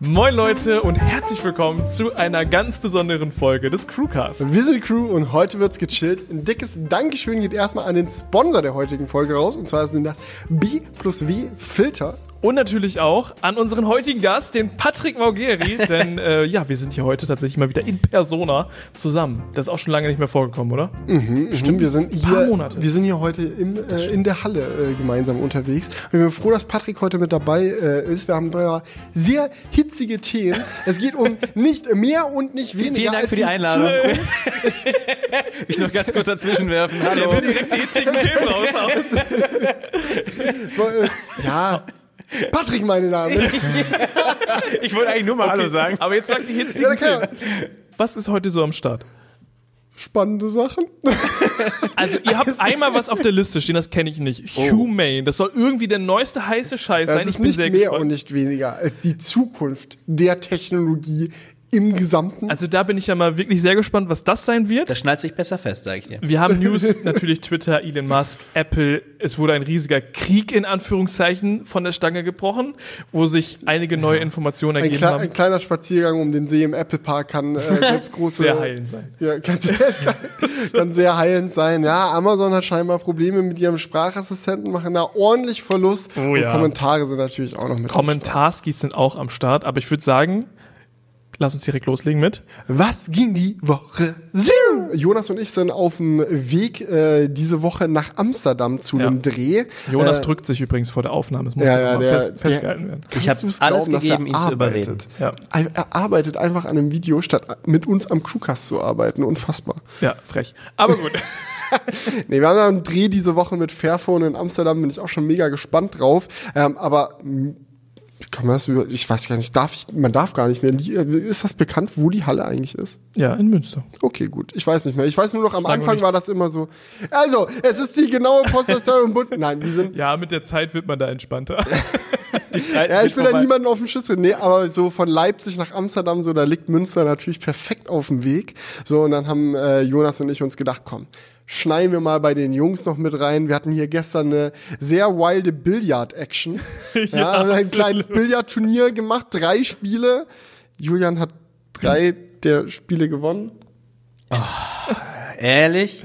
Moin Leute und herzlich willkommen zu einer ganz besonderen Folge des Crewcast. Wir sind die Crew und heute wird's gechillt. Ein dickes Dankeschön geht erstmal an den Sponsor der heutigen Folge raus und zwar sind das B plus W Filter. Und natürlich auch an unseren heutigen Gast, den Patrick Maugeri, denn äh, ja, wir sind hier heute tatsächlich mal wieder in Persona zusammen. Das ist auch schon lange nicht mehr vorgekommen, oder? Mhm, stimmt, wir sind paar hier, Monate. wir sind hier heute im, äh, in der Halle äh, gemeinsam unterwegs. Wir sind froh, dass Patrick heute mit dabei äh, ist. Wir haben da sehr hitzige Themen. Es geht um nicht mehr und nicht weniger Vielen Dank als für die Einladung. Ich noch ganz kurz dazwischen werfen. Hallo. Der will direkt die hitzigen Themen raushauen. Äh, ja, Patrick, meine Damen. Ich wollte eigentlich nur mal Hallo sagen. Aber jetzt sagt die Ja, hitzigen klar. Was ist heute so am Start? Spannende Sachen. Also ihr habt einmal was auf der Liste stehen, das kenne ich nicht. Humane, das soll irgendwie der neueste heiße Scheiß Das sein. ist Ich bin nicht sehr mehr gespannt. und nicht weniger als die Zukunft der Technologie im Gesamten. Also da bin ich ja mal wirklich sehr gespannt, was das sein wird. Das schnallt sich besser fest, sag ich dir. Wir haben News, natürlich Twitter, Elon Musk, Apple. Es wurde ein riesiger Krieg in Anführungszeichen von der Stange gebrochen, wo sich einige neue Informationen Ein, ergeben kle ein haben. kleiner Spaziergang um den See im Apple Park kann äh, selbst große Sehr heilend sein. Ja, kann, sehr- kann, kann sehr heilend sein. Ja, Amazon hat scheinbar Probleme mit ihrem Sprachassistenten, machen da ordentlich Verlust. Oh und ja. Kommentare sind natürlich auch noch mit. Kommentarskis sind auch am Start, aber ich würde sagen, lass uns direkt loslegen mit. Was ging die Woche? so? Jonas und ich sind auf dem Weg äh, diese Woche nach Amsterdam zu Ja. einem Dreh. Jonas äh, drückt sich übrigens vor der Aufnahme, das muss Ja, ja, mal der- fest, der- festgehalten werden. Ich habe alles glauben, dass gegeben, er ihn zu arbeitet? überreden. Ja. Er er arbeitet einfach an einem Video, statt mit uns am Crewcast zu arbeiten. Unfassbar. Ja, frech. Aber gut. Nee, wir haben ja einen Dreh diese Woche mit Fairphone in Amsterdam, bin ich auch schon mega gespannt drauf. Ähm, aber kann man das über, ich weiß gar nicht, darf ich, man darf gar nicht mehr. li- Ist das bekannt, wo die Halle eigentlich ist? ja, in Münster. Okay, gut. Ich weiß nicht mehr. Ich weiß nur noch, am Anfang nicht. war das immer so. Also, es ist die genaue Postleitzahl und Bund. Nein, die sind. Ja, mit der Zeit wird man da entspannter. Die Zeit Ja, ich will da niemanden auf den Schiss. Nee, aber so von Leipzig nach Amsterdam, so, da liegt Münster natürlich perfekt auf dem Weg. So, und dann haben äh, Jonas und ich uns gedacht, komm, schneiden wir mal bei den Jungs noch mit rein. Wir hatten hier gestern eine sehr wilde Billard-Action. ja, haben ein kleines Billardturnier gemacht, drei Spiele. Julian hat drei der Spiele gewonnen. Ehrlich?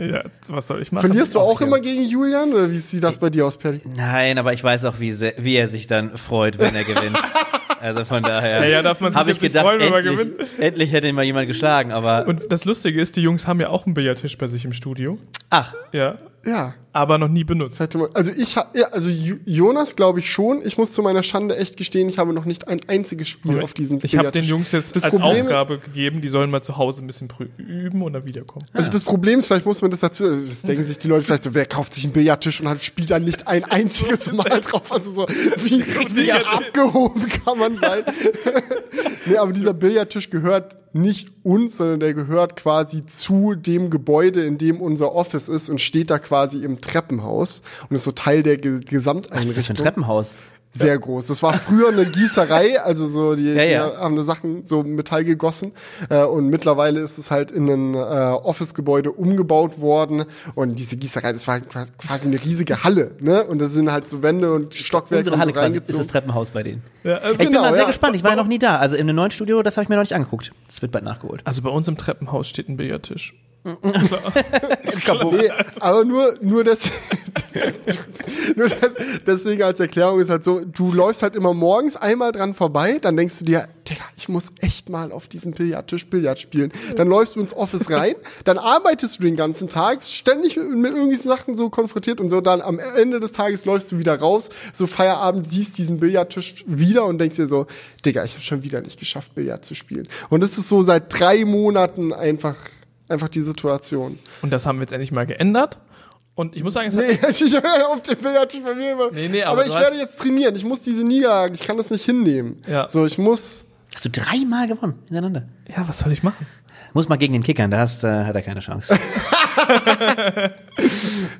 Ja, was soll ich machen? Verlierst du auch ja. immer gegen Julian? Oder wie sieht das bei dir aus, Perry? Nein, aber ich weiß auch, wie, sehr, wie er sich dann freut, wenn er gewinnt. Also von daher. Ja, ja, darf man sich ich nicht gedacht, freuen, wenn man endlich, gewinnt. endlich hätte ihn mal jemand geschlagen, aber. Und das Lustige ist, die Jungs haben ja auch einen Billardtisch bei sich im Studio. ach, Ja. Ja. Aber noch nie benutzt. Also ich ja, also Jonas glaube ich schon. Ich muss zu meiner Schande echt gestehen, ich habe noch nicht ein einziges Spiel auf diesem Ich habe den. Jungs jetzt Das als Problem- Aufgabe gegeben, die sollen mal zu Hause ein bisschen üben und dann wiederkommen. Also das Problem ist, vielleicht muss man das dazu, also das denken sich die Leute vielleicht so, wer kauft sich einen Billardtisch und hat, spielt dann nicht ein einziges Mal drauf. Also so, wie, wie abgehoben kann man sein? nee, aber dieser Billardtisch gehört nicht uns, sondern der gehört quasi zu dem Gebäude, in dem unser Office ist und steht da quasi im Treppenhaus und ist so Teil der Ge was ist das für ein Gesamteinrichtung. Treppenhaus? Sehr groß. Das war früher eine Gießerei, also so die, Ja, die ja. haben da Sachen so Metall gegossen äh, und mittlerweile ist es halt in ein äh, Office-Gebäude umgebaut worden und diese Gießerei, das war halt quasi- eine riesige Halle, ne? Und da sind halt so Wände und Stockwerke Unsere und Halle so quasi ist reingezogen. das Treppenhaus bei denen. Ja, also, ich bin Genau, mal sehr ja. gespannt. Ich war ja noch nie da. Also in einem neuen Studio, das habe ich mir noch nicht angeguckt. Das wird bald nachgeholt. also bei uns im Treppenhaus steht ein Billardtisch. Nee, aber nur, nur das, nur das, deswegen als Erklärung ist halt so, du läufst halt immer morgens einmal dran vorbei, dann denkst du dir, Digga, ich muss echt mal auf diesem Billardtisch Billard spielen. Dann läufst du ins Office rein, dann arbeitest du den ganzen Tag, bist ständig mit irgendwelchen Sachen so konfrontiert und so, dann am Ende des Tages läufst du wieder raus, so Feierabend, siehst diesen Billardtisch wieder und denkst dir so, Digga, ich habe schon wieder nicht geschafft, Billard zu spielen. Und das ist so seit drei Monaten einfach, einfach die Situation. Und das haben wir jetzt endlich mal geändert. Und ich muss sagen, es hat Nee, ich höre auf den Billardtisch bei mir immer. Nee, nee, aber, aber ich werde jetzt trainieren. Ich muss diese Niederlagen, ich kann das nicht hinnehmen. Ja. So, ich muss. Hast du dreimal gewonnen hintereinander? Ja, was soll ich machen? Muss mal gegen den Kickern, da hast, äh, hat er keine Chance.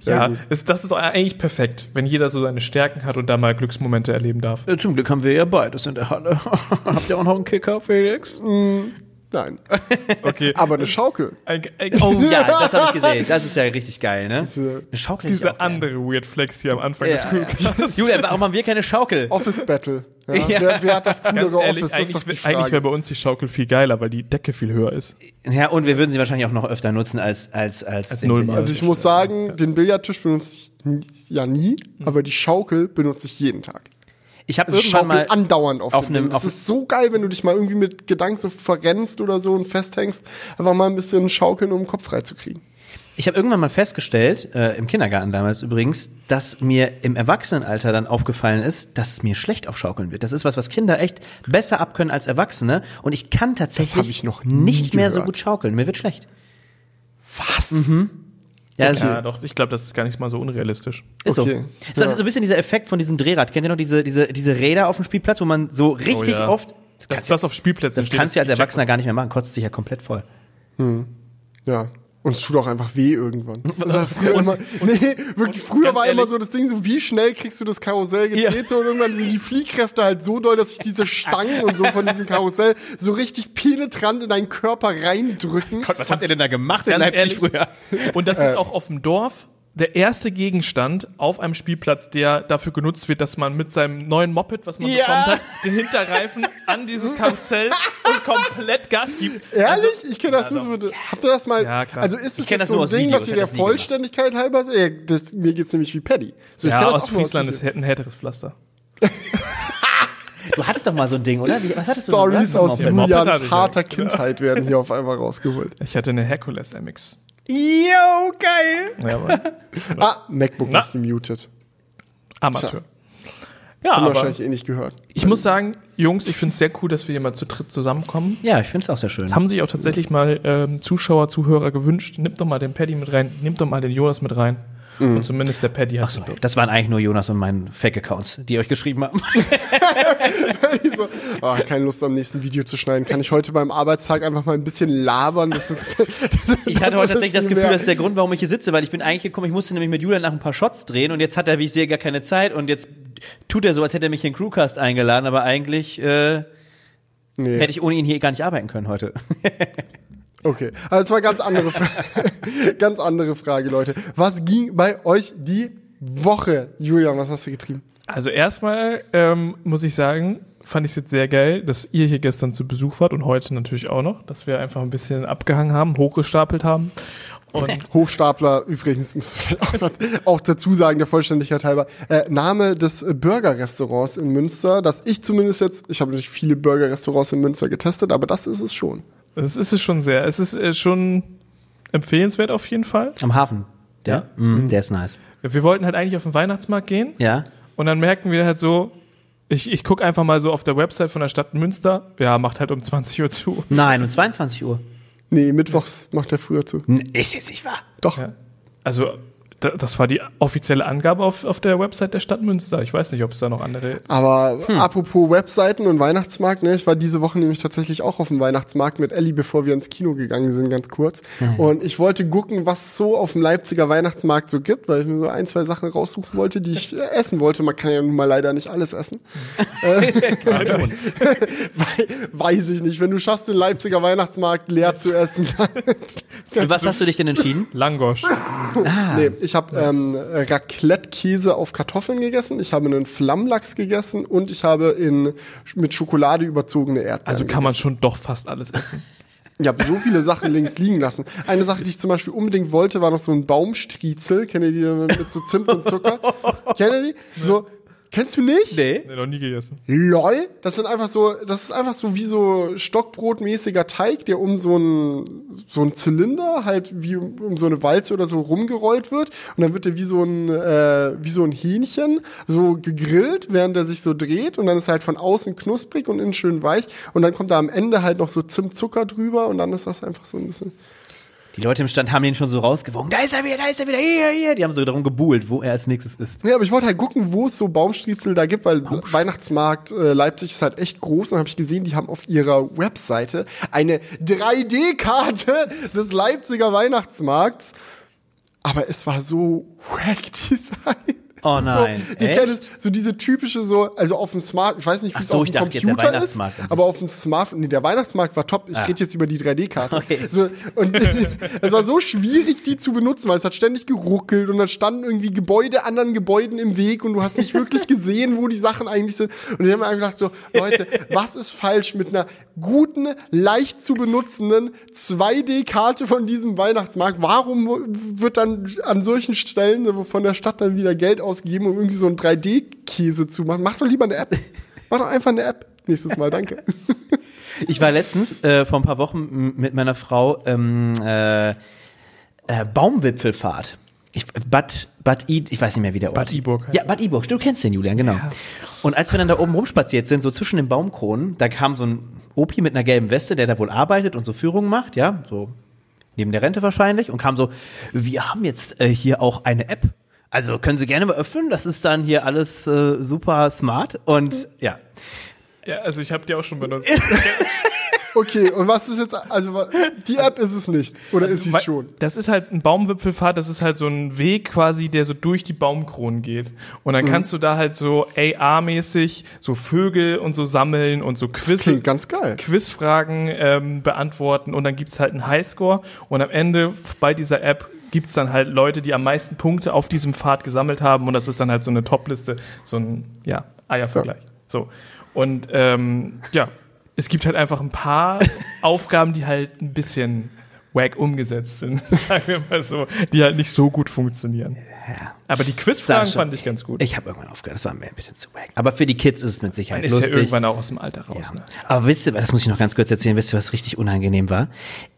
Ja, ist, das ist doch eigentlich perfekt, wenn jeder so seine Stärken hat und da mal Glücksmomente erleben darf. Äh, Zum Glück haben wir ja beides in der Halle. Habt ihr auch noch einen Kicker, Felix? Nein. Okay. Aber eine Schaukel. Ein, ein, Oh ja, das habe ich gesehen. Das ist ja richtig geil, ne? Diese Eine Schaukel Dieser auch gern. andere Weird Flex hier am Anfang Ja, des Crewcasts. ja. Julian, warum haben wir keine Schaukel? Office Battle. Ja? Ja. Wer, wer hat das coolere ehrlich, Office? Das eigentlich, eigentlich wäre bei uns die Schaukel viel geiler, weil die Decke viel höher ist. Ja, und wir würden sie wahrscheinlich auch noch öfter nutzen als als als, Als. Billard. Also ich muss sagen, den Billardtisch benutze ich ja nie, Hm. aber die Schaukel benutze ich jeden Tag. Ich habe Es irgendwann mal andauernd auf, auf dem einem- auf- ist so geil, wenn du dich mal irgendwie mit Gedanken so verrennst oder so und festhängst, einfach mal ein bisschen schaukeln, um den Kopf freizukriegen. Ich habe irgendwann mal festgestellt, äh, im Kindergarten damals übrigens, dass mir im Erwachsenenalter dann aufgefallen ist, dass es mir schlecht aufschaukeln wird. Das ist was, was Kinder echt besser abkönnen als Erwachsene. Und ich kann tatsächlich ich nicht mehr so gut schaukeln. Mir wird schlecht. Was? Ja, also, Ja, doch, ich glaube, das ist gar nicht mal so unrealistisch. ist Okay. so. Das ist so ein bisschen dieser Effekt von diesem Drehrad. Kennt ihr noch diese, diese, diese Räder auf dem Spielplatz, wo man so richtig Oh ja. oft. Das, das auf Spielplätzen Das steht, kannst du ja als ist Erwachsener gar nicht mehr machen, kotzt sich ja komplett voll. Ja. Und es tut auch einfach weh irgendwann. Das war früher immer, nee, wirklich, früher war immer ehrlich- so das Ding so, wie schnell kriegst du das Karussell gedreht? Ja. So, und irgendwann sind die Fliehkräfte halt so doll, dass sich diese Stangen und so von diesem Karussell so richtig penetrant in deinen Körper reindrücken. Gott, was habt ihr denn da gemacht in Leipzig ehrlich. früher? Und das ist auch auf dem Dorf der erste Gegenstand auf einem Spielplatz, der dafür genutzt wird, dass man mit seinem neuen Moped, was man Ja. bekommen hat, den Hinterreifen an dieses Karussell und komplett Gas gibt. Ehrlich? Also, ich kenne das ja, nur. doch. so- Habt ihr das mal? Ja, klar. Also ist es jetzt das so nur ein aus Ding, Videos, was ihr der das nie gemacht. Vollständigkeit halber äh, das, Mir geht's nämlich wie Paddy. So, ja, aus Friesland Videos. ist ein härteres Pflaster. Du hattest doch mal so ein Ding, oder? Wie, was hattest Stories aus Julians harter. Kindheit werden hier auf einmal rausgeholt. Ich hatte eine Hercules MX. Yo, geil! Ja, Ah, MacBook Na. nicht gemutet. Amateur. Ja, aber wahrscheinlich eh nicht gehört. ich muss sagen, Jungs, ich finde es sehr cool, dass wir hier mal zu dritt zusammenkommen. Ja, ich finde es auch sehr schön. Es haben sich auch tatsächlich mal ähm, Zuschauer, Zuhörer gewünscht. Nimmt doch mal den Paddy mit rein, nimmt doch mal den Jonas mit rein. Und zumindest der Paddy hat So, das waren eigentlich nur Jonas und mein Fake-Accounts, die euch geschrieben haben. Ich so, ah, keine Lust am nächsten Video zu schneiden. Kann ich heute beim Arbeitstag einfach mal ein bisschen labern? Das ist, Ich hatte heute tatsächlich das Gefühl, mehr. das ist der Grund, warum ich hier sitze, weil ich bin eigentlich gekommen, ich musste nämlich mit Julian nach ein paar Shots drehen und jetzt hat er, wie ich sehe, gar keine Zeit und jetzt tut er so, als hätte er mich in den Crewcast eingeladen, aber eigentlich äh, Nee. hätte ich ohne ihn hier gar nicht arbeiten können heute. Okay, also es war ganz andere, ganz andere Frage, Leute. Was ging bei euch die Woche? Julian, was hast du getrieben? Also erstmal ähm, muss ich sagen, fand ich es jetzt sehr geil, dass ihr hier gestern zu Besuch wart und heute natürlich auch noch, dass wir einfach ein bisschen abgehangen haben, hochgestapelt haben. Und Hochstapler übrigens, muss vielleicht auch, dazu sagen, der Vollständigkeit halber, äh, Name des Burger-Restaurants in Münster, das ich zumindest jetzt, ich habe natürlich viele Burger-Restaurants in Münster getestet, aber das ist es schon. Es ist es schon sehr, es ist äh, schon empfehlenswert auf jeden Fall. Am Hafen. Der, mm, der ist nice. Wir wollten halt eigentlich auf den Weihnachtsmarkt gehen Ja. und dann merken wir halt so, ich, ich gucke einfach mal so auf der Website von der Stadt Münster, ja, macht halt um 20 Uhr zu. Nein, um 22 Uhr. Nee, mittwochs macht er früher zu. Ist jetzt nicht wahr. Doch. Ja. Also, das war die offizielle Angabe auf, auf der Website der Stadt Münster. Ich weiß nicht, ob es da noch andere. Aber apropos Webseiten und Weihnachtsmarkt, ne, ich war diese Woche nämlich tatsächlich auch auf dem Weihnachtsmarkt mit Ellie, bevor wir ins Kino gegangen sind, ganz kurz. Und ich wollte gucken, was es so auf dem Leipziger Weihnachtsmarkt so gibt, weil ich mir so ein, zwei Sachen raussuchen wollte, die ich äh, essen wollte. Man kann ja nun mal leider nicht alles essen. Wei- Weiß ich nicht. Wenn du schaffst, den Leipziger Weihnachtsmarkt leer zu essen, dann Für was hast du dich denn entschieden? Langosch. Nee, ich habe ähm, Raclette-Käse auf Kartoffeln gegessen, ich habe einen Flammlachs gegessen und ich habe in mit Schokolade überzogene Erdbeeren. Also kann man gegessen. schon doch fast alles essen. Ich habe so viele Sachen links liegen lassen. Eine Sache, die ich zum Beispiel unbedingt wollte, war noch so ein Baumstriezel. Kennt ihr die mit so Zimt und Zucker? Kennt ihr die? So, kennst du nicht? Nee. Nee, noch nie gegessen. LOL, das sind einfach so, das ist einfach so wie so Stockbrotmäßiger Teig, der um so einen so einen Zylinder halt wie um, um so eine Walze oder so rumgerollt wird und dann wird der wie so ein äh, wie so ein Hähnchen so gegrillt, während er sich so dreht und dann ist er halt von außen knusprig und innen schön weich und dann kommt da am Ende halt noch so Zimtzucker drüber und dann ist das einfach so ein bisschen Die Leute im Stand haben den schon so rausgewogen. Da ist er wieder, da ist er wieder, hier, hier. Die haben so darum gebuhlt, wo er als nächstes ist. Ja, aber ich wollte halt gucken, wo es so Baumstriezel da gibt, weil Weihnachtsmarkt äh, Leipzig ist halt echt groß. Und habe ich gesehen, die haben auf ihrer Webseite eine 3D-Karte des Leipziger Weihnachtsmarkts. Aber es war so wack Design. Oh nein. So, kennt es, so diese typische so, also auf dem Smart, ich weiß nicht, wie es so, auf dem Computer ist, so. aber auf dem Smartphone, nee, der Weihnachtsmarkt war top. Ich Ah. rede jetzt über die 3D-Karte. Okay. So, und es war so schwierig, die zu benutzen, weil es hat ständig geruckelt und dann standen irgendwie Gebäude anderen Gebäuden im Weg und du hast nicht wirklich gesehen, wo die Sachen eigentlich sind. Und ich habe mir einfach gedacht so, Leute, was ist falsch mit einer guten, leicht zu benutzenden 2D-Karte von diesem Weihnachtsmarkt? Warum wird dann an solchen Stellen von der Stadt dann wieder Geld ausgegeben, um irgendwie so einen 3D-Käse zu machen? Mach doch lieber eine App. Mach doch einfach eine App. Nächstes Mal, danke. Ich war letztens äh, vor ein paar Wochen mit meiner Frau ähm, äh, äh, Baumwipfelfahrt. Ich, Bad, Bad I, ich weiß nicht mehr, wie der Ort. Bad Iburg heißt Ja, Bad Iburg. Du kennst den, Julian, genau. Und als wir dann da oben rumspaziert sind, so zwischen den Baumkronen, da kam so ein Opi mit einer gelben Weste, der da wohl arbeitet und so Führungen macht, ja, so neben der Rente wahrscheinlich, und kam so, wir haben jetzt äh, hier auch eine App. Also können Sie gerne mal öffnen, das ist dann hier alles äh, super smart und ja. Ja, also ich habe die auch schon benutzt. Okay, und was ist jetzt, also die App ist es nicht. Oder ist sie es schon? Das ist halt ein Baumwipfelpfad, das ist halt so ein Weg quasi, der so durch die Baumkronen geht. Und Mhm. dann kannst du da halt so AR-mäßig so Vögel und so sammeln und so Das Quiz, klingt ganz geil. Quizfragen ähm, beantworten und dann gibt's halt einen Highscore und am Ende bei dieser App gibt's dann halt Leute, die am meisten Punkte auf diesem Pfad gesammelt haben und das ist dann halt so eine Topliste, so ein ja, Eiervergleich. So. Und ähm, ja, es gibt halt einfach ein paar Aufgaben, die halt ein bisschen wack umgesetzt sind, sagen wir mal so, die halt nicht so gut funktionieren. Aber die Quizfragen Sascha, fand ich ganz gut. Ich habe irgendwann aufgehört, das war mir ein bisschen zu wack. Aber für die Kids ist es mit Sicherheit Man ist lustig. ja irgendwann auch aus dem Alter raus. Ja. Ne? Aber wisst ihr, das muss ich noch ganz kurz erzählen, wisst ihr, was richtig unangenehm war?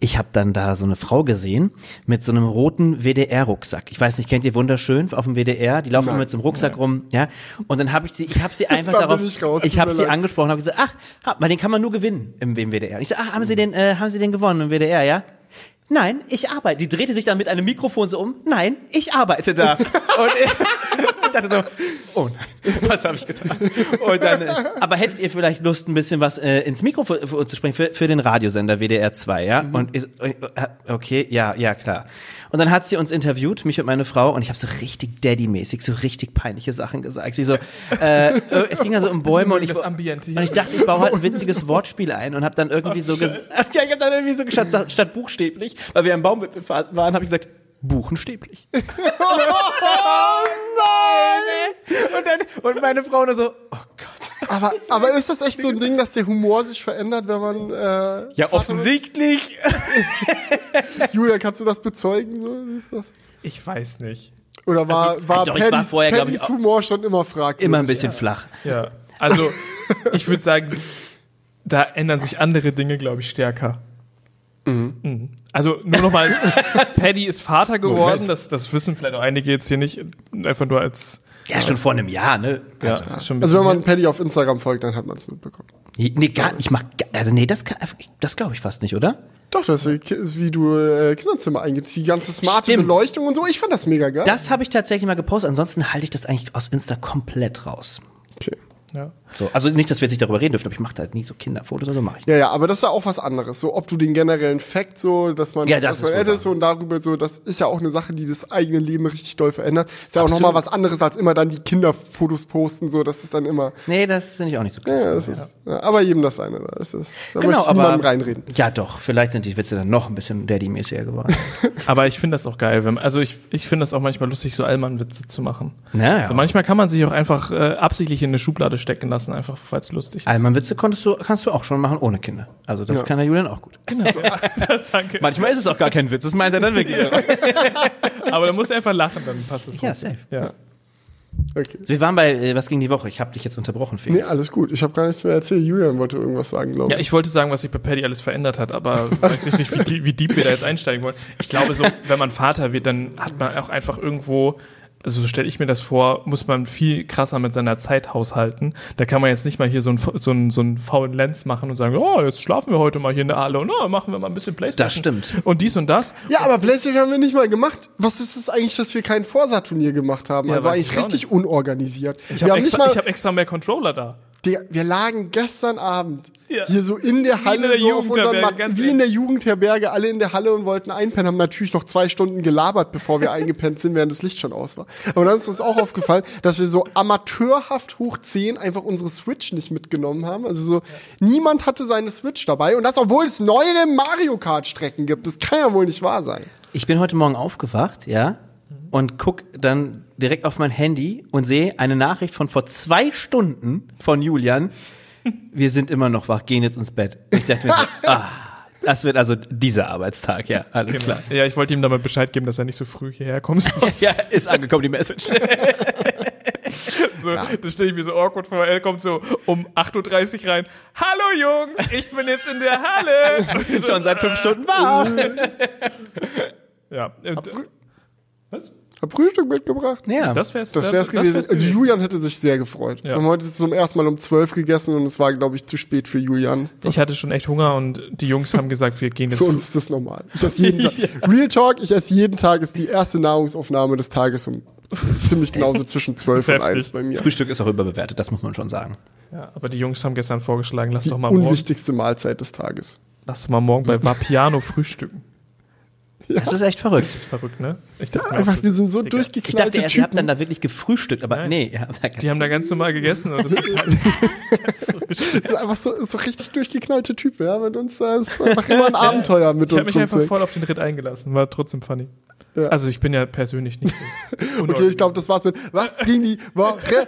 Ich habe dann da so eine Frau gesehen mit so einem roten WDR-Rucksack. Ich weiß nicht, kennt ihr wunderschön auf dem WDR? Die laufen Nein. immer mit so einem Rucksack rum, ja? Und dann habe ich sie, ich habe sie einfach darauf, ich raus, ich habe sie leid. angesprochen, habe gesagt, ach, den kann man nur gewinnen im, im WDR. Ich so, ach, haben Sie den, äh, haben Sie den gewonnen im WDR, ja? Nein, ich arbeite. Die drehte sich dann mit einem Mikrofon so um. Nein, ich arbeite da. Und dachte so, oh nein, was habe ich getan? Dann, äh, aber hättet ihr vielleicht Lust, ein bisschen was äh, ins Mikrofon für uns zu sprechen, für, für den Radiosender WDR 2, ja? Und ich, äh, okay, ja, ja, klar. Und dann hat sie uns interviewt, mich und meine Frau, und ich habe so richtig Daddy-mäßig, so richtig peinliche Sachen gesagt. Sie so, äh, äh, es ging also um Bäume und ich, und ich dachte, ich baue halt ein witziges Wortspiel ein und habe dann irgendwie so gesagt, ja, ich habe dann irgendwie so geschaut, statt, buchstäblich, weil wir im Baumwipfel waren, habe ich gesagt, buchenstäblich. Oh nein! Und dann, und meine Frau nur so, oh Gott. Aber, aber ist das echt so ein Ding, dass der Humor sich verändert, wenn man. Äh, Ja, Vater offensichtlich. Julia, kannst du das bezeugen? So, ist das? Ich weiß nicht. Oder war, Also, war doch, ich war Paddys, vorher, ich, Paddys auch- Humor schon immer fragwürdig? Immer ein bisschen flach. Ja. Also, ich würde sagen, da ändern sich andere Dinge, glaube ich, stärker. Mhm. Also nur nochmal, Paddy ist Vater geworden, das, das wissen vielleicht auch einige jetzt hier nicht, einfach nur als Ja, schon vor einem Jahr, ne? ja, Also, schon ein Also wenn man Paddy auf Instagram folgt, dann hat man es mitbekommen. nee, gar nicht. Ich mach, also nee, das, kann- das glaube ich fast nicht, oder? Doch, das ist wie du äh, Kinderzimmer eingibst, die ganze smarte Stimmt. Beleuchtung und so. Ich fand das mega geil. Das habe ich tatsächlich mal gepostet. Ansonsten halte ich das eigentlich aus Insta komplett raus. okay. Ja. So, also nicht, dass wir jetzt nicht darüber reden dürfen, aber ich mache halt nie so Kinderfotos oder so mache ich. Ja, ja, aber das ist ja auch was anderes. So, ob du den generellen Fakt so, dass man, Ja, das dass man ist so und darüber so, das ist ja auch eine Sache, die das eigene Leben richtig doll verändert. Ist ja auch nochmal was anderes, als immer dann die Kinderfotos posten, so, das ist dann immer, Nee, das finde ich auch nicht so krass. ja, das ist, ja, aber jedem das seine, da ist das, da Genau, aber reinreden. ja doch, vielleicht sind die Witze dann noch ein bisschen Daddy-mäßiger geworden. Aber ich finde das auch geil. Wenn, also ich, ich finde das auch manchmal lustig, so Allmann-Witze zu machen. Ja, ja. Also manchmal kann man sich auch einfach äh, absichtlich in eine Schublade stecken lassen, einfach weil es lustig ist. Allmann-Witze konntest du, kannst du auch schon machen ohne Kinder. Also das Ja. kann der Julian auch gut. Genau. Danke. Manchmal ist es auch gar kein Witz, das meint er dann wirklich so. Aber da musst du einfach lachen, dann passt es. Ja, trotzdem. safe. Ja. Okay. Wir waren bei äh, Was ging die Woche? Ich habe dich jetzt unterbrochen, Nee, Felix. alles gut. Ich habe gar nichts mehr erzählt. Julian wollte irgendwas sagen, glaube Ja, ich. ich wollte sagen, was sich bei Paddy alles verändert hat, aber weiß ich nicht, wie, wie deep wir da jetzt einsteigen wollen. Ich glaube, so, wenn man Vater wird, dann hat man auch einfach irgendwo, also so stelle ich mir das vor, muss man viel krasser mit seiner Zeit haushalten. Da kann man jetzt nicht mal hier so einen so einen- so einen faulen Lenz machen und sagen, oh, jetzt schlafen wir heute mal hier in der Halle und oh, machen wir mal ein bisschen Playstation. Das stimmt. Und dies und das. Ja, aber PlayStation haben wir nicht mal gemacht. Was ist es eigentlich, dass wir kein Vorsaturnier gemacht haben? Ja, also eigentlich richtig unorganisiert. Ich habe nicht extra, hab extra mehr Controller da. Digga, wir lagen gestern Abend Ja. hier so in der in Halle, der so auf unserem Jugendherberge, Mat- ganz wie in der Jugendherberge, alle in der Halle und wollten einpennen, haben natürlich noch zwei Stunden gelabert, bevor wir eingepennt sind, während das Licht schon aus war. Aber dann ist uns auch aufgefallen, dass wir so amateurhaft hoch 10 einfach unsere Switch nicht mitgenommen haben. Also so, niemand hatte seine Switch dabei und das, obwohl es neuere Mario Kart Strecken gibt. Das kann ja wohl nicht wahr sein. Ich bin heute Morgen aufgewacht, ja, und guck dann direkt auf mein Handy und sehe eine Nachricht von vor zwei Stunden von Julian. Wir sind immer noch wach, gehen jetzt ins Bett. Ich dachte mir so, ah, das wird also dieser Arbeitstag, ja, alles klar. Ja, ich wollte ihm damit Bescheid geben, dass er nicht so früh hierher kommt. Ja, ist angekommen, die Message. So, Das stelle ich mir so awkward vor. Er kommt so um 8.30 Uhr rein. Hallo Jungs, ich bin jetzt in der Halle. So, Schon seit fünf Stunden wach. Ja, und, Hab Frühstück mitgebracht. Ja, das wär's. Das wär's gewesen. Also Julian hätte sich sehr gefreut. Ja. Wir haben heute zum ersten Mal um 12 gegessen und es war, glaube ich, zu spät für Julian. Ich hatte schon echt Hunger und die Jungs haben gesagt, wir gehen jetzt. Für uns ist das normal. Ich esse jeden Tag. Real Talk, ich esse jeden Tag, ist die erste Nahrungsaufnahme des Tages um ziemlich genauso zwischen 12 und. 1 bei mir. Frühstück ist auch überbewertet, das muss man schon sagen. Ja, aber die Jungs haben gestern vorgeschlagen, lass Die doch mal morgen, unwichtigste Mahlzeit des Tages. lass doch mal morgen bei Vapiano frühstücken. Das ist echt verrückt. Das ist verrückt, ne? Ich dachte mir auch Einfach, so, wir sind so Digga, Ich dachte erst, ihr habt dann da wirklich gefrühstückt, aber Nein. nee, da Die haben da ganz normal gegessen und das ist halt Wir sind einfach so, so richtig durchgeknallte Typen, ja. Mit uns, da ist einfach immer ein Abenteuer mit Ich habe uns mich einfach voll auf den Ritt eingelassen, war trotzdem funny. Ja. Also ich bin ja persönlich nicht so. Okay, ich glaube, das war's mit Was ging die Woche?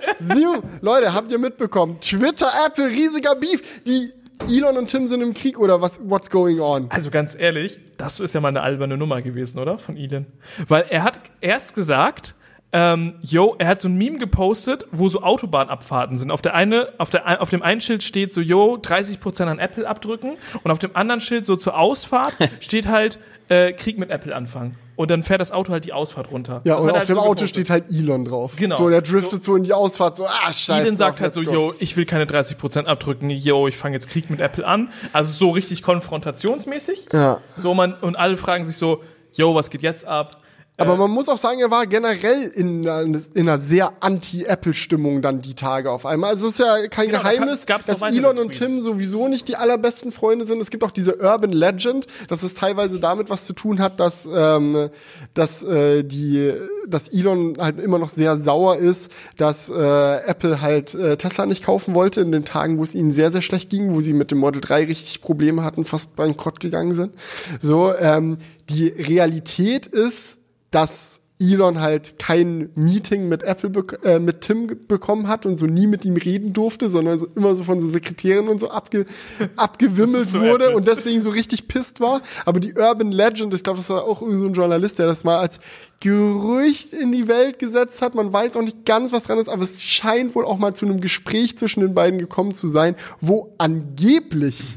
Leute, habt ihr mitbekommen? Twitter, Apple, riesiger Beef. Die Elon und Tim sind im Krieg oder was? What's going on? Also ganz ehrlich, das ist ja mal eine alberne Nummer gewesen, oder? Von Elon. Weil er hat erst gesagt, ähm, yo, er hat so ein Meme gepostet, wo so Autobahnabfahrten sind. Auf der eine, auf der, auf dem einen Schild steht so, yo, 30% an Apple abdrücken und auf dem anderen Schild so zur Ausfahrt steht halt, äh, Krieg mit Apple anfangen. Und dann fährt das Auto halt die Ausfahrt runter. Ja, Das und auf halt dem so Auto gepostet. steht halt Elon drauf. Genau. So, der driftet so, in die Ausfahrt, so, ah, scheiße. Elon sagt halt so, yo, ich will keine 30% abdrücken, yo, ich fange jetzt Krieg mit Apple an. Also so richtig konfrontationsmäßig. Ja. So man, und alle fragen sich so, yo, was geht jetzt ab? Aber man muss auch sagen, er war generell in einer, in einer sehr Anti-Apple-Stimmung dann die Tage auf einmal. Also es ist ja kein Genau, da Geheimnis, noch dass Elon und. Tim sowieso nicht die allerbesten Freunde sind. Es gibt auch diese Urban Legend, dass es teilweise damit was zu tun hat, dass, ähm, dass, äh, die, dass Elon halt immer noch sehr sauer ist, dass äh, Apple halt äh, Tesla nicht kaufen wollte in den Tagen, wo es ihnen sehr, sehr schlecht ging, wo sie mit dem Model 3 richtig Probleme hatten, fast bankrott gegangen sind. So, ähm, die Realität ist, dass Elon halt kein Meeting mit Apple äh, mit Tim bekommen hat und so nie mit ihm reden durfte, sondern so, immer so von so Sekretären und so abge abgewimmelt so wurde Apple. und deswegen so richtig pisst war. Aber die Urban Legend, ich glaube, das war auch irgend so ein Journalist, der das mal als Gerücht in die Welt gesetzt hat. Man weiß auch nicht ganz, was dran ist, aber es scheint wohl auch mal zu einem Gespräch zwischen den beiden gekommen zu sein, wo angeblich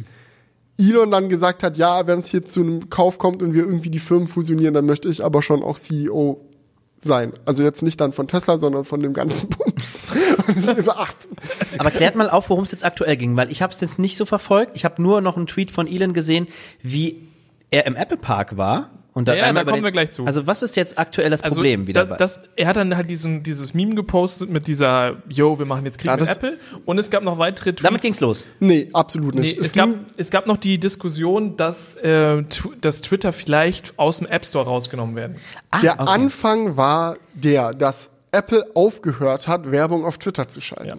Elon dann gesagt hat, ja, wenn es hier zu einem Kauf kommt und wir irgendwie die Firmen fusionieren, dann möchte ich aber schon auch CEO sein. Also jetzt nicht dann von Tesla, sondern von dem ganzen Bums. So, Aber klärt mal auf, worum es jetzt aktuell ging, weil ich habe es jetzt nicht so verfolgt. Ich habe nur noch einen Tweet von Elon gesehen, wie er im Apple Park war. Und Ja, ja, da kommen wir gleich zu. Also was ist jetzt aktuell das Problem wieder? Also Das, das, er hat dann halt diesen, dieses Meme gepostet mit dieser, yo, wir machen jetzt Krieg Ja, mit Apple. Und es gab noch weitere Tweets. Damit ging's los. nee, absolut Nee, nicht. es, gab, es gab noch die Diskussion, dass, äh, dass Twitter vielleicht aus dem App Store rausgenommen werden. Ah, der okay. Anfang war der, dass Apple aufgehört hat, Werbung auf Twitter zu schalten. Ja.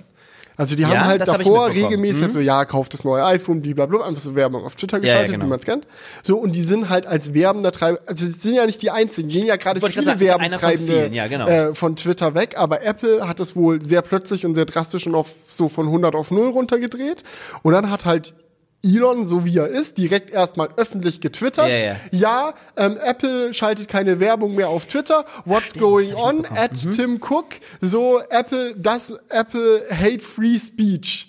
Also die Ja, haben halt das davor regelmäßig halt so, ja, kauft das neue iPhone, blablabla, einfach so Werbung auf Twitter ja, geschaltet, genau. wie man es kennt. So, und die sind halt als werbender Treiber, also sie sind ja nicht die einzigen, gehen ja gerade viele sagen, einer von ja, genau. äh, von Twitter weg, aber Apple hat es wohl sehr plötzlich und sehr drastisch und auf so von 100 auf 0 runtergedreht. Und dann hat halt Elon, so wie er ist, direkt erstmal öffentlich getwittert. Ja, ja. Ja, ähm, Apple schaltet keine Werbung mehr auf Twitter. What's going hab ich on? At Tim Cook. So, Apple, das Apple hate free speech.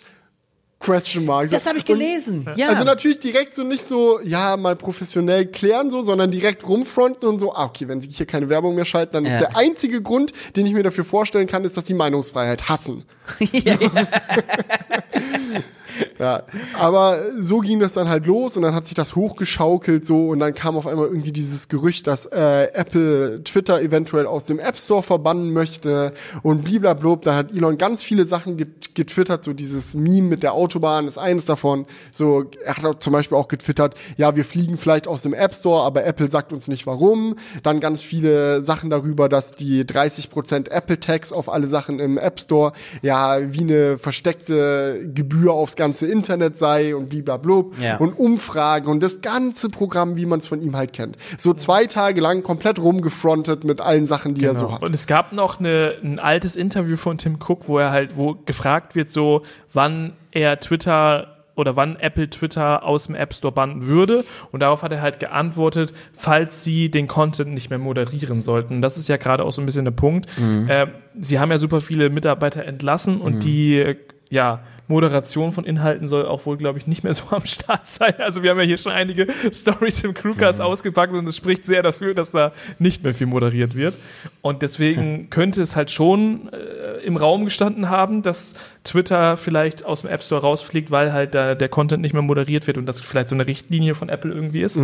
Question mark. Das habe ich Und- gelesen. Ja. Also natürlich direkt so nicht so, ja, mal professionell klären so, sondern direkt rumfronten und so, ah, okay, wenn sie hier keine Werbung mehr schalten, dann Ja. ist der einzige Grund, den ich mir dafür vorstellen kann, ist, dass sie Meinungsfreiheit hassen. Ja, aber so ging das dann halt los und dann hat sich das hochgeschaukelt so und dann kam auf einmal irgendwie dieses Gerücht, dass äh, Apple Twitter eventuell aus dem App Store verbannen möchte und bliblablub. Da hat Elon ganz viele Sachen get getwittert, so dieses Meme mit der Autobahn ist eines davon. So, er hat auch zum Beispiel auch getwittert, ja, wir fliegen vielleicht aus dem App Store, aber Apple sagt uns nicht warum. Dann ganz viele Sachen darüber, dass die 30% Apple Tax auf alle Sachen im App Store ja wie eine versteckte Gebühr aufs ganze Internet sei und bliblablub Ja. und Umfragen und das ganze Programm, wie man es von ihm halt kennt. So zwei Tage lang komplett rumgefrontet mit allen Sachen, die er so hat. Und es gab noch eine, ein altes Interview von Tim Cook, wo er halt, wo gefragt wird, so, wann er Twitter oder wann Apple Twitter aus dem App Store bannen würde. Und darauf hat er halt geantwortet, falls sie den Content nicht mehr moderieren sollten. Das ist ja gerade auch so ein bisschen der Punkt. Äh, sie haben ja super viele Mitarbeiter entlassen und die, äh, ja, Moderation von Inhalten soll auch wohl, glaube ich, nicht mehr so am Start sein. Also wir haben ja hier schon einige Stories im Crewcast ausgepackt und es spricht sehr dafür, dass da nicht mehr viel moderiert wird. Und deswegen könnte es halt schon äh, im Raum gestanden haben, dass Twitter vielleicht aus dem App Store rausfliegt, weil halt da der Content nicht mehr moderiert wird und das vielleicht so eine Richtlinie von Apple irgendwie ist.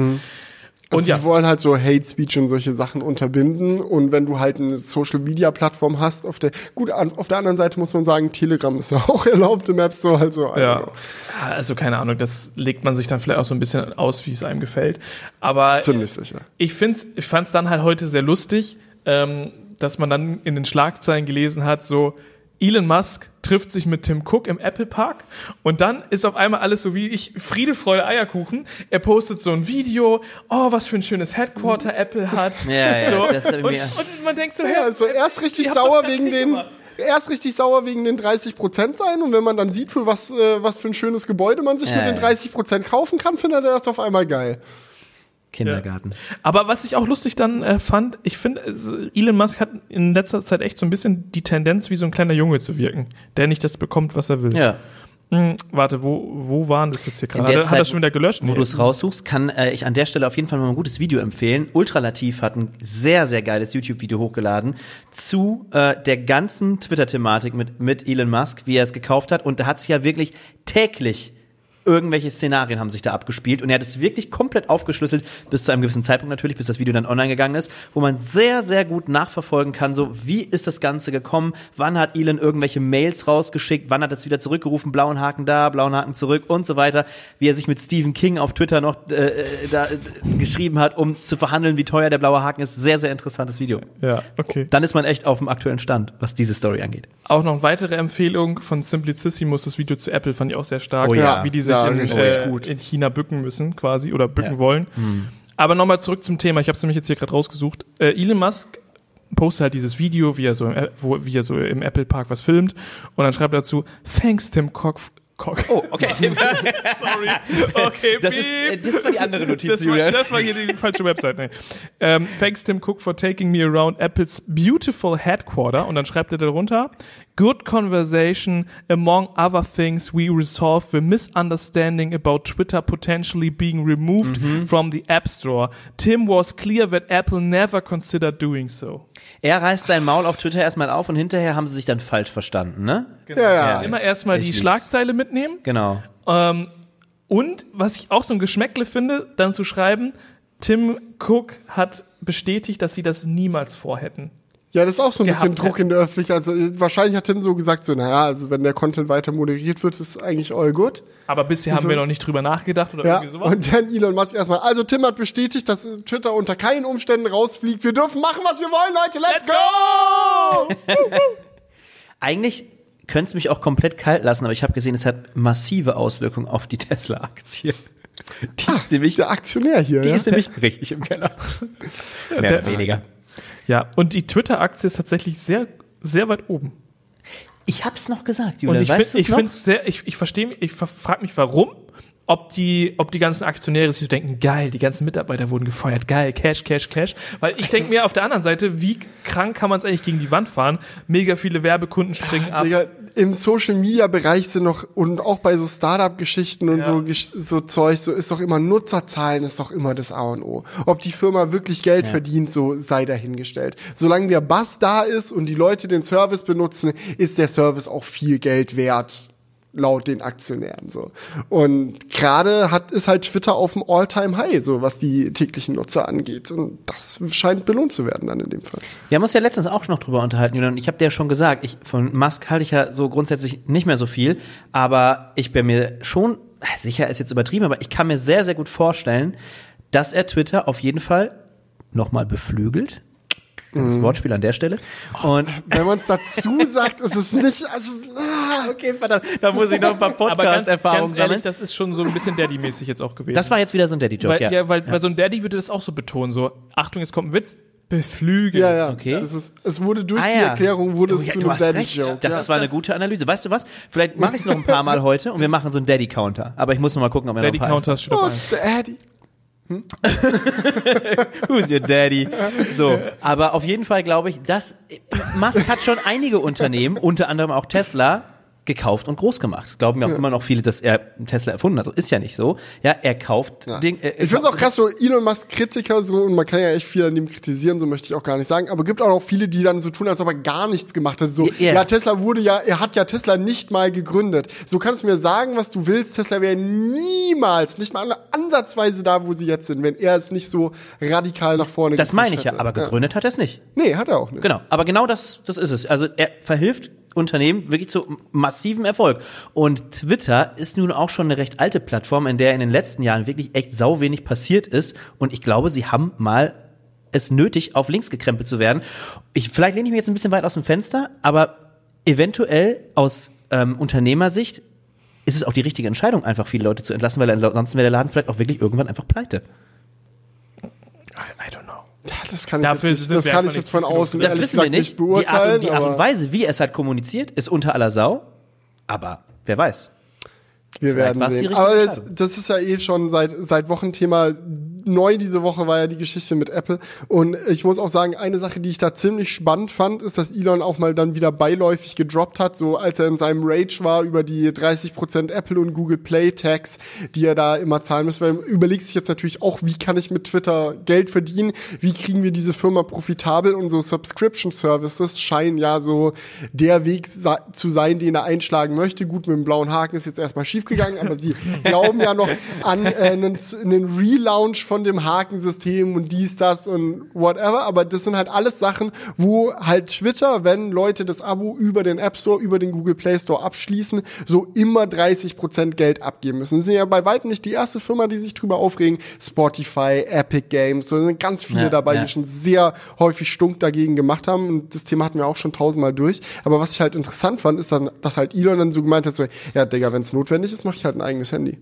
Also Und ja. sie wollen halt so Hate Speech und solche Sachen unterbinden. Und wenn du halt eine Social Media Plattform hast, auf der, gut, an, auf der anderen Seite muss man sagen, Telegram ist ja auch erlaubt im App Store, also, I don't Ja, also keine Ahnung, das legt man sich dann vielleicht auch so ein bisschen aus, wie es einem gefällt. Aber ziemlich sicher. ich find's, ich fand's dann halt heute sehr lustig, ähm, dass man dann in den Schlagzeilen gelesen hat, so Elon Musk trifft sich mit Tim Cook im Apple Park und dann ist auf einmal alles so wie ich Friede, Freude, Eierkuchen. Er postet so ein Video, oh, was für ein schönes Headquarter Apple hat. Ja, ja, so. das hab ich und, und man denkt so, Ja, hey, also erst richtig sauer wegen den, gemacht. erst richtig sauer wegen den 30 Prozent sein und wenn man dann sieht, für was, äh, was für ein schönes Gebäude man sich Ja, mit den ja. 30 Prozent kaufen kann, findet er das auf einmal geil. Kindergarten. Aber was ich auch lustig dann äh, fand, ich finde, also Elon Musk hat in letzter Zeit echt so ein bisschen die Tendenz, wie so ein kleiner Junge zu wirken, der nicht das bekommt, was er will. Ja. Hm, warte, wo, wo waren das jetzt hier gerade? Hat, Zeit, schon wieder gelöscht? Wo Nee. du es raussuchst, kann äh, ich an der Stelle auf jeden Fall mal ein gutes Video empfehlen. Ultralativ hat ein sehr, sehr geiles YouTube-Video hochgeladen zu äh, der ganzen Twitter-Thematik mit, mit Elon Musk, wie er es gekauft hat. Und da hat sich ja wirklich täglich irgendwelche Szenarien haben sich da abgespielt und er hat es wirklich komplett aufgeschlüsselt, bis zu einem gewissen Zeitpunkt natürlich, bis das Video dann online gegangen ist, wo man sehr, sehr gut nachverfolgen kann, so wie ist das Ganze gekommen, wann hat Elon irgendwelche Mails rausgeschickt, wann hat er es wieder zurückgerufen, blauen Haken da, blauen Haken zurück und so weiter, wie er sich mit Stephen King auf Twitter noch äh, äh, da, äh, geschrieben hat, um zu verhandeln, wie teuer der blaue Haken ist. Sehr, sehr interessantes Video. Ja, okay. Dann ist man echt auf dem aktuellen Stand, was diese Story angeht. Auch noch weitere Empfehlung von Simplicissimus, das Video zu Apple fand ich auch sehr stark, Oh ja. wie die sich Ja, in, äh, gut. in China bücken müssen quasi oder bücken Ja. wollen. Aber nochmal zurück zum Thema, ich habe es nämlich jetzt hier gerade rausgesucht. Äh, Elon Musk postet halt dieses Video, wie er so im, wo, wie er so im Apple Park was filmt und dann schreibt er dazu, thanks Tim Cook. Cook. Oh, okay. sorry. Okay, Das, ist, äh, das war die andere Notiz, Das war, das war hier die falsche Website. Nee. Ähm, thanks Tim Cook for taking me around Apples beautiful headquarter. Und dann schreibt er darunter, good conversation among other things we resolved the misunderstanding about Twitter potentially being removed from the App Store. Tim was clear that Apple never considered doing so. Er reißt sein Maul auf Twitter erstmal auf und hinterher haben sie sich dann falsch verstanden, ne? Ja, ja. Ja. Immer erstmal die lieb's. Schlagzeile mitnehmen. Genau. Ähm, und was ich auch so ein Geschmäckle finde, dann zu schreiben, Tim Cook hat bestätigt, dass sie das niemals vorhätten. Ja, das ist auch so ein bisschen Druck in der Öffentlichkeit. Also wahrscheinlich hat Tim so gesagt, so, naja, also wenn der Content weiter moderiert wird, ist eigentlich all good. Aber bisher haben Wieso? wir noch nicht drüber nachgedacht oder Ja, irgendwie sowas. und dann Elon Musk erstmal. Also Tim hat bestätigt, dass Twitter unter keinen Umständen rausfliegt. Wir dürfen machen, was wir wollen, Leute. Let's, go! Eigentlich könnte es mich auch komplett kalt lassen, aber ich habe gesehen, es hat massive Auswirkungen auf die Tesla-Aktie. Die ist nämlich, Der Aktionär hier. die ja? ist nämlich richtig im Keller. Mehr Der- oder weniger. Ja, und die Twitter-Aktie ist tatsächlich sehr, sehr weit oben. Ich hab's noch gesagt, Und Julian. ich weißt finde ich find's sehr, ich, ich verstehe, ich frage mich, warum, ob die, ob die ganzen Aktionäre sich so denken, geil, die ganzen Mitarbeiter wurden gefeuert, geil, Cash, Cash, Cash. Weil ich Also denke mir auf der anderen Seite, wie krank kann man es eigentlich gegen die Wand fahren? Mega viele Werbekunden springen ab. Digga, im Social Media Bereich sind noch und auch bei so Startup Geschichten und Ja. so so Zeug, so ist doch immer Nutzerzahlen ist doch immer das A und O. Ob die Firma wirklich Geld verdient, so sei dahingestellt. Solange der Bass da ist und die Leute den Service benutzen, ist der Service auch viel Geld wert. Laut den Aktionären so. Und gerade hat ist halt Twitter auf dem All-Time-High, so was die täglichen Nutzer angeht. Und das scheint belohnt zu werden dann in dem Fall. Wir haben uns ja letztens auch noch drüber unterhalten, Julian. und Ich habe dir ja schon gesagt, ich, von Musk halte ich ja so grundsätzlich nicht mehr so viel, aber ich bin mir schon, sicher ist jetzt übertrieben, aber ich kann mir sehr, sehr gut vorstellen, dass er Twitter auf jeden Fall nochmal beflügelt. Das Wortspiel an der Stelle. Und Wenn man es dazu sagt, ist es nicht, also, ah, okay, verdammt, da muss ich noch ein paar Podcast-Erfahrungen sammeln. das ist schon so ein bisschen Daddy-mäßig jetzt auch gewesen. Das war jetzt wieder so ein Daddy-Joke, weil, ja. ja. weil, weil so ein Daddy würde das auch so betonen, so, Achtung, jetzt kommt ein Witz, beflügelt. ja, ja. Okay. Das ist, es wurde durch Ah, die ja. Erklärung wurde Oh, es ja, zu du einem. Daddy-Joke. Das ja. war eine gute Analyse. Weißt du was? Vielleicht mache ich es noch ein paar Mal heute und wir machen so einen Daddy-Counter. Aber ich muss noch mal gucken, ob wir noch ein paar Daddy-Counter steht auf Oh, eins. Daddy. Who's your daddy? So, aber auf jeden Fall glaube ich, dass Musk hat schon einige Unternehmen, unter anderem auch Tesla, gekauft und groß gemacht. Das glauben ja auch immer noch viele, dass er Tesla erfunden hat. So ist ja nicht so. Ja, er kauft Ja. Ding. Äh, ich finde es auch krass, so Elon Musk Kritiker so, und man kann ja echt viel an dem kritisieren, so möchte ich auch gar nicht sagen, aber gibt auch noch viele, die dann so tun, als ob er gar nichts gemacht hat. So, Ja. ja, Tesla wurde ja, er hat ja Tesla nicht mal gegründet. So kannst du mir sagen, was du willst, Tesla wäre niemals, nicht mal ansatzweise da, wo sie jetzt sind, wenn er es nicht so radikal nach vorne Das meine ich ja, hätte. aber gegründet hat er es nicht. Nee, hat er auch nicht. Genau, aber genau das, das ist es. Also er verhilft Unternehmen wirklich zu massivem Erfolg. Und Twitter ist nun auch schon eine recht alte Plattform, in der in den letzten Jahren wirklich echt sau wenig passiert ist. Und ich glaube, sie haben mal es nötig, auf links gekrempelt zu werden. Ich, vielleicht lehne ich mich jetzt ein bisschen weit aus dem Fenster, aber eventuell aus ähm, Unternehmersicht ist es auch die richtige Entscheidung, einfach viele Leute zu entlassen, weil ansonsten wäre der Laden vielleicht auch wirklich irgendwann einfach pleite. I, don't know. Das kann ich Dafür jetzt, nicht, das kann ich jetzt nicht von außen. Das wissen wir gesagt nicht. Die Art, beurteilen. und, die Art und Weise, wie es halt kommuniziert, ist unter aller Sau. Aber wer weiß. Wir Vielleicht werden sehen. Aber das, das ist ja eh schon seit, seit Wochen Thema. Neu diese Woche war ja die Geschichte mit Apple. Und ich muss auch sagen, eine Sache, die ich da ziemlich spannend fand, ist, dass Elon auch mal dann wieder beiläufig gedroppt hat, so als er in seinem Rage war über die 30% Apple und Google Play Tax, die er da immer zahlen muss. Weil er überlegt sich jetzt natürlich auch, wie kann ich mit Twitter Geld verdienen? Wie kriegen wir diese Firma profitabel? Und so Subscription Services scheinen ja so der Weg zu sein, den er einschlagen möchte. Gut, mit dem blauen Haken ist jetzt erstmal schiefgegangen, aber sie glauben ja noch an äh, einen, einen Relaunch von dem Hakensystem und dies, das und whatever. Aber das sind halt alles Sachen, wo halt Twitter, wenn Leute das Abo über den App Store, über den Google Play Store abschließen, so immer 30% Geld abgeben müssen. Sie sind ja bei weitem nicht die erste Firma, die sich drüber aufregen. Spotify, Epic Games, so sind ganz viele Ja, dabei, ja. die schon sehr häufig stunk dagegen gemacht haben. Und das Thema hatten wir auch schon tausendmal durch. Aber was ich halt interessant fand, ist dann, dass halt Elon dann so gemeint hat, so, ja, Digga, wenn es notwendig ist, mache ich halt ein eigenes Handy.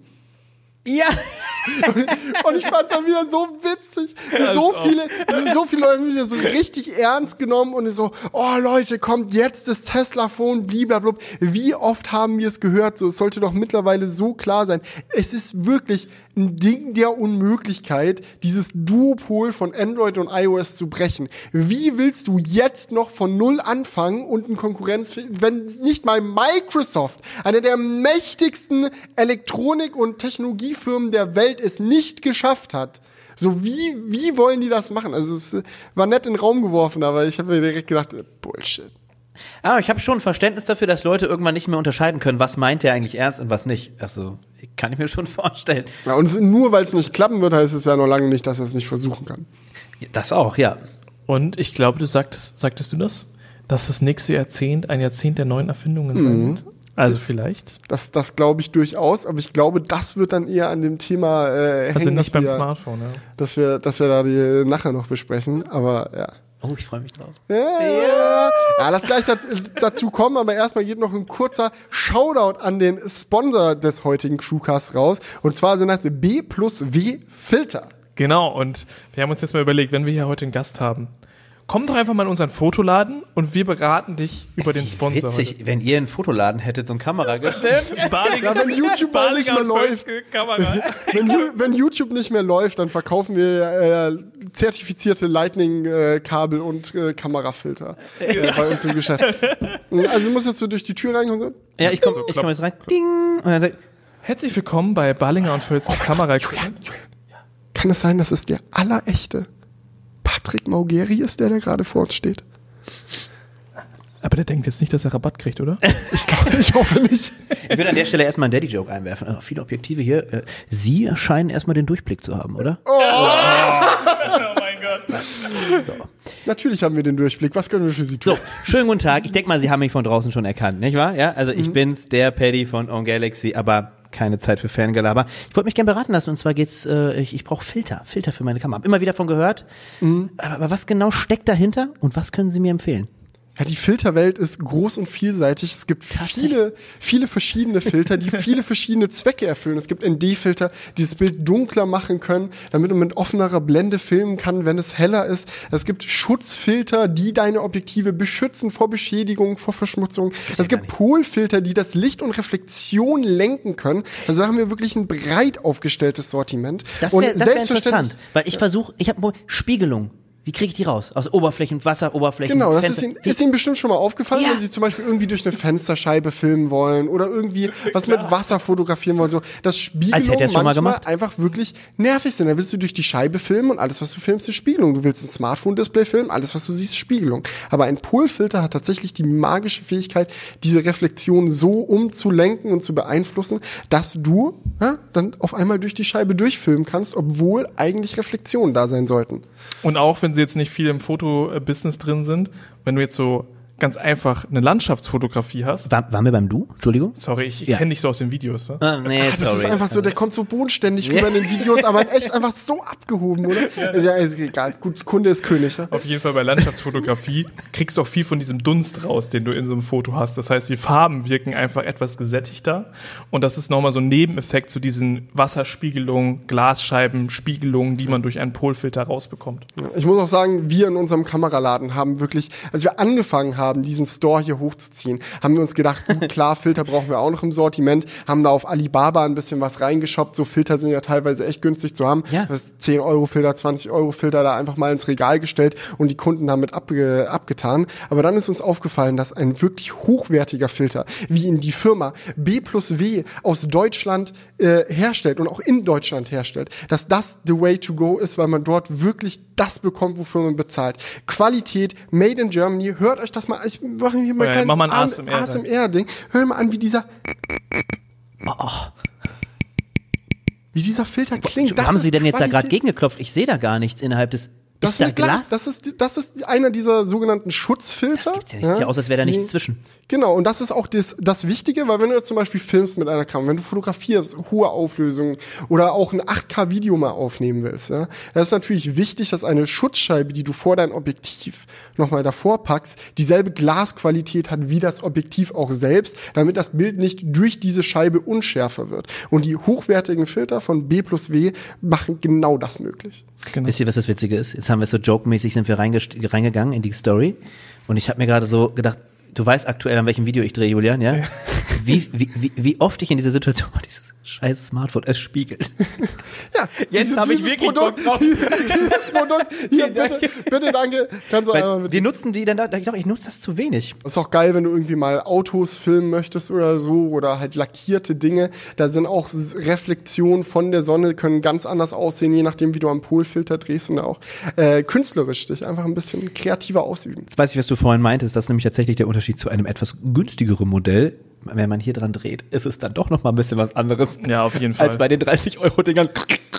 Ja. Und ich fand's dann wieder so witzig. Wie so viele, so viele Leute haben wieder so richtig ernst genommen und so, oh Leute, kommt jetzt das Tesla-Phone, blablabla. Wie oft haben wir es gehört? So, es sollte doch mittlerweile so klar sein. Es ist wirklich ein Ding der Unmöglichkeit, dieses Duopol von Android und iOS zu brechen. Wie willst du jetzt noch von Null anfangen und ein Konkurrenz, wenn nicht mal Microsoft, eine der mächtigsten Elektronik- und Technologiefirmen der Welt, es nicht geschafft hat? So, wie, wie wollen die das machen? Also, es war nett in den Raum geworfen, aber ich habe mir direkt gedacht, äh, Bullshit. Aber ich habe schon Verständnis dafür, dass Leute irgendwann nicht mehr unterscheiden können, was meint er eigentlich ernst und was nicht. Also, kann ich mir schon vorstellen. Ja, und nur weil es nicht klappen wird, heißt es ja noch lange nicht, dass er es nicht versuchen kann. Das auch, ja. Und ich glaube, du sagtest, sagtest du das? Dass das nächste Jahrzehnt ein Jahrzehnt der neuen Erfindungen sein wird? Also vielleicht. Das, das glaube ich durchaus, aber ich glaube, das wird dann eher an dem Thema äh, hängen, Also nicht beim wir, Smartphone, ja. dass wir, dass wir da die nachher noch besprechen. Aber ja. Oh, ich freue mich drauf. Ja, ja. ja, lass gleich dazu, dazu kommen, aber erstmal geht noch ein kurzer Shoutout an den Sponsor des heutigen Crewcasts raus. Und zwar sind das B plus W Filter. Genau, und wir haben uns jetzt mal überlegt, wenn wir hier heute einen Gast haben, komm doch einfach mal in unseren Fotoladen und wir beraten dich über den Sponsor. Witzig, wenn ihr einen Fotoladen hättet, so ein. Barlinger, Ja, wenn YouTube mal nicht mehr läuft. Kamera. Wenn, wenn YouTube nicht mehr läuft, dann verkaufen wir äh, zertifizierte Lightning-Kabel und äh, Kamerafilter äh, bei uns im Geschäft. Also du musst jetzt so durch die Tür reinkommen und so. ja, ich komme ich komm jetzt rein. Ding. Und dann sagt, Herzlich willkommen bei Barlinger und Völz Kamera. Kann es sein, dass es der allerechte Patrick Maugeri ist, der da gerade vor uns steht? Aber der denkt jetzt nicht, dass er Rabatt kriegt, oder? Ich glaube, ich hoffe nicht. Ich würde an der Stelle erstmal einen Daddy-Joke einwerfen. Also viele Objektive hier. Äh, Sie scheinen erstmal den Durchblick zu haben, oder? oh mein Gott. Natürlich haben wir den Durchblick. Was können wir für Sie tun? So, schönen guten Tag. Ich denke mal, Sie haben mich von draußen schon erkannt, nicht wahr? Ja, also ich bin's, der Paddy von On Galaxy, aber keine Zeit für Fangelaber. Ich wollte mich gerne beraten lassen und zwar geht's, äh, ich, ich brauche Filter, Filter für meine Kamera. Hab immer wieder von gehört. Aber, aber was genau steckt dahinter und was können Sie mir empfehlen? Ja, die Filterwelt ist groß und vielseitig. Es gibt viele, viele verschiedene Filter, die viele verschiedene Zwecke erfüllen. Es gibt ND-Filter, die das Bild dunkler machen können, damit man mit offenerer Blende filmen kann, wenn es heller ist. Es gibt Schutzfilter, die deine Objektive beschützen vor Beschädigung, vor Verschmutzung. Es gibt. Polfilter, die das Licht und Reflexion lenken können. Also da haben wir wirklich ein breit aufgestelltes Sortiment. Das wäre wär interessant, weil ich versuche, ich habe Spiegelung. Wie kriege ich die raus? Aus Oberflächen, Wasser, Oberflächen. Genau, das ist. Ihnen, ist Ihnen bestimmt schon mal aufgefallen, Ja. wenn Sie zum Beispiel irgendwie durch eine Fensterscheibe filmen wollen oder irgendwie was mit Wasser fotografieren wollen, so, schon mal manchmal einfach wirklich nervig sind. Da willst du durch die Scheibe filmen und alles, was du filmst, ist Spiegelung. Du willst ein Smartphone-Display filmen, alles, was du siehst, ist Spiegelung. Aber ein Polfilter hat tatsächlich die magische Fähigkeit, diese Reflexion so umzulenken und zu beeinflussen, dass du ja, dann auf einmal durch die Scheibe durchfilmen kannst, obwohl eigentlich Reflexionen da sein sollten. Und auch wenn sie jetzt nicht viel im Fotobusiness drin sind, wenn du jetzt so ganz einfach eine Landschaftsfotografie hast. War, waren wir beim Du? Entschuldigung? Sorry, ich, ich Ja. kenne dich so aus den Videos. Ne? Ah, nee, Das ist einfach so, der kommt so bodenständig rüber in den Videos, aber echt einfach so abgehoben, oder? Ja, ja ist egal. Gut, Kunde ist König. Ja? Auf jeden Fall bei Landschaftsfotografie kriegst du auch viel von diesem Dunst raus, den du in so einem Foto hast. Das heißt, die Farben wirken einfach etwas gesättigter. Und das ist nochmal so ein Nebeneffekt zu diesen Wasserspiegelungen, Glasscheiben, Spiegelungen, die man durch einen Polfilter rausbekommt. Ich muss auch sagen, wir in unserem Kameraladen haben wirklich, als wir angefangen haben, diesen Store hier hochzuziehen, haben wir uns gedacht, gut, klar, Filter brauchen wir auch noch im Sortiment, haben da auf Alibaba ein bisschen was reingeshoppt. So Filter sind ja teilweise echt günstig zu haben. Ja. Das 10 Euro Filter, 20 Euro Filter da einfach mal ins Regal gestellt und die Kunden damit abge abgetan. Aber dann ist uns aufgefallen, dass ein wirklich hochwertiger Filter, wie ihn die Firma B plus W aus Deutschland äh, herstellt und auch in Deutschland herstellt, dass das the way to go ist, weil man dort wirklich das bekommt, wofür man bezahlt. Qualität, made in Germany. Hört euch das mal, ich mache hier mal Oh ja, ein mach mal ein kleines ASMR -Ding. ASMR-Ding. Hör mal an, wie dieser wie dieser Filter klingt. Das haben Sie denn jetzt da gerade Qualität. gegengeklopft? Ich sehe da gar nichts innerhalb des. Das ist da Glas. Glas? Das ist, das ist einer dieser sogenannten Schutzfilter. Das gibt's ja nicht. Sieht ja aus, als wäre da nichts zwischen. Genau, und das ist auch das, das Wichtige, weil wenn du jetzt zum Beispiel filmst mit einer Kamera, wenn du fotografierst, hohe Auflösungen oder auch ein 8K-Video mal aufnehmen willst, ja, das ist natürlich wichtig, dass eine Schutzscheibe, die du vor dein Objektiv nochmal davor packst, dieselbe Glasqualität hat wie das Objektiv auch selbst, damit das Bild nicht durch diese Scheibe unschärfer wird. Und die hochwertigen Filter von B plus W machen genau das möglich. Genau. Wisst ihr, was das Witzige ist? Jetzt haben wir so joke-mäßig sind wir reingegangen in die Story und ich habe mir gerade so gedacht, du weißt aktuell, an welchem Video ich drehe, Julian, ja? Wie, wie, wie, wie oft ich in dieser Situation war, dieses scheiß Smartphone, es spiegelt. Ja, Jetzt diese- hab ich wirklich Produkt, Bock drauf. dieses Produkt, hier, bitte, bitte, danke. Kannst du einmal Weil mit wir nutzen die dann da, ich dachte, ich nutze das zu wenig. ist auch geil, wenn du irgendwie mal Autos filmen möchtest oder so oder halt lackierte Dinge. Da sind auch Reflexionen von der Sonne, können ganz anders aussehen, je nachdem, wie du am Polfilter drehst und auch äh, künstlerisch dich einfach ein bisschen kreativer ausüben. Jetzt weiß ich, was du vorhin meintest, das ist nämlich tatsächlich der Unterschied zu einem etwas günstigeren Modell. Wenn man hier dran dreht, ist es dann doch noch mal ein bisschen was anderes. Ja, auf jeden Fall. Als bei den 30 Euro Dingern.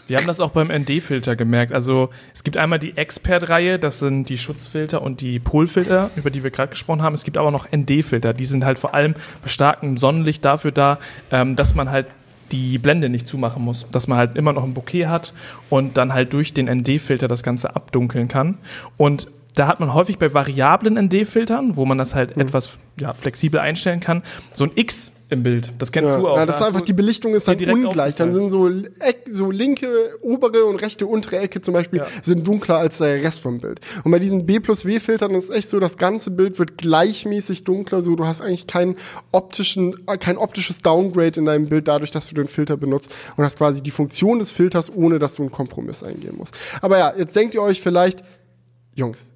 Wir haben das auch beim ND-Filter gemerkt. Also es gibt einmal die Expert-Reihe, das sind die Schutzfilter und die Polfilter, über die wir gerade gesprochen haben. Es gibt aber noch ND-Filter, die sind halt vor allem bei starkem Sonnenlicht dafür da, ähm, dass man halt die Blende nicht zumachen muss, dass man halt immer noch ein Bouquet hat und dann halt durch den ND-Filter das Ganze abdunkeln kann. Und da hat man häufig bei variablen ND-Filtern, wo man das halt etwas ja, flexibel einstellen kann, so ein X im Bild. Das kennst Ja, du auch. ja, das ist Da einfach, die Belichtung ist dann ungleich. Dann sind so, Eck, so linke obere und rechte untere Ecke zum Beispiel Ja. sind dunkler als der Rest vom Bild. Und bei diesen B plus W Filtern ist echt so, das ganze Bild wird gleichmäßig dunkler, so du hast eigentlich keinen optischen, äh, kein optisches Downgrade in deinem Bild dadurch, dass du den Filter benutzt und hast quasi die Funktion des Filters, ohne dass du einen Kompromiss eingehen musst. Aber ja, jetzt denkt ihr euch vielleicht, Jungs,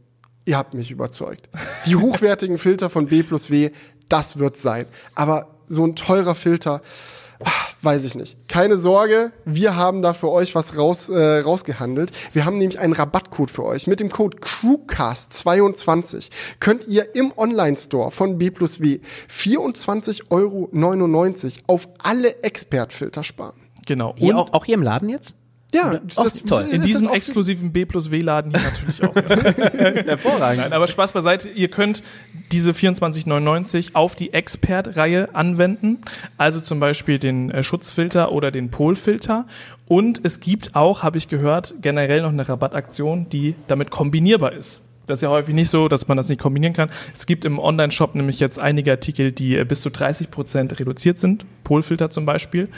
ihr habt mich überzeugt. Die hochwertigen Filter von B plus W, das wird sein. Aber so ein teurer Filter, ah, Weiß ich nicht. Keine Sorge, wir haben da für euch was raus, äh, rausgehandelt. Wir haben nämlich einen Rabattcode für euch. Mit dem Code CrewCast22 könnt ihr im Online-Store von B plus W 24,99 Euro auf alle Expert-Filter sparen. Genau. Hier Und auch, auch hier im Laden jetzt? Ja, Oh, toll. in diesem das exklusiven B plus W-Laden hier natürlich auch. Hervorragend. Nein, aber Spaß beiseite. Ihr könnt diese 24,99 auf die Expert-Reihe anwenden. Also zum Beispiel den äh, Schutzfilter oder den Polfilter. Und es gibt auch, habe ich gehört, generell noch eine Rabattaktion, die damit kombinierbar ist. Das ist ja häufig nicht so, dass man das nicht kombinieren kann. Es gibt im Online-Shop nämlich jetzt einige Artikel, die äh, bis zu 30 Prozent reduziert sind. Polfilter zum Beispiel.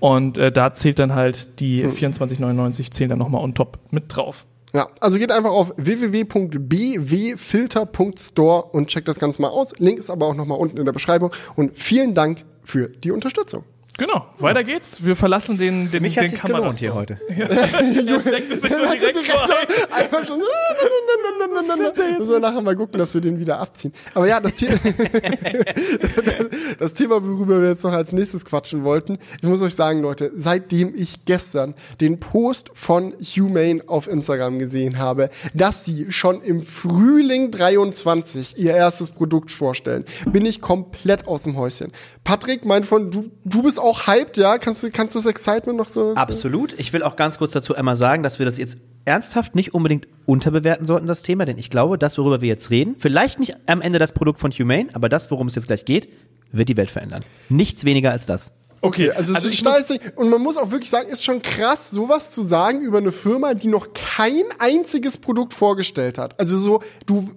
Und äh, da zählt dann halt die 24,99 zählen dann nochmal on top mit drauf. Ja, also geht einfach auf www.bwfilter.store und checkt das Ganze mal aus. Link ist aber auch nochmal unten in der Beschreibung. Und vielen Dank für die Unterstützung. Genau, weiter geht's. Wir verlassen den, den, Mich den hat sich gelohnt hier heute. Er steckt es sich so Dann hat direkt direkt vor. so einfach schon. Müssen wir nachher mal gucken, dass wir den wieder abziehen. Aber ja, das, The das Thema, worüber wir jetzt noch als nächstes quatschen wollten. Ich muss euch sagen, Leute, seitdem ich gestern den Post von Humane auf Instagram gesehen habe, dass sie schon im Frühling 23 ihr erstes Produkt vorstellen, bin ich komplett aus dem Häuschen. Patrick, mein von, du, du bist auch hyped, ja? Kannst du, kannst du das Excitement noch so? Absolut. Ich will auch ganz kurz dazu einmal sagen, dass wir das jetzt ernsthaft nicht unbedingt unterbewerten sollten, das Thema, denn ich glaube, das, worüber wir jetzt reden, vielleicht nicht am Ende das Produkt von Humane, aber das, worum es jetzt gleich geht, wird die Welt verändern. Nichts weniger als das. Okay, also, also es ich ist steißig. Und man muss auch wirklich sagen, ist schon krass, sowas zu sagen über eine Firma, die noch kein einziges Produkt vorgestellt hat. Also so, du,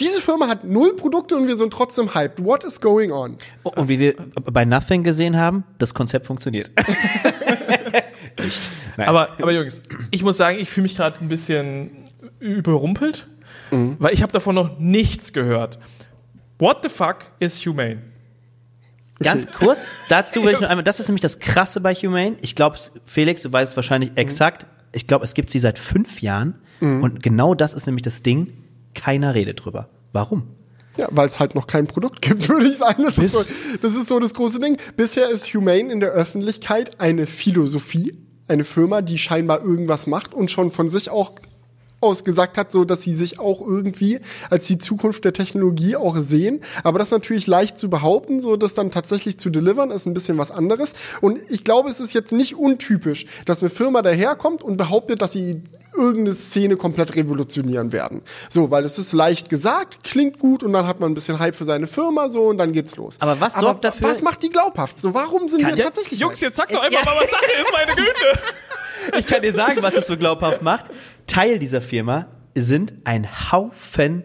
diese Firma hat null Produkte und wir sind trotzdem hyped. What is going on? Und wie wir bei Nothing gesehen haben, das Konzept funktioniert. Nicht. Nein. Aber, aber Jungs, ich muss sagen, ich fühle mich gerade ein bisschen überrumpelt, weil ich habe davon noch nichts gehört. What the fuck is humane? Ganz kurz, dazu will ich noch einmal, das ist nämlich das Krasse bei Humane. Ich glaube, Felix, du weißt es wahrscheinlich exakt. Ich glaube, es gibt sie seit fünf Jahren. Und genau das ist nämlich das Ding. Keiner redet drüber. Warum? Ja, weil es halt noch kein Produkt gibt, würde ich sagen. Das ist, so, das ist so das große Ding. Bisher ist Humane in der Öffentlichkeit eine Philosophie, eine Firma, die scheinbar irgendwas macht und schon von sich auch aus gesagt hat, so dass sie sich auch irgendwie als die Zukunft der Technologie auch sehen. Aber das natürlich leicht zu behaupten, so das dann tatsächlich zu delivern, ist ein bisschen was anderes. Und ich glaube, es ist jetzt nicht untypisch, dass eine Firma daherkommt und behauptet, dass sie irgendeine Szene komplett revolutionieren werden. So, weil es ist leicht gesagt, klingt gut und dann hat man ein bisschen Hype für seine Firma so und dann geht's los. Aber was sorgt dafür- Was macht die glaubhaft? So, warum sind wir ja, tatsächlich Jungs, jetzt sag doch einfach mal, was Sache ist, meine Güte. Ich kann dir sagen, was es so glaubhaft macht. Teil dieser Firma sind ein Haufen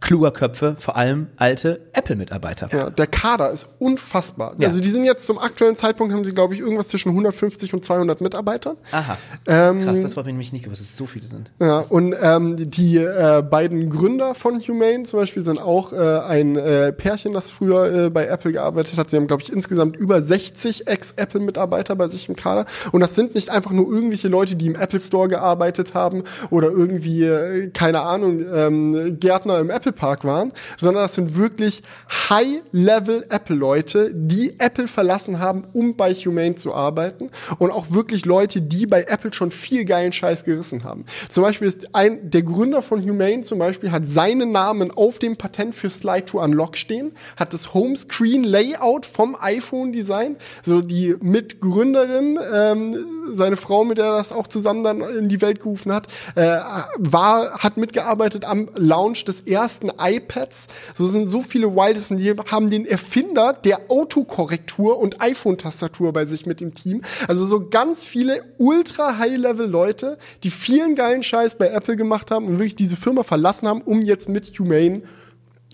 kluger Köpfe, vor allem alte Apple-Mitarbeiter. Ja, der Kader ist unfassbar. Ja. Also die sind jetzt zum aktuellen Zeitpunkt haben sie glaube ich irgendwas zwischen 150 und 200 Mitarbeitern. Aha. Ähm, Krass, das war mir nämlich nicht gewusst, dass es so viele sind. Ja, und ähm, die äh, beiden Gründer von Humane zum Beispiel sind auch äh, ein äh, Pärchen, das früher äh, bei Apple gearbeitet hat. Sie haben, glaube ich, insgesamt über 60 Ex-Apple-Mitarbeiter bei sich im Kader. Und das sind nicht einfach nur irgendwelche Leute, die im Apple Store gearbeitet haben oder irgendwie, äh, keine Ahnung, ähm, Gärtner im Apple Park waren, sondern das sind wirklich High-Level-Apple-Leute, die Apple verlassen haben, um bei Humane zu arbeiten. Und auch wirklich Leute, die bei Apple schon viel geilen Scheiß gerissen haben. Zum Beispiel ist ein, der Gründer von Humane zum Beispiel hat seinen Namen auf dem Patent für Slide to Unlock stehen, hat das Homescreen-Layout vom iPhone Design, so die Mitgründerin, ähm, seine Frau, mit der er das auch zusammen dann in die Welt gerufen hat, äh, war, hat mitgearbeitet am Launch des ersten iPads. So sind so viele Wildesten, die haben den Erfinder der Autokorrektur und iPhone-Tastatur bei sich mit dem Team. Also so ganz viele ultra High-Level-Leute, die vielen geilen Scheiß bei Apple gemacht haben und wirklich diese Firma verlassen haben, um jetzt mit Humane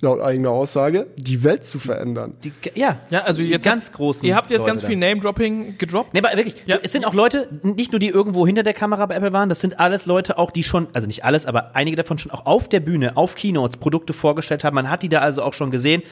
laut eigener Aussage, die Welt zu verändern. Die, ja, Ja, also die jetzt ganz habt- großen. Ihr habt jetzt Leute ganz viel Name-Dropping gedroppt. Nee, aber wirklich, Ja. es sind auch Leute, nicht nur die irgendwo hinter der Kamera bei Apple waren, das sind alles Leute auch, die schon, also nicht alles, aber einige davon schon auch auf der Bühne, auf Keynotes Produkte vorgestellt haben. Man hat die da also auch schon gesehen.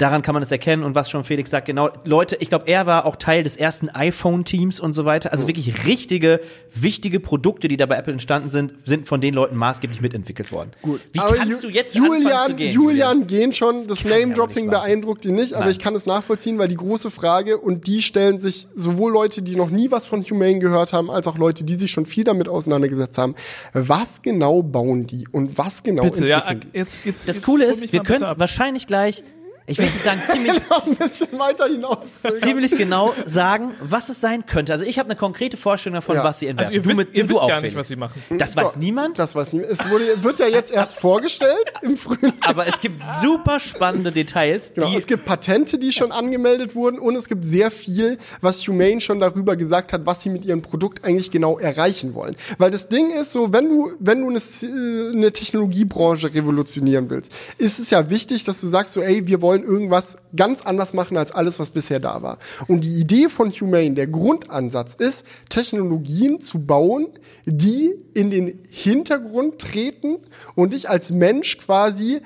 Daran kann man es erkennen und was schon Felix sagt, genau, Leute, ich glaube, er war auch Teil des ersten iPhone-Teams und so weiter. Also wirklich richtige, wichtige Produkte, die da bei Apple entstanden sind, sind von den Leuten maßgeblich mitentwickelt worden. Gut. Wie Aber kannst Ju- du jetzt anfangen zu Julian, gehen? Julian, geh verstehen schon, das ja Name-Dropping beeindruckt ihn nicht, aber Nein. ich kann es nachvollziehen, weil die große Frage, und die stellen sich sowohl Leute, die noch nie was von Humane gehört haben, als auch Leute, die sich schon viel damit auseinandergesetzt haben. Was genau bauen die und was genau Bitte, ja, entwickeln die? jetzt, jetzt, Das Coole ist, wir können es wahrscheinlich gleich, ich will nicht sagen, ziemlich, ein bisschen weiter hinaus. ziemlich genau sagen, was es sein könnte. Also ich habe eine konkrete Vorstellung davon, Ja. was sie entwerfen. Also ihr Du wisst, mit- ihr du wisst auch, gar nicht, Felix. was sie machen. Das weiß niemand, Das weiß niemand. Es wurde, wird ja jetzt erst vorgestellt im Frühling. aber es gibt super spannende Details, Genau, die es gibt Patente, die schon angemeldet wurden und es gibt sehr viel, was Humane schon darüber gesagt hat, was sie mit ihrem Produkt eigentlich genau erreichen wollen. Weil das Ding ist so, wenn du, wenn du eine, äh, eine Technologiebranche revolutionieren willst, ist es ja wichtig, dass du sagst so, ey, wir wollen irgendwas ganz anders machen als alles, was bisher da war. Und die Idee von Humane, der Grundansatz ist, Technologien zu bauen, die in den Hintergrund treten und dich als Mensch quasi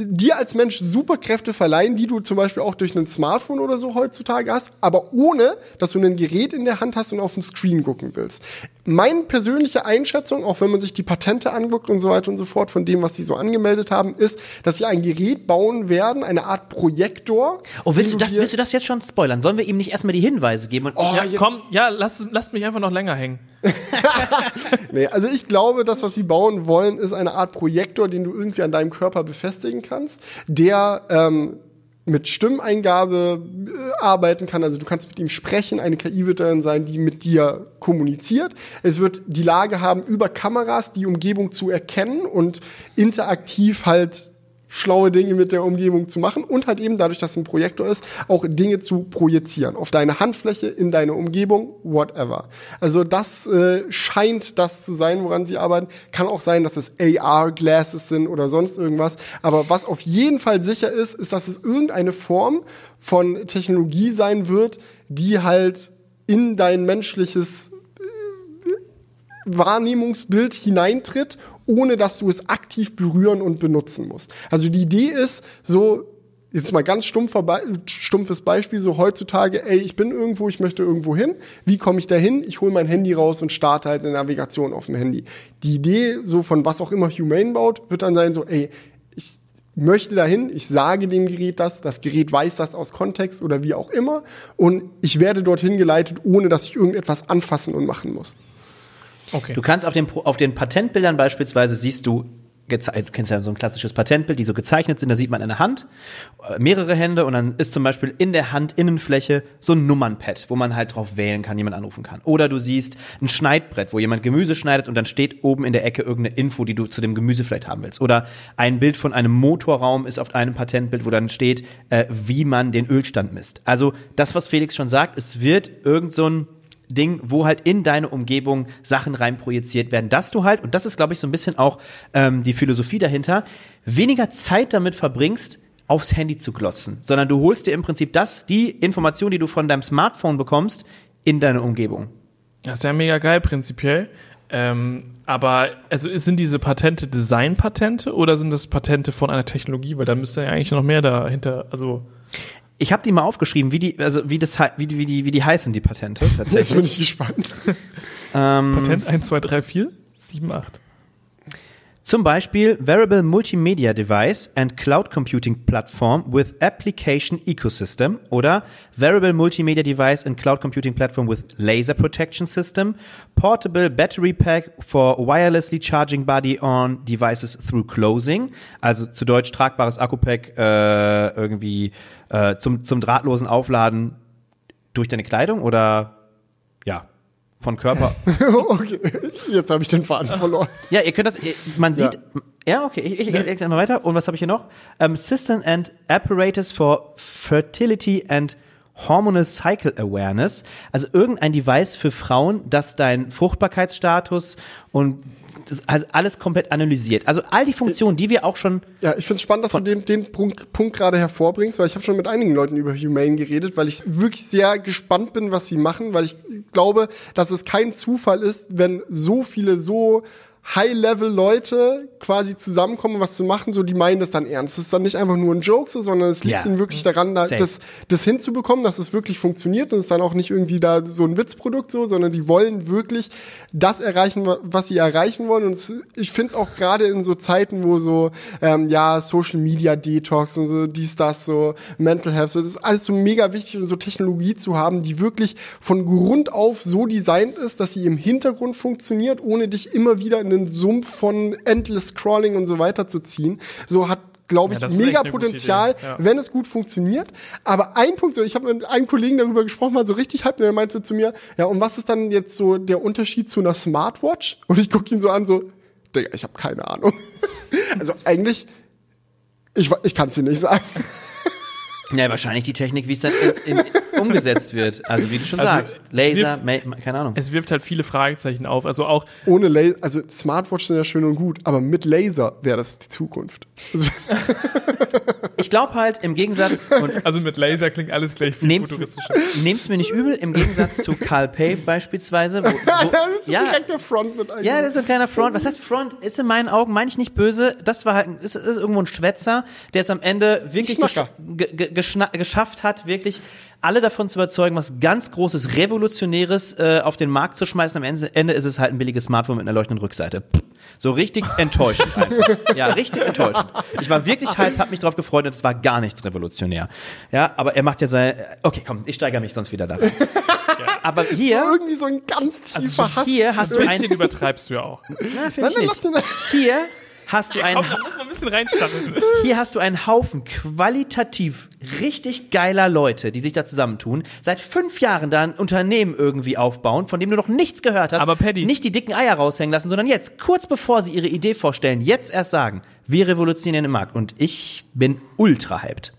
dir als Mensch Superkräfte verleihen, die du zum Beispiel auch durch ein Smartphone oder so heutzutage hast, aber ohne, dass du ein Gerät in der Hand hast und auf den Screen gucken willst. Meine persönliche Einschätzung, auch wenn man sich die Patente anguckt und so weiter und so fort, von dem, was sie so angemeldet haben, ist, dass sie ein Gerät bauen werden, eine Art Projektor. Oh, willst du das, willst du das jetzt schon spoilern? Sollen wir ihm nicht erstmal die Hinweise geben? Und Oh, Ja, komm, ja, lasst, lasst mich einfach noch länger hängen. Nee, also ich glaube, das, was sie bauen wollen, ist eine Art Projektor, den du irgendwie an deinem Körper befestigen kannst, der ähm, mit Stimmeingabe äh, arbeiten kann. Also du kannst mit ihm sprechen. Eine KI wird dann sein, die mit dir kommuniziert. Es wird die Lage haben, über Kameras die Umgebung zu erkennen und interaktiv halt schlaue Dinge mit der Umgebung zu machen und halt eben dadurch, dass es ein Projektor ist, auch Dinge zu projizieren auf deine Handfläche, in deine Umgebung, whatever. Also das äh, scheint das zu sein, woran sie arbeiten. Kann auch sein, dass es AR-Glasses sind oder sonst irgendwas. Aber was auf jeden Fall sicher ist, ist, dass es irgendeine Form von Technologie sein wird, die halt in dein menschliches Wahrnehmungsbild hineintritt, ohne dass du es aktiv berühren und benutzen musst. Also die Idee ist so, jetzt mal ganz stumpfer, stumpfes Beispiel, so heutzutage, ey, ich bin irgendwo, ich möchte irgendwo hin. Wie komme ich da hin? Ich hole mein Handy raus und starte halt eine Navigation auf dem Handy. Die Idee, so von was auch immer Humane baut, wird dann sein, so, ey, ich möchte dahin, ich sage dem Gerät das, das Gerät weiß das aus Kontext oder wie auch immer und ich werde dorthin geleitet, ohne dass ich irgendetwas anfassen und machen muss. Okay. Du kannst auf den, auf den Patentbildern beispielsweise siehst du, du kennst ja so ein klassisches Patentbild, die so gezeichnet sind, da sieht man eine Hand, äh, mehrere Hände und dann ist zum Beispiel in der Handinnenfläche so ein Nummernpad, wo man halt drauf wählen kann, jemand anrufen kann. Oder du siehst ein Schneidbrett, wo jemand Gemüse schneidet und dann steht oben in der Ecke irgendeine Info, die du zu dem Gemüse vielleicht haben willst. Oder ein Bild von einem Motorraum ist auf einem Patentbild, wo dann steht, äh, wie man den Ölstand misst. Also das, was Felix schon sagt, es wird irgend so ein Ding, wo halt in deine Umgebung Sachen rein projiziert werden, dass du halt, und das ist, glaube ich, so ein bisschen auch ähm, die Philosophie dahinter, weniger Zeit damit verbringst, aufs Handy zu glotzen, sondern du holst dir im Prinzip das, die Information, die du von deinem Smartphone bekommst, in deine Umgebung. Das ist ja mega geil prinzipiell. Ähm, aber also sind diese Patente Designpatente oder sind das Patente von einer Technologie? Weil da müsste ja eigentlich noch mehr dahinter. Also Ich habe die mal aufgeschrieben, wie die, also wie das, wie die, wie die, wie die heißen, die Patente Jetzt bin ich gespannt. ähm, Patent 1, 2, 3, 4, 7, 8. Zum Beispiel Variable Multimedia Device and Cloud Computing Platform with Application Ecosystem oder Variable Multimedia Device and Cloud Computing Platform with Laser Protection System, Portable Battery Pack for wirelessly charging body on devices through closing, also zu Deutsch tragbares Akkupack äh, irgendwie äh, zum, zum drahtlosen Aufladen durch deine Kleidung oder ja, von Körper okay, jetzt habe ich den Faden verloren. Ja, ihr könnt das, man sieht, ja, okay, ich, ich, ich erkläre mal weiter. Und was habe ich hier noch? Ähm, System and Apparatus for Fertility and Hormonal Cycle Awareness. Also irgendein Device für Frauen, das deinen Fruchtbarkeitsstatus und alles komplett analysiert. Also all die Funktionen, die wir auch schon Ja, ich finde es spannend, dass du den, den Punkt, Punkt gerade hervorbringst, weil ich habe schon mit einigen Leuten über Humane geredet, weil ich wirklich sehr gespannt bin, was sie machen, weil ich glaube, dass es kein Zufall ist, wenn so viele so High-Level-Leute quasi zusammenkommen, um was zu machen, so die meinen das dann ernst. Es ist dann nicht einfach nur ein Joke, so, sondern es liegt Ja. ihnen wirklich daran, da, das, das hinzubekommen, dass es wirklich funktioniert und es ist dann auch nicht irgendwie da so ein Witzprodukt so, sondern die wollen wirklich das erreichen, wa- was sie erreichen wollen. Und es, ich finde es auch gerade in so Zeiten, wo so, ähm, ja, Social Media Detox und so dies, das, so Mental Health, so, das ist alles so mega wichtig, so Technologie zu haben, die wirklich von Grund auf so designt ist, dass sie im Hintergrund funktioniert, ohne dich immer wieder in den Sumpf von Endless Scrolling und so weiter zu ziehen. So hat glaube ich, Ja, mega Potenzial, ja. wenn es gut funktioniert. Aber ein Punkt, so, ich habe mit einem Kollegen darüber gesprochen, mal so richtig halb, der meinte zu mir, ja, und was ist dann jetzt so der Unterschied zu einer Smartwatch? Und ich gucke ihn so an, so, Digga, ich habe keine Ahnung. also eigentlich, ich, ich kann es dir nicht sagen. Ja, wahrscheinlich die Technik, wie es dann in, in, umgesetzt wird. Also wie du schon Also, sagst, Laser, es Ma keine Ahnung. Es wirft halt viele Fragezeichen auf. Also auch, Ohne Laser, also Smartwatch sind ja schön und gut, aber mit Laser wäre das die Zukunft. Also, Ich glaube halt im Gegensatz und also mit Laser klingt alles gleich viel nehmt's, futuristischer. nehmt's mir nicht übel, im Gegensatz zu Carl Pay beispielsweise. Wo, wo, das ist ja, direkt der Front mit Ja, das ist ein kleiner Front. Was heißt Front? Ist in meinen Augen, meine ich nicht böse. Das war halt, ein- ist, ist irgendwo ein Schwätzer, der es am Ende wirklich gesch geschafft hat, wirklich alle davon zu überzeugen, was ganz Großes, Revolutionäres äh, auf den Markt zu schmeißen. Am Ende, ist es halt ein billiges Smartphone mit einer leuchtenden Rückseite. So richtig enttäuschend einfach. Ja, richtig enttäuschend. Ich war wirklich hype, hab mich drauf gefreut und es war gar nichts revolutionär. Ja, aber er macht ja sein. Okay, komm, ich steigere mich sonst wieder da. rein. Aber hier, irgendwie so ein ganz tiefer Hass. hier hast du Ein bisschen übertreibst du ja auch. Na, Nein, nein, nicht. lass Hier hast du einen Komm, muss man ein bisschen reinstacheln. Hier hast du einen Haufen qualitativ richtig geiler Leute, die sich da zusammentun, seit fünf Jahren da ein Unternehmen irgendwie aufbauen, von dem du noch nichts gehört hast. Aber Paddy- Nicht die dicken Eier raushängen lassen, sondern jetzt, kurz bevor sie ihre Idee vorstellen, jetzt erst sagen, wir revolutionieren den Markt. Und ich bin ultra hyped.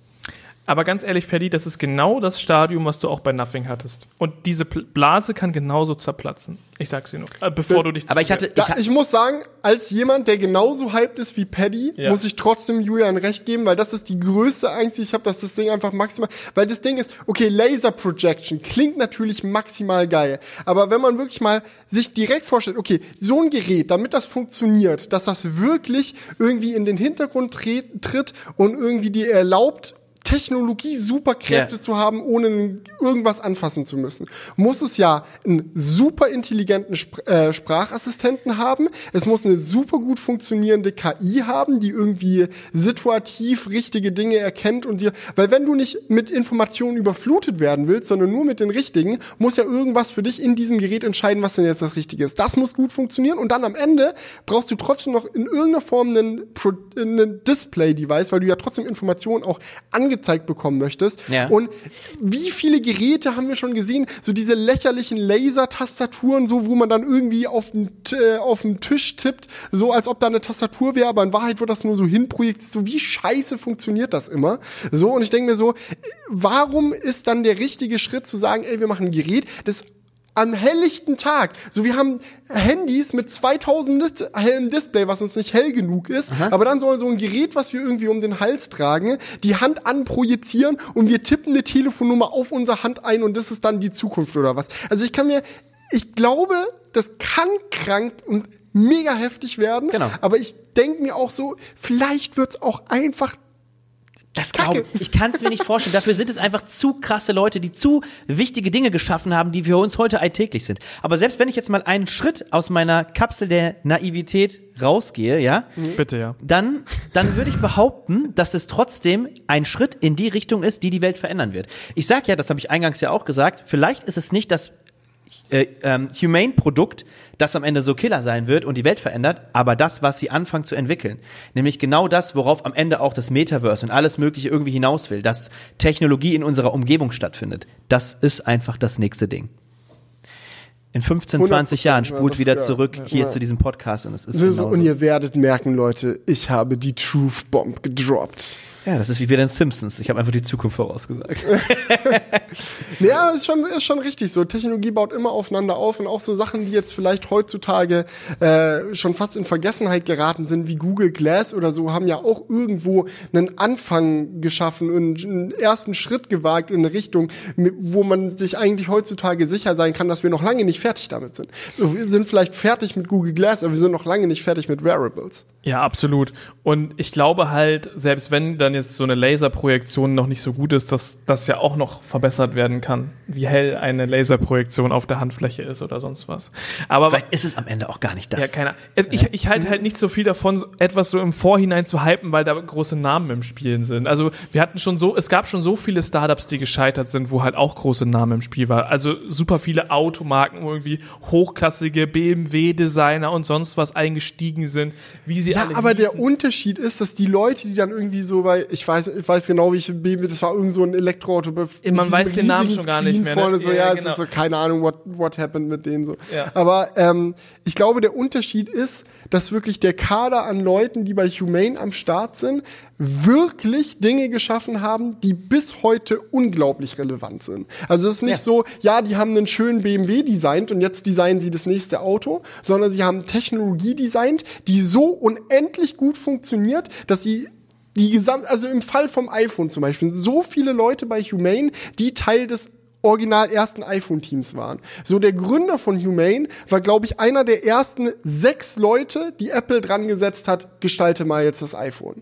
Aber ganz ehrlich, Paddy, das ist genau das Stadium, was du auch bei Nothing hattest. Und diese Blase kann genauso zerplatzen. Ich sag's dir nur. Äh, bevor du dich Aber ich hatte, ich, Da, ha- ich muss sagen, als jemand, der genauso hyped ist wie Paddy, Ja. muss ich trotzdem Julian recht geben, weil das ist die größte Angst, die ich habe, dass das Ding einfach maximal, weil das Ding ist, okay, Laser Projection klingt natürlich maximal geil, aber wenn man wirklich mal sich direkt vorstellt, okay, so ein Gerät, damit das funktioniert, dass das wirklich irgendwie in den Hintergrund tritt und irgendwie dir erlaubt, Technologie Superkräfte Ja. zu haben, ohne irgendwas anfassen zu müssen, muss es ja einen super intelligenten Spr äh, Sprachassistenten haben. Es muss eine super gut funktionierende KI haben, die irgendwie situativ richtige Dinge erkennt und dir, weil wenn du nicht mit Informationen überflutet werden willst, sondern nur mit den richtigen, muss ja irgendwas für dich in diesem Gerät entscheiden, was denn jetzt das Richtige ist. Das muss gut funktionieren und dann am Ende brauchst du trotzdem noch in irgendeiner Form einen, einen Display-Device, weil du ja trotzdem Informationen auch angezeigt bekommen möchtest. Ja. Und wie viele Geräte haben wir schon gesehen? So diese lächerlichen Laser-Tastaturen, so wo man dann irgendwie auf den, äh, auf den Tisch tippt, so als ob da eine Tastatur wäre, aber in Wahrheit wird das nur so hinprojektiert. So wie scheiße funktioniert das immer? So, und ich denke mir so, warum ist dann der richtige Schritt zu sagen, ey, wir machen ein Gerät, das am helllichten Tag. So, wir haben Handys mit 2000 Lit- hellem Display, was uns nicht hell genug ist. Aber dann soll so ein Gerät, was wir irgendwie um den Hals tragen, die Hand anprojizieren und wir tippen eine Telefonnummer auf unsere Hand ein und das ist dann die Zukunft oder was. Also ich kann mir, ich glaube, das kann krank und mega heftig werden. Genau. Aber ich denke mir auch so, vielleicht wird's auch einfach Das Kacke. glaub, ich kann es mir nicht vorstellen. Dafür sind es einfach zu krasse Leute, die zu wichtige Dinge geschaffen haben, die für uns heute alltäglich sind. Aber selbst wenn ich jetzt mal einen Schritt aus meiner Kapsel der Naivität rausgehe, ja, Bitte, ja. dann, dann würde ich behaupten, dass es trotzdem ein Schritt in die Richtung ist, die die Welt verändern wird. Ich sag ja, das habe ich eingangs ja auch gesagt, vielleicht ist es nicht das äh, ähm, Humane-Produkt, das am Ende so Killer sein wird und die Welt verändert, aber das, was sie anfangen zu entwickeln. Nämlich genau das, worauf am Ende auch das Metaverse und alles Mögliche irgendwie hinaus will, dass Technologie in unserer Umgebung stattfindet. Das ist einfach das nächste Ding. In 15, 20 Jahren 100%, ja, spult das- wieder ja, zurück ja. hier Ja. zu diesem Podcast und es ist so, und ihr werdet merken, Leute, ich habe die Truth Bomb gedroppt. Ja, das ist wie bei den Simpsons. Ich habe einfach die Zukunft vorausgesagt. Ja, ist schon, ist schon richtig so. Technologie baut immer aufeinander auf und auch so Sachen, die jetzt vielleicht heutzutage äh, schon fast in Vergessenheit geraten sind, wie Google Glass oder so, haben ja auch irgendwo einen Anfang geschaffen und einen ersten Schritt gewagt in eine Richtung, wo man sich eigentlich heutzutage sicher sein kann, dass wir noch lange nicht nicht fertig damit sind. So, wir sind vielleicht fertig mit Google Glass, aber wir sind noch lange nicht fertig mit Wearables. Ja, absolut. Und ich glaube halt, selbst wenn dann jetzt so eine Laserprojektion noch nicht so gut ist, dass das ja auch noch verbessert werden kann, wie hell eine Laserprojektion auf der Handfläche ist oder sonst was. Aber Vielleicht ist es am Ende auch gar nicht das. ja, keine Ahnung. Ich, ich halte halt nicht so viel davon, etwas so im Vorhinein zu hypen, weil da große Namen im Spiel sind. Also wir hatten schon so, es gab schon so viele Startups, die gescheitert sind, wo halt auch große Namen im Spiel waren. Also super viele Automarken, wo irgendwie hochklassige BMW-Designer und sonst was eingestiegen sind, wie sie Ja, alle aber der hießen. Unterschied ist, dass die Leute, die dann irgendwie so bei, ich weiß, ich weiß genau, wie ich BMW, das war irgend so ein Elektroauto. Man weiß den Namen schon gar nicht mehr, ne? Vorne, so, Ja, ja, ja, es genau. ist so, keine Ahnung, what, what happened mit denen so. Ja. Aber ähm, ich glaube, der Unterschied ist, dass wirklich der Kader an Leuten, die bei Humane am Start sind, wirklich Dinge geschaffen haben, die bis heute unglaublich relevant sind. Also es ist nicht Ja. so, ja, die haben einen schönen BMW designt und jetzt designen sie das nächste Auto, sondern sie haben Technologie designt, die so unendlich gut funktioniert, dass sie die gesamt, also im Fall vom iPhone zum Beispiel, so viele Leute bei Humane, die Teil des original ersten iPhone-Teams waren. So der Gründer von Humane war, glaube ich, einer der ersten sechs Leute, die Apple dran gesetzt hat, gestalte mal jetzt das iPhone.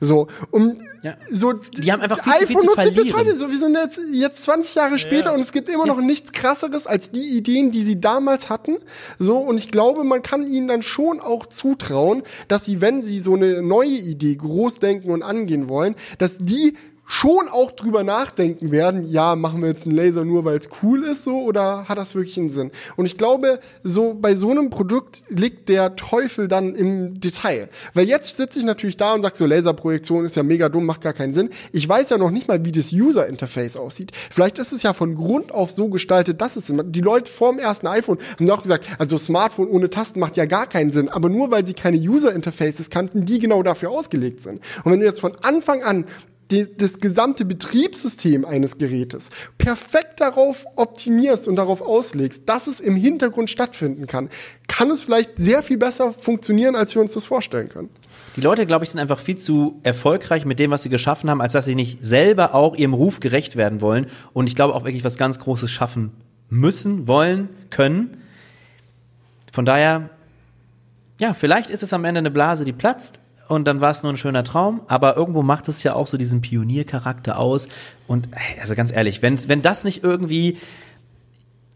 So, und Ja. so Die haben einfach viel zu viel iPhone zu nutze ich bis heute. So, wir sind jetzt, jetzt 20 Jahre später und es gibt immer noch nichts krasseres als die Ideen, die sie damals hatten. So, und ich glaube, man kann ihnen dann schon auch zutrauen, dass sie, wenn sie so eine neue Idee groß denken und angehen wollen, dass die schon auch drüber nachdenken werden, ja, machen wir jetzt einen Laser nur, weil es cool ist, so, oder hat das wirklich einen Sinn? Und ich glaube, so bei so einem Produkt liegt der Teufel dann im Detail. Weil jetzt sitze ich natürlich da und sag so, Laserprojektion ist ja mega dumm, macht gar keinen Sinn. Ich weiß ja noch nicht mal, wie das User-Interface aussieht. Vielleicht ist es ja von Grund auf so gestaltet, dass es die Leute vorm ersten iPhone haben auch gesagt, also Smartphone ohne Tasten macht ja gar keinen Sinn. Aber nur weil sie keine User-Interfaces kannten, die genau dafür ausgelegt sind. Und wenn du jetzt von Anfang an die, das gesamte Betriebssystem eines Gerätes perfekt darauf optimierst und darauf auslegst, dass es im Hintergrund stattfinden kann, kann es vielleicht sehr viel besser funktionieren, als wir uns das vorstellen können. Die Leute, glaube ich, sind einfach viel zu erfolgreich mit dem, was sie geschaffen haben, als dass sie nicht selber auch ihrem Ruf gerecht werden wollen. Und ich glaube auch wirklich was ganz Großes schaffen müssen, wollen, können. Von daher, ja, vielleicht ist es am Ende eine Blase, die platzt. Und dann war es nur ein schöner Traum, aber irgendwo macht es ja auch so diesen Pioniercharakter aus. Und also ganz ehrlich, wenn, wenn das nicht irgendwie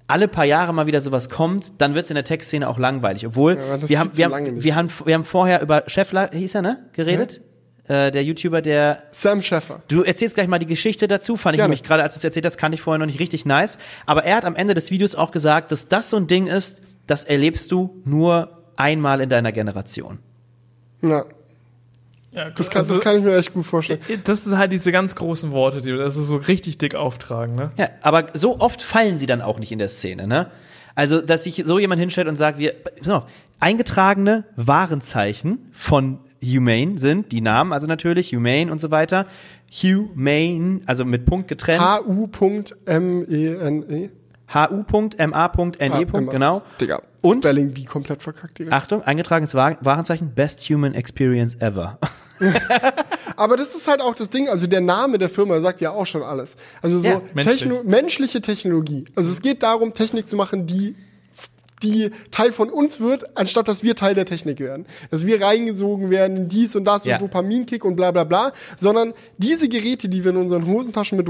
alle paar Jahre mal wieder sowas kommt, dann wird es in der Tech-Szene auch langweilig. Obwohl, Ja, wir, haben, wir, haben, wir, haben, wir haben vorher über Scheffler, hieß er, ne, geredet? Äh, der YouTuber, der Sam Sheffer. Du erzählst gleich mal die Geschichte dazu, fand ich Gerne. nämlich gerade, als du es erzählt hast, kannte ich vorher noch nicht richtig nice. Aber er hat am Ende des Videos auch gesagt, dass das so ein Ding ist, das erlebst du nur einmal in deiner Generation. Ja, Ja, das kann, also- das kann ich mir echt gut vorstellen. Das sind halt diese ganz großen Worte, die das ist so richtig dick auftragen, ne? Ja, aber so oft fallen sie dann auch nicht in der Szene, ne? Also, dass sich so jemand hinstellt und sagt, wir, pass auf, eingetragene Warenzeichen von Humane sind die Namen, also natürlich Humane und so weiter. Humane, also mit Punkt getrennt. H-U.M-E-N-E. Hu.ma.ne. Ah, genau. Digga, Und? Spelling Bee komplett verkackt, Digga. Achtung, eingetragenes Wa- Warenzeichen, Best Human Experience Ever. Aber das ist halt auch das Ding, also der Name der Firma sagt ja auch schon alles. Also so Ja, menschlich. Techno menschliche Technologie. Also es geht darum, Technik zu machen, die die Teil von uns wird, anstatt dass wir Teil der Technik werden. Dass wir reingesogen werden in dies und das Ja. und Dopaminkick und bla bla bla. Sondern diese Geräte, die wir in unseren Hosentaschen mit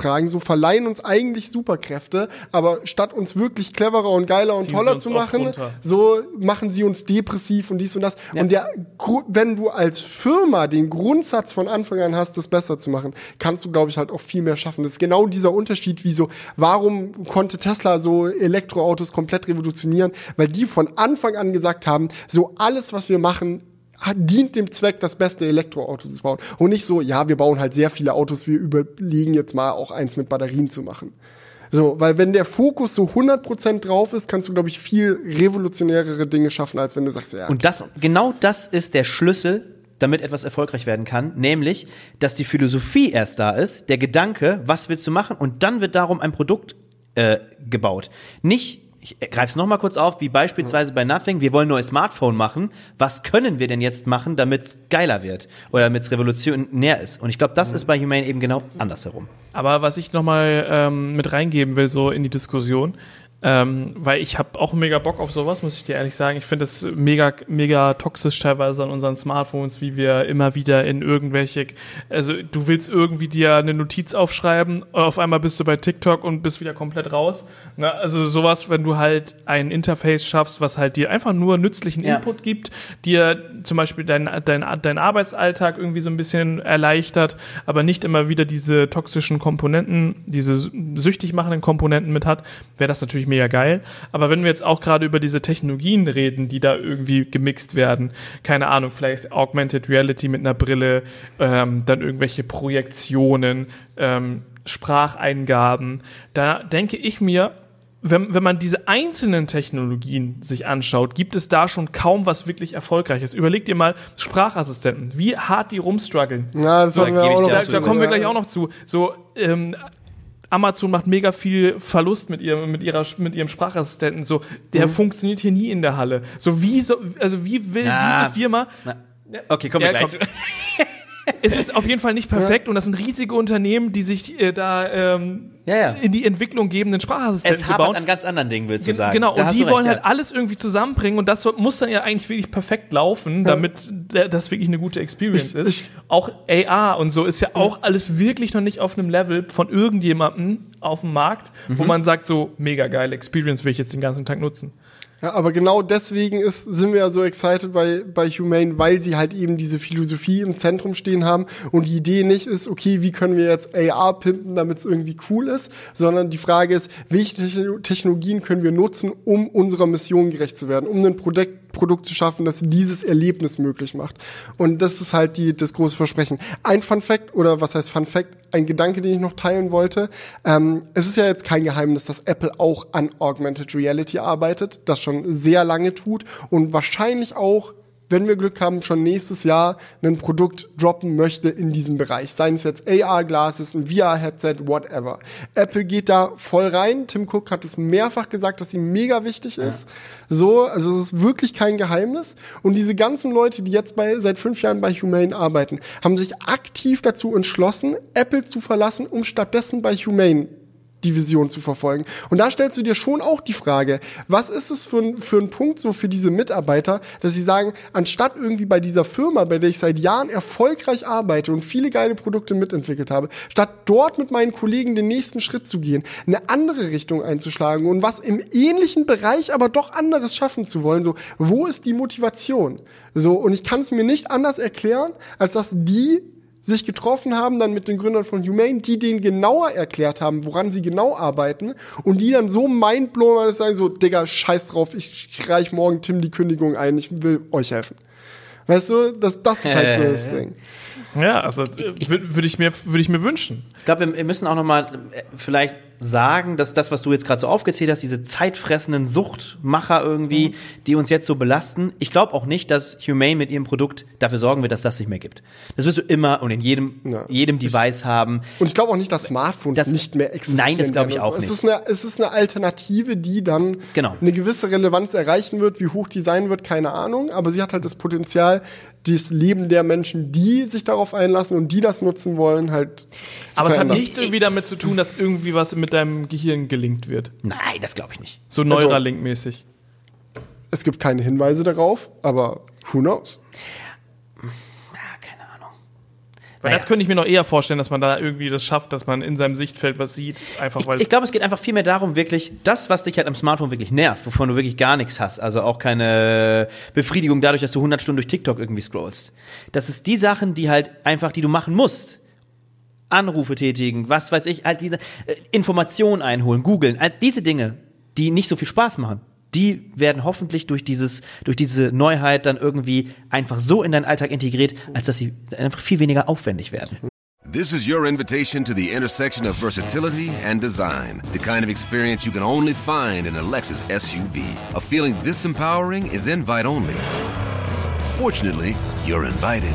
rumtragen, so verleihen uns eigentlich Superkräfte, aber statt uns wirklich cleverer und geiler und Ziehen toller zu machen, so machen sie uns depressiv und dies und das. Und der, wenn du als Firma den Grundsatz von Anfang an hast, das besser zu machen, kannst du, glaube ich, halt auch viel mehr schaffen. Das ist genau dieser Unterschied, wie so, warum konnte Tesla so Elektroautos komplett revolutionieren? Weil die von Anfang an gesagt haben, so alles, was wir machen, dient dem Zweck, das beste Elektroauto zu bauen. Und nicht so, ja, wir bauen halt sehr viele Autos, wir überlegen jetzt mal auch eins mit Batterien zu machen. So, weil wenn der Fokus so 100% drauf ist, kannst du, glaube ich, viel revolutionärere Dinge schaffen, als wenn du sagst, ja, Und das, genau das ist der Schlüssel, damit etwas erfolgreich werden kann, nämlich, dass die Philosophie erst da ist, der Gedanke, was willst du machen, und dann wird darum ein Produkt äh, gebaut. Nicht, ich greife es nochmal kurz auf, wie beispielsweise bei Nothing, wir wollen ein neues Smartphone machen, was können wir denn jetzt machen, damit es geiler wird oder damit es revolutionär ist? Und ich glaube, das ist bei Humane eben genau andersherum. Aber was ich nochmal ähm, mit reingeben will, so in die Diskussion, Ähm, weil ich habe auch mega Bock auf sowas, muss ich dir ehrlich sagen. Ich finde es mega, mega toxisch teilweise an unseren Smartphones, wie wir immer wieder in irgendwelche, also du willst irgendwie dir eine Notiz aufschreiben, auf einmal bist du bei TikTok und bist wieder komplett raus. Na, also sowas, wenn du halt ein Interface schaffst, was halt dir einfach nur nützlichen Ja. Input gibt, dir zum Beispiel dein, dein, dein Arbeitsalltag irgendwie so ein bisschen erleichtert, aber nicht immer wieder diese toxischen Komponenten, diese süchtig machenden Komponenten mit hat, wäre das natürlich mega geil. Aber wenn wir jetzt auch gerade über diese Technologien reden, die da irgendwie gemixt werden, keine Ahnung, vielleicht Augmented Reality mit einer Brille, ähm, dann irgendwelche Projektionen, ähm, Spracheingaben, da denke ich mir, wenn, wenn man diese einzelnen Technologien sich anschaut, gibt es da schon kaum was wirklich Erfolgreiches. Überleg dir mal Sprachassistenten, wie hart die rumstruggeln. Na, das Da wir auch noch Da, da kommen wir gleich auch noch zu. So, ähm, Amazon macht mega viel Verlust mit ihrem, mit ihrer, mit ihrem Sprachassistenten. So, der Mhm. funktioniert hier nie in der Halle. So, wie so, also wie will Na, diese Firma Na, okay, kommen wir ja, gleich. komm. Es ist auf jeden Fall nicht perfekt und das sind riesige Unternehmen, die sich äh, da ähm, Ja, ja. in die Entwicklung geben, den Sprachassistenten Es zu bauen. an ganz anderen Dingen, willst du Gen- sagen. Genau, Da und die recht, wollen ja. halt alles irgendwie zusammenbringen und das muss dann ja eigentlich wirklich perfekt laufen, damit das wirklich eine gute Experience Ich- ist. ich- auch AR und so ist ja auch alles wirklich noch nicht auf einem Level von irgendjemandem auf dem Markt, Mhm. wo man sagt so, mega geile Experience will ich jetzt den ganzen Tag nutzen. Ja, aber genau deswegen ist, sind wir ja so excited bei, bei Humane, weil sie halt eben diese Philosophie im Zentrum stehen haben und die Idee nicht ist, okay, wie können wir jetzt AR pimpen, damit es irgendwie cool ist, sondern die Frage ist, welche Techno- Technologien können wir nutzen, um unserer Mission gerecht zu werden, um ein Produkt, Produkt zu schaffen, das dieses Erlebnis möglich macht. Und das ist halt die, das große Versprechen. Ein Fun Fact, oder was heißt Fun Fact, ein Gedanke, den ich noch teilen wollte. Ähm, es ist ja jetzt kein Geheimnis, dass Apple auch an Augmented Reality arbeitet, das schon sehr lange tut und wahrscheinlich auch wenn wir Glück haben, schon nächstes Jahr ein Produkt droppen möchte in diesem Bereich. Seien es jetzt AR-Glasses, ein VR-Headset, whatever. Apple geht da voll rein. Tim Cook hat es mehrfach gesagt, dass sie mega wichtig ist. So, also es ist wirklich kein Geheimnis. Und diese ganzen Leute, die jetzt bei, seit fünf Jahren bei Humane arbeiten, haben sich aktiv dazu entschlossen, Apple zu verlassen, um stattdessen bei Humane die Vision zu verfolgen. Und da stellst du dir schon auch die Frage, was ist es für ein, für ein Punkt so für diese Mitarbeiter, dass sie sagen, anstatt irgendwie bei dieser Firma, bei der ich seit Jahren erfolgreich arbeite und viele geile Produkte mitentwickelt habe, statt dort mit meinen Kollegen den nächsten Schritt zu gehen, eine andere Richtung einzuschlagen und was im ähnlichen Bereich aber doch anderes schaffen zu wollen, so, wo ist die Motivation? So, und ich kann es mir nicht anders erklären, als dass die sich getroffen haben, dann mit den Gründern von Humane, die denen genauer erklärt haben, woran sie genau arbeiten und die dann so mindblown waren, dass sie sagen so, Digga, scheiß drauf, ich reich morgen Tim die Kündigung ein, ich will euch helfen. Weißt du, das, das ist halt so das Ding. Ja, also äh, würde würd ich, mir würd ich mir wünschen. Ich glaube, wir, wir müssen auch noch mal äh, vielleicht sagen, dass das, was du jetzt gerade so aufgezählt hast, diese zeitfressenden Suchtmacher irgendwie, die uns jetzt so belasten, ich glaube auch nicht, dass Humane mit ihrem Produkt dafür sorgen wird, dass das nicht mehr gibt. Das wirst du immer und in jedem, Ja. jedem Device haben. Und ich glaube auch nicht, dass Smartphones Das- nicht mehr existieren. Nein, das glaube ich auch Es ist, eine, es ist eine Alternative, die dann Genau. eine gewisse Relevanz erreichen wird. Wie hoch die sein wird, keine Ahnung. Aber sie hat halt das Potenzial, das Leben der Menschen, die sich darauf einlassen und die das nutzen wollen, halt zu Aber es hat verändern. nichts irgendwie damit zu tun, dass irgendwie was mit deinem Gehirn gelingt wird. Nein, das glaube ich nicht. So Neuralink-mäßig. Es gibt keine Hinweise darauf, aber who knows? Ja, keine Ahnung. Weil Naja. das könnte ich mir noch eher vorstellen, dass man da irgendwie das schafft, dass man in seinem Sichtfeld was sieht, einfach weil Ich, ich glaube, es geht einfach viel mehr darum, wirklich das, was dich halt am Smartphone wirklich nervt, wovon du wirklich gar nichts hast, also auch keine Befriedigung dadurch, dass du 100 Stunden durch TikTok irgendwie scrollst. Das ist die Sachen, die halt einfach, die du machen musst. Anrufe tätigen, was weiß ich, halt diese äh, Informationen einholen, googeln, all diese Dinge, die nicht so viel Spaß machen. Die werden hoffentlich durch dieses, durch diese Neuheit dann irgendwie einfach so in deinen Alltag integriert, als dass sie einfach viel weniger aufwendig werden. This is your invitation to the intersection of versatility and design. The kind of experience you can only find in a Lexus SUV. A feeling this empowering is invite only. Fortunately, you're invited.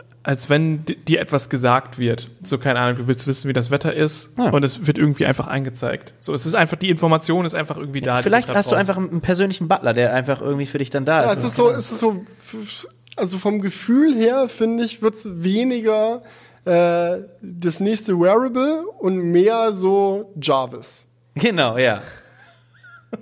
als wenn di- dir etwas gesagt wird. So, keine Ahnung, du willst wissen, wie das Wetter ist Ja. und es wird irgendwie einfach angezeigt. So, es ist einfach, die Information ist einfach irgendwie da. die Vielleicht hast du einfach einen persönlichen Butler, der einfach irgendwie für dich dann da Ja, ist. es ist so, es ist so, also vom Gefühl her, finde ich, wird's weniger äh, das nächste Wearable und mehr so Jarvis. Genau, ja.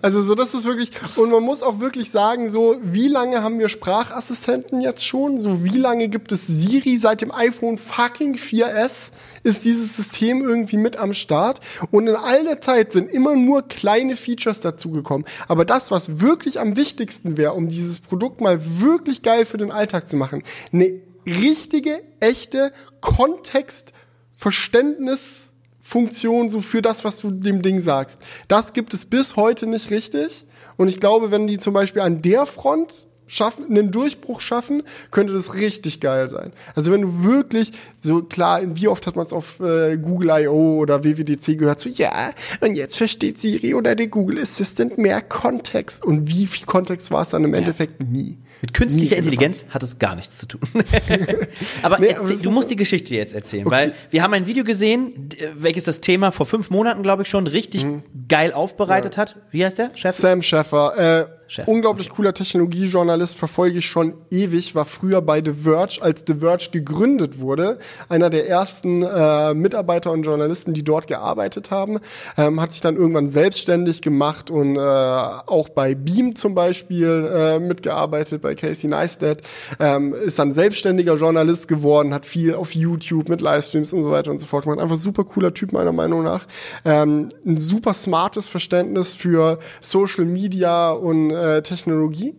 Also so, das ist wirklich, und man muss auch wirklich sagen, so, wie lange haben wir Sprachassistenten jetzt schon? So, wie lange gibt es Siri seit dem iPhone fucking 4S? Ist dieses System irgendwie mit am Start? Und in all der Zeit sind immer nur kleine Features dazugekommen. Aber das, was wirklich am wichtigsten wäre, um dieses Produkt mal wirklich geil für den Alltag zu machen, eine richtige, echte Kontextverständnis Funktion so für das, was du dem Ding sagst. Das gibt es bis heute nicht richtig. Und ich glaube, wenn die zum Beispiel an der Front schaffen, einen Durchbruch schaffen, könnte das richtig geil sein. Also wenn du wirklich, so klar, wie oft hat man es auf äh, Google I.O. oder WWDC gehört, so ja, und jetzt versteht Siri oder der Google Assistant mehr Kontext. Und wie viel Kontext war es dann im Endeffekt nie? Mit künstlicher Nie Intelligenz hat es gar nichts zu tun. aber Nee, erzähl, aber du musst so- die Geschichte jetzt erzählen, weil wir haben ein Video gesehen, welches das Thema vor fünf Monaten, glaube ich, schon richtig geil aufbereitet hat. Wie heißt der? Chef? Sam Scheffer, äh, Scheffer, unglaublich cooler Technologiejournalist, verfolge ich schon ewig, war früher bei The Verge, als The Verge gegründet wurde, einer der ersten äh, Mitarbeiter und Journalisten, die dort gearbeitet haben, ähm, hat sich dann irgendwann selbstständig gemacht und äh, auch bei Beam zum Beispiel äh, mitgearbeitet, bei Casey Neistat, ähm, ist dann selbstständiger Journalist geworden, hat viel auf YouTube mit Livestreams und so weiter und so fort gemacht. Einfach super cooler Typ meiner Meinung nach. Ähm, ein super smartes Verständnis für Social Media und äh, Technologie.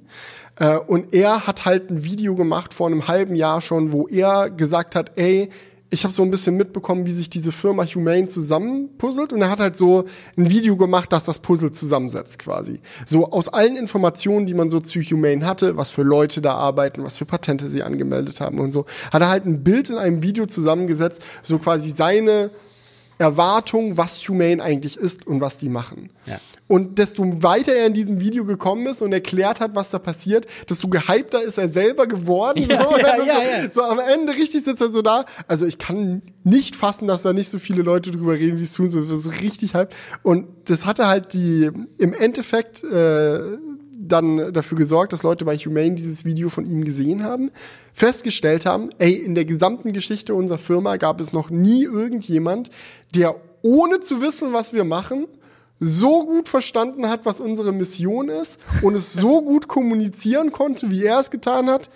Äh, und er hat halt ein Video gemacht vor einem halben Jahr schon, wo er gesagt hat, ey, ich habe so ein bisschen mitbekommen, wie sich diese Firma Humane zusammenpuzzelt und er hat halt so ein Video gemacht, das das Puzzle zusammensetzt quasi. So aus allen Informationen, die man so zu Humane hatte, was für Leute da arbeiten, was für Patente sie angemeldet haben und so, hat er halt ein Bild in einem Video zusammengesetzt, so quasi seine Erwartung, was Humane eigentlich ist und was die machen. Ja. Und desto weiter er in diesem Video gekommen ist und erklärt hat, was da passiert, desto gehypter ist er selber geworden. Ja, so, ja, so, ja. so am Ende richtig sitzt er so da. Also ich kann nicht fassen, dass da nicht so viele Leute drüber reden, wie es tun. So, das ist richtig hype. Und das hatte halt die im Endeffekt äh, dann dafür gesorgt, dass Leute bei Humane dieses Video von ihm gesehen haben, festgestellt haben, ey, in der gesamten Geschichte unserer Firma gab es noch nie irgendjemand, der ohne zu wissen, was wir machen, so gut verstanden hat, was unsere Mission ist und es so gut kommunizieren konnte, wie er es getan hat,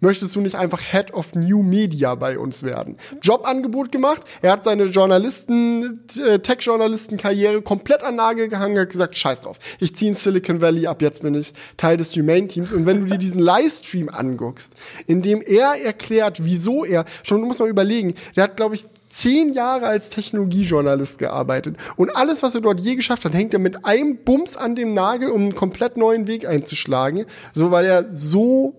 möchtest du nicht einfach Head of New Media bei uns werden? Jobangebot gemacht, er hat seine Journalisten, äh, Tech-Journalisten-Karriere komplett an Nagel gehangen, hat gesagt, scheiß drauf, ich ziehe in Silicon Valley, ab jetzt bin ich Teil des Humane-Teams und wenn du dir diesen Livestream anguckst, in dem er erklärt, wieso er, schon du musst mal überlegen, der hat, glaube ich, zehn Jahre als Technologiejournalist gearbeitet. Und alles, was er dort je geschafft hat, hängt er mit einem Bums an dem Nagel, um einen komplett neuen Weg einzuschlagen. So, weil er so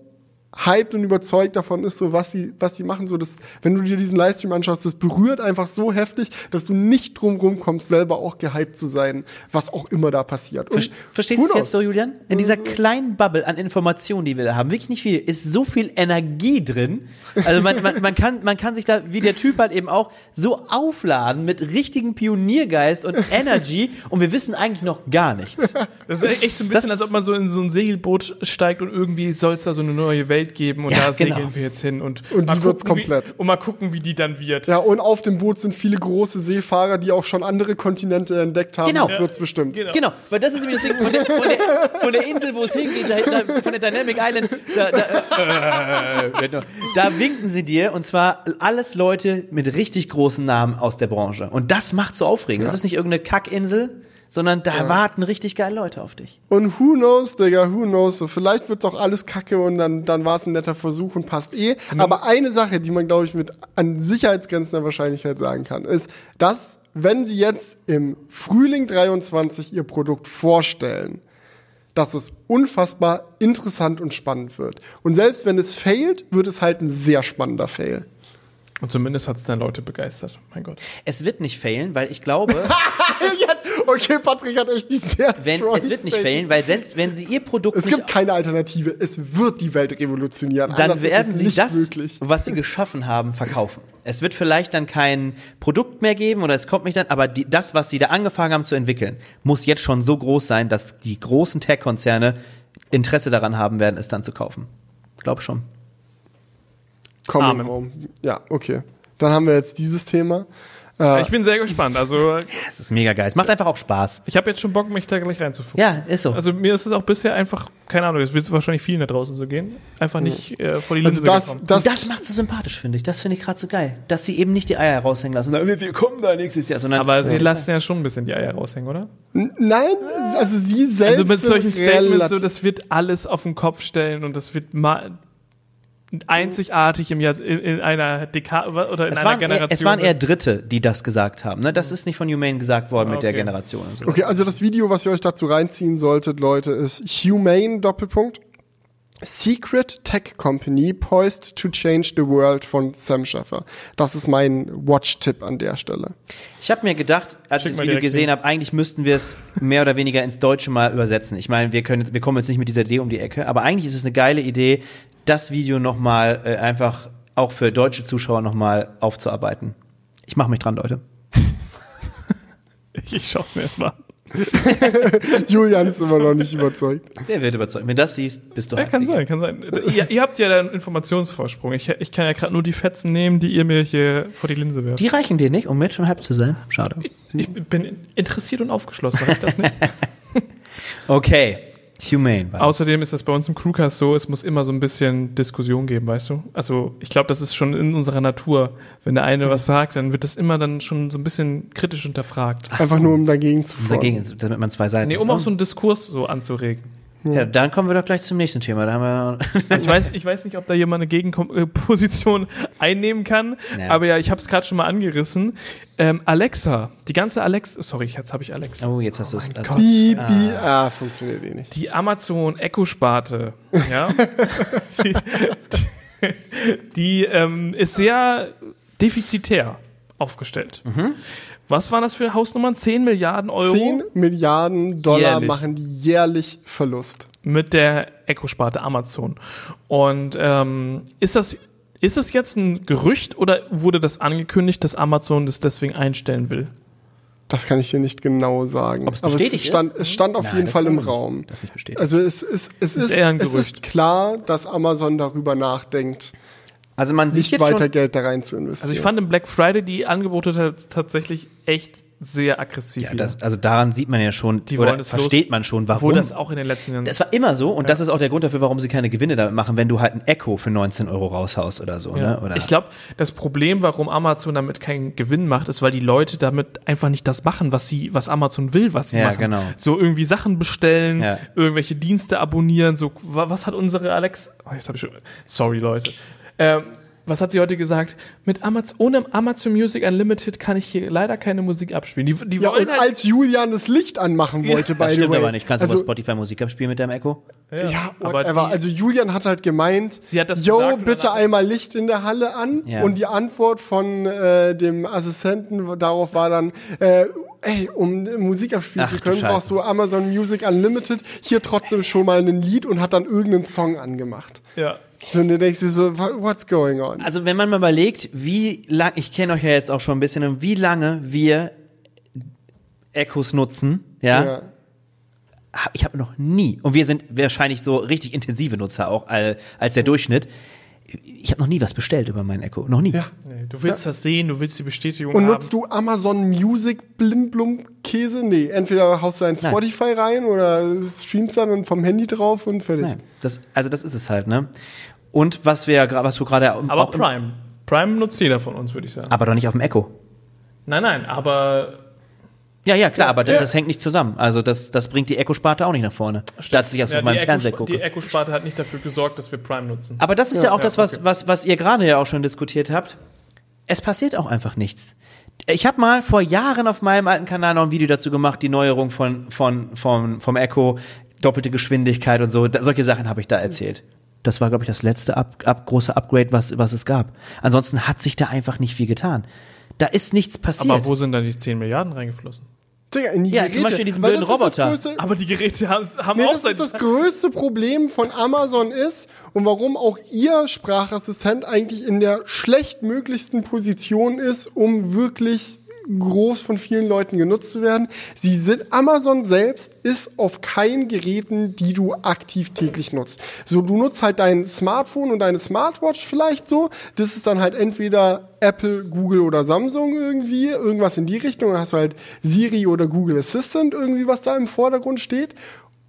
hyped und überzeugt davon ist, so was sie, was sie machen, so das, wenn du dir diesen Livestream anschaust, das berührt einfach so heftig, dass du nicht drum rumkommst, selber auch gehypt zu sein, was auch immer da passiert. Und Verstehst du es jetzt so, Julian? In dieser kleinen Bubble an Informationen, die wir da haben, wirklich nicht viel, ist so viel Energie drin. Also man, man, man, kann, man kann sich da, wie der Typ halt eben auch, so aufladen mit richtigen Pioniergeist und Energy und wir wissen eigentlich noch gar nichts. Das ist echt so ein bisschen, Das- als ob man so in so ein Segelboot steigt und irgendwie soll es da so eine neue Welt geben und Ja, da segeln genau. wir jetzt hin und, Und mal die wird's gucken, komplett. Wie, und mal gucken, wie die dann wird. Ja, und auf dem Boot sind viele große Seefahrer, die auch schon andere Kontinente entdeckt haben. Genau. Das wird's bestimmt. Genau. Genau, weil das ist nämlich das Ding von der, von der, von der Insel, wo es hingeht, da, da, von der Dynamic Island, da, da, äh, da winken sie dir und zwar alles Leute mit richtig großen Namen aus der Branche. Und das macht so aufregend. Das ist nicht irgendeine Kackinsel, sondern da warten richtig geile Leute auf dich. Und who knows, Digga, who knows. So, vielleicht wird's auch alles kacke und dann, dann war's ein netter Versuch und passt eh. Aber eine Sache, die man, glaube ich, mit an Sicherheitsgrenzen der Wahrscheinlichkeit sagen kann, ist, dass, wenn sie jetzt im Frühling 23 ihr Produkt vorstellen, dass es unfassbar interessant und spannend wird. Und selbst wenn es failt, wird es halt ein sehr spannender Fail. Und zumindest hat es dann Leute begeistert. Mein Gott. Es wird nicht failen, weil ich glaube, Jetzt, Okay, Patrick hat echt die sehr Wenn, strong es wird nicht Statement. failen, weil selbst wenn sie ihr Produkt Es nicht gibt keine Alternative. Es wird die Welt revolutionieren. dann Anders werden ist es sie nicht das, möglich. was sie geschaffen haben, verkaufen. Es wird vielleicht dann kein Produkt mehr geben oder es kommt nicht dann, aber die, das, was sie da angefangen haben zu entwickeln, muss jetzt schon so groß sein, dass die großen Tech-Konzerne Interesse daran haben werden, es dann zu kaufen. Glaube schon. Coming Amen. home. Ja, okay. Dann haben wir jetzt dieses Thema. Äh, Ich bin sehr gespannt. Also Es ist mega geil. Es macht einfach auch Spaß. ich habe jetzt schon Bock, mich da gleich reinzufuchsen. Ja, ist so. Also mir ist es auch bisher einfach, keine Ahnung, das wird wahrscheinlich vielen da draußen so gehen, einfach nicht äh, vor die Linse also das, gekommen. das, das macht so sympathisch, finde ich. Das finde ich gerade so geil. Dass sie eben nicht die Eier raushängen lassen. Wir kommen da nächstes Jahr, sondern Aber sie lassen ja schon ein bisschen die Eier raushängen, oder? nein, also sie selbst Also mit solchen Statements, so, das wird alles auf den Kopf stellen und das wird mal einzigartig im Jahr, in, in einer Dekade oder in es einer waren, eher, Generation. es waren eher Dritte, die das gesagt haben. Ne? Das ist nicht von Humane gesagt worden mit der Okay. Generation. Und so. Okay, also das Video, was ihr euch dazu reinziehen solltet, Leute, ist Humane Doppelpunkt. Secret Tech Company poised to change the world von Sam Schaffer. Das ist mein Watch-Tipp an der Stelle. Ich habe mir gedacht, als Schick ich das Video gesehen habe, eigentlich müssten wir es mehr oder weniger ins Deutsche mal übersetzen. Ich meine, wir können, wir kommen jetzt nicht mit dieser Idee um die Ecke, aber eigentlich ist es eine geile Idee, das Video noch mal äh, einfach auch für deutsche Zuschauer noch mal aufzuarbeiten. Ich mache mich dran, Leute. ich, ich schaue es mir erstmal an. Julian ist immer noch nicht überzeugt. Der wird überzeugt. Wenn du das siehst, bist du Ja, kann sein, kann sein. ihr, ihr habt ja da einen Informationsvorsprung. Ich, ich kann ja gerade nur die Fetzen nehmen, die ihr mir hier vor die Linse werft. Die reichen dir nicht, um jetzt schon hyped zu sein. Schade. Ich bin interessiert und aufgeschlossen, reicht das nicht? Okay. Humane. war das. Außerdem ist das bei uns im Crewcast so, es muss immer so ein bisschen Diskussion geben, weißt du? Also ich glaube, das ist schon in unserer Natur. Wenn der eine was sagt, dann wird das immer dann schon so ein bisschen kritisch hinterfragt. Einfach nur, um dagegen zu fahren. Dagegen, damit man zwei Seiten. Nee, um auch so einen Diskurs so anzuregen. Ja, dann kommen wir doch gleich zum nächsten Thema. Da haben wir Ich weiß, ich weiß nicht, ob da jemand eine Gegenposition einnehmen kann, Ja. aber ja, ich habe es gerade schon mal angerissen. Ähm, Alexa, die ganze Alexa, sorry, jetzt habe ich Alexa. Oh, jetzt hast du es. Also, Bi, bi, ah, funktioniert eh nicht. Die Amazon Echo Sparte, ja, die, die, die ähm, ist sehr defizitär aufgestellt. Mhm. Was waren das für Hausnummern? 10 Milliarden Euro 10 Milliarden Dollar Jährlich. machen die jährlich Verlust. mit der Echo-Sparte Amazon. Und ähm, ist das ist es jetzt ein Gerücht oder wurde das angekündigt, dass Amazon das deswegen einstellen will? Das kann ich dir nicht genau sagen. Ob's Aber es stand, ist? es stand auf Nein, jeden Fall im Raum. Das ist nicht bestätigt. Also es, ist, es, ist, eher ein es ist klar, dass Amazon darüber nachdenkt, Also man sieht nicht jetzt weiter schon, Geld da rein zu investieren. Also ich fand im Black Friday die Angebote tats- tatsächlich echt sehr aggressiv. ja, das, also daran sieht man ja schon, Die oder versteht los- man schon, warum. das auch in den letzten Jahren. Das war immer so und das ist auch der Grund dafür, warum sie keine Gewinne damit machen, wenn du halt ein Echo für 19 Euro raushaust oder so. Ja. Ne? Oder Ich glaube, das Problem, warum Amazon damit keinen Gewinn macht, ist, weil die Leute damit einfach nicht das machen, was sie, was Amazon will, was sie Ja, machen. genau. So irgendwie Sachen bestellen, Ja. irgendwelche Dienste abonnieren. So, wa- was hat unsere Alex? Oh, jetzt habe ich schon. Sorry, Leute. Ähm, was hat sie heute gesagt? Mit Amazon, ohne Amazon Music Unlimited kann ich hier leider keine Musik abspielen. Die, die ja, und halt, als Julian das Licht anmachen wollte, the stimmt way. aber nicht. Kannst du also, über Spotify Musik abspielen mit deinem Echo? Ja, aber whatever. die- also Julian hat halt gemeint, Sie hat das yo, gesagt bitte einmal Licht in der Halle an. Ja. Und die Antwort von äh, dem Assistenten darauf war dann, äh, ey, um Musik abspielen Ach, zu du können, brauchst du Amazon Music Unlimited. Hier trotzdem schon mal ein Lied und hat dann irgendeinen Song angemacht. ja. So, und du denkst dir so, "Wha- what's going on? Also wenn man mal überlegt, wie lang, ich kenne euch ja jetzt auch schon ein bisschen, und wie lange wir Echos nutzen, ja, Ja. ich habe noch nie, und wir sind wahrscheinlich so richtig intensive Nutzer auch als der Durchschnitt, ich habe noch nie was bestellt über mein Echo, noch nie. Ja. Nee, du willst das sehen, du willst die Bestätigung Und haben. nutzt du Amazon Music Blindblum-Käse? Nee, entweder haust du ein Nein. Spotify rein oder streamst dann und vom Handy drauf und fertig. Nein, das, also das ist es halt, ne? Und was wir, was du gerade, aber auch- Prime. Prime nutzt jeder von uns, würde ich sagen. aber doch nicht auf dem Echo. Nein, nein, aber Ja, ja, klar, aber das, Ja. das hängt nicht zusammen. Also das, das bringt die Echo-Sparte auch nicht nach vorne. Statt dass ich auf ja, die, meinem Fernseher Echo, die. Echo-Sparte hat nicht dafür gesorgt, dass wir Prime nutzen. Aber das ist ja, auch Ja, das, was, okay. was, was ihr gerade ja auch schon diskutiert habt. Es passiert auch einfach nichts. Ich habe mal vor Jahren auf meinem alten Kanal noch ein Video dazu gemacht, die Neuerung von, von, vom, vom Echo, doppelte Geschwindigkeit und so. Da, solche Sachen habe ich da erzählt. Das war, glaube ich, das letzte up, up, große Upgrade, was, was es gab. Ansonsten hat sich da einfach nicht viel getan. Da ist nichts passiert. Aber wo sind da die 10 Milliarden reingeflossen? Digga, in die Ja, zum Geräte. Beispiel diesen Weil blöden Roboter. größte- Aber die Geräte haben, haben Nee, auch das ist das größte Problem von Amazon ist und warum auch ihr Sprachassistent eigentlich in der schlechtmöglichsten Position ist, um wirklich groß von vielen Leuten genutzt zu werden. Sie sind, Amazon selbst ist auf keinen Geräten, die du aktiv täglich nutzt. So, du nutzt halt dein Smartphone und deine Smartwatch vielleicht so. Das ist dann halt entweder Apple, Google oder Samsung irgendwie, irgendwas in die Richtung. Dann hast du halt Siri oder Google Assistant irgendwie, was da im Vordergrund steht.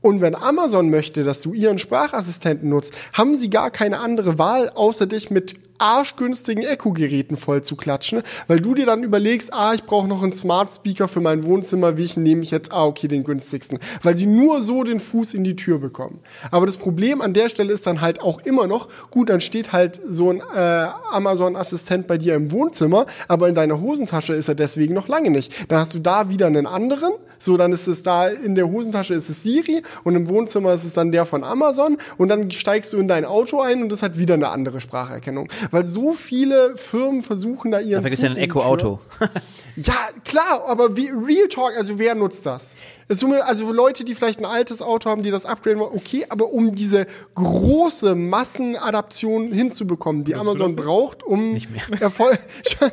Und wenn Amazon möchte, dass du ihren Sprachassistenten nutzt, haben sie gar keine andere Wahl, außer dich mit arschgünstigen Echo-Geräten voll zu klatschen, weil du dir dann überlegst, ah, ich brauche noch einen Smart Speaker für mein Wohnzimmer, welchen nehme ich jetzt? Ah, okay, den günstigsten, weil sie nur so den Fuß in die Tür bekommen. Aber das Problem an der Stelle ist dann halt auch immer noch, gut, dann steht halt so ein äh, Amazon-Assistent bei dir im Wohnzimmer, aber in deiner Hosentasche ist er deswegen noch lange nicht. Dann hast du da wieder einen anderen, so dann ist es da in der Hosentasche ist es Siri und im Wohnzimmer ist es dann der von Amazon und dann steigst du in dein Auto ein und das hat wieder eine andere Spracherkennung, weil so viele Firmen versuchen da ihren Da vergisst ja ein. Echo-Auto. Ja, klar, aber wie, Real Talk, also wer nutzt das? Es tut mir- Also Leute, die vielleicht ein altes Auto haben, die das upgraden wollen, okay, aber um diese große Massenadaption hinzubekommen, die Amazon braucht, um Erfolg,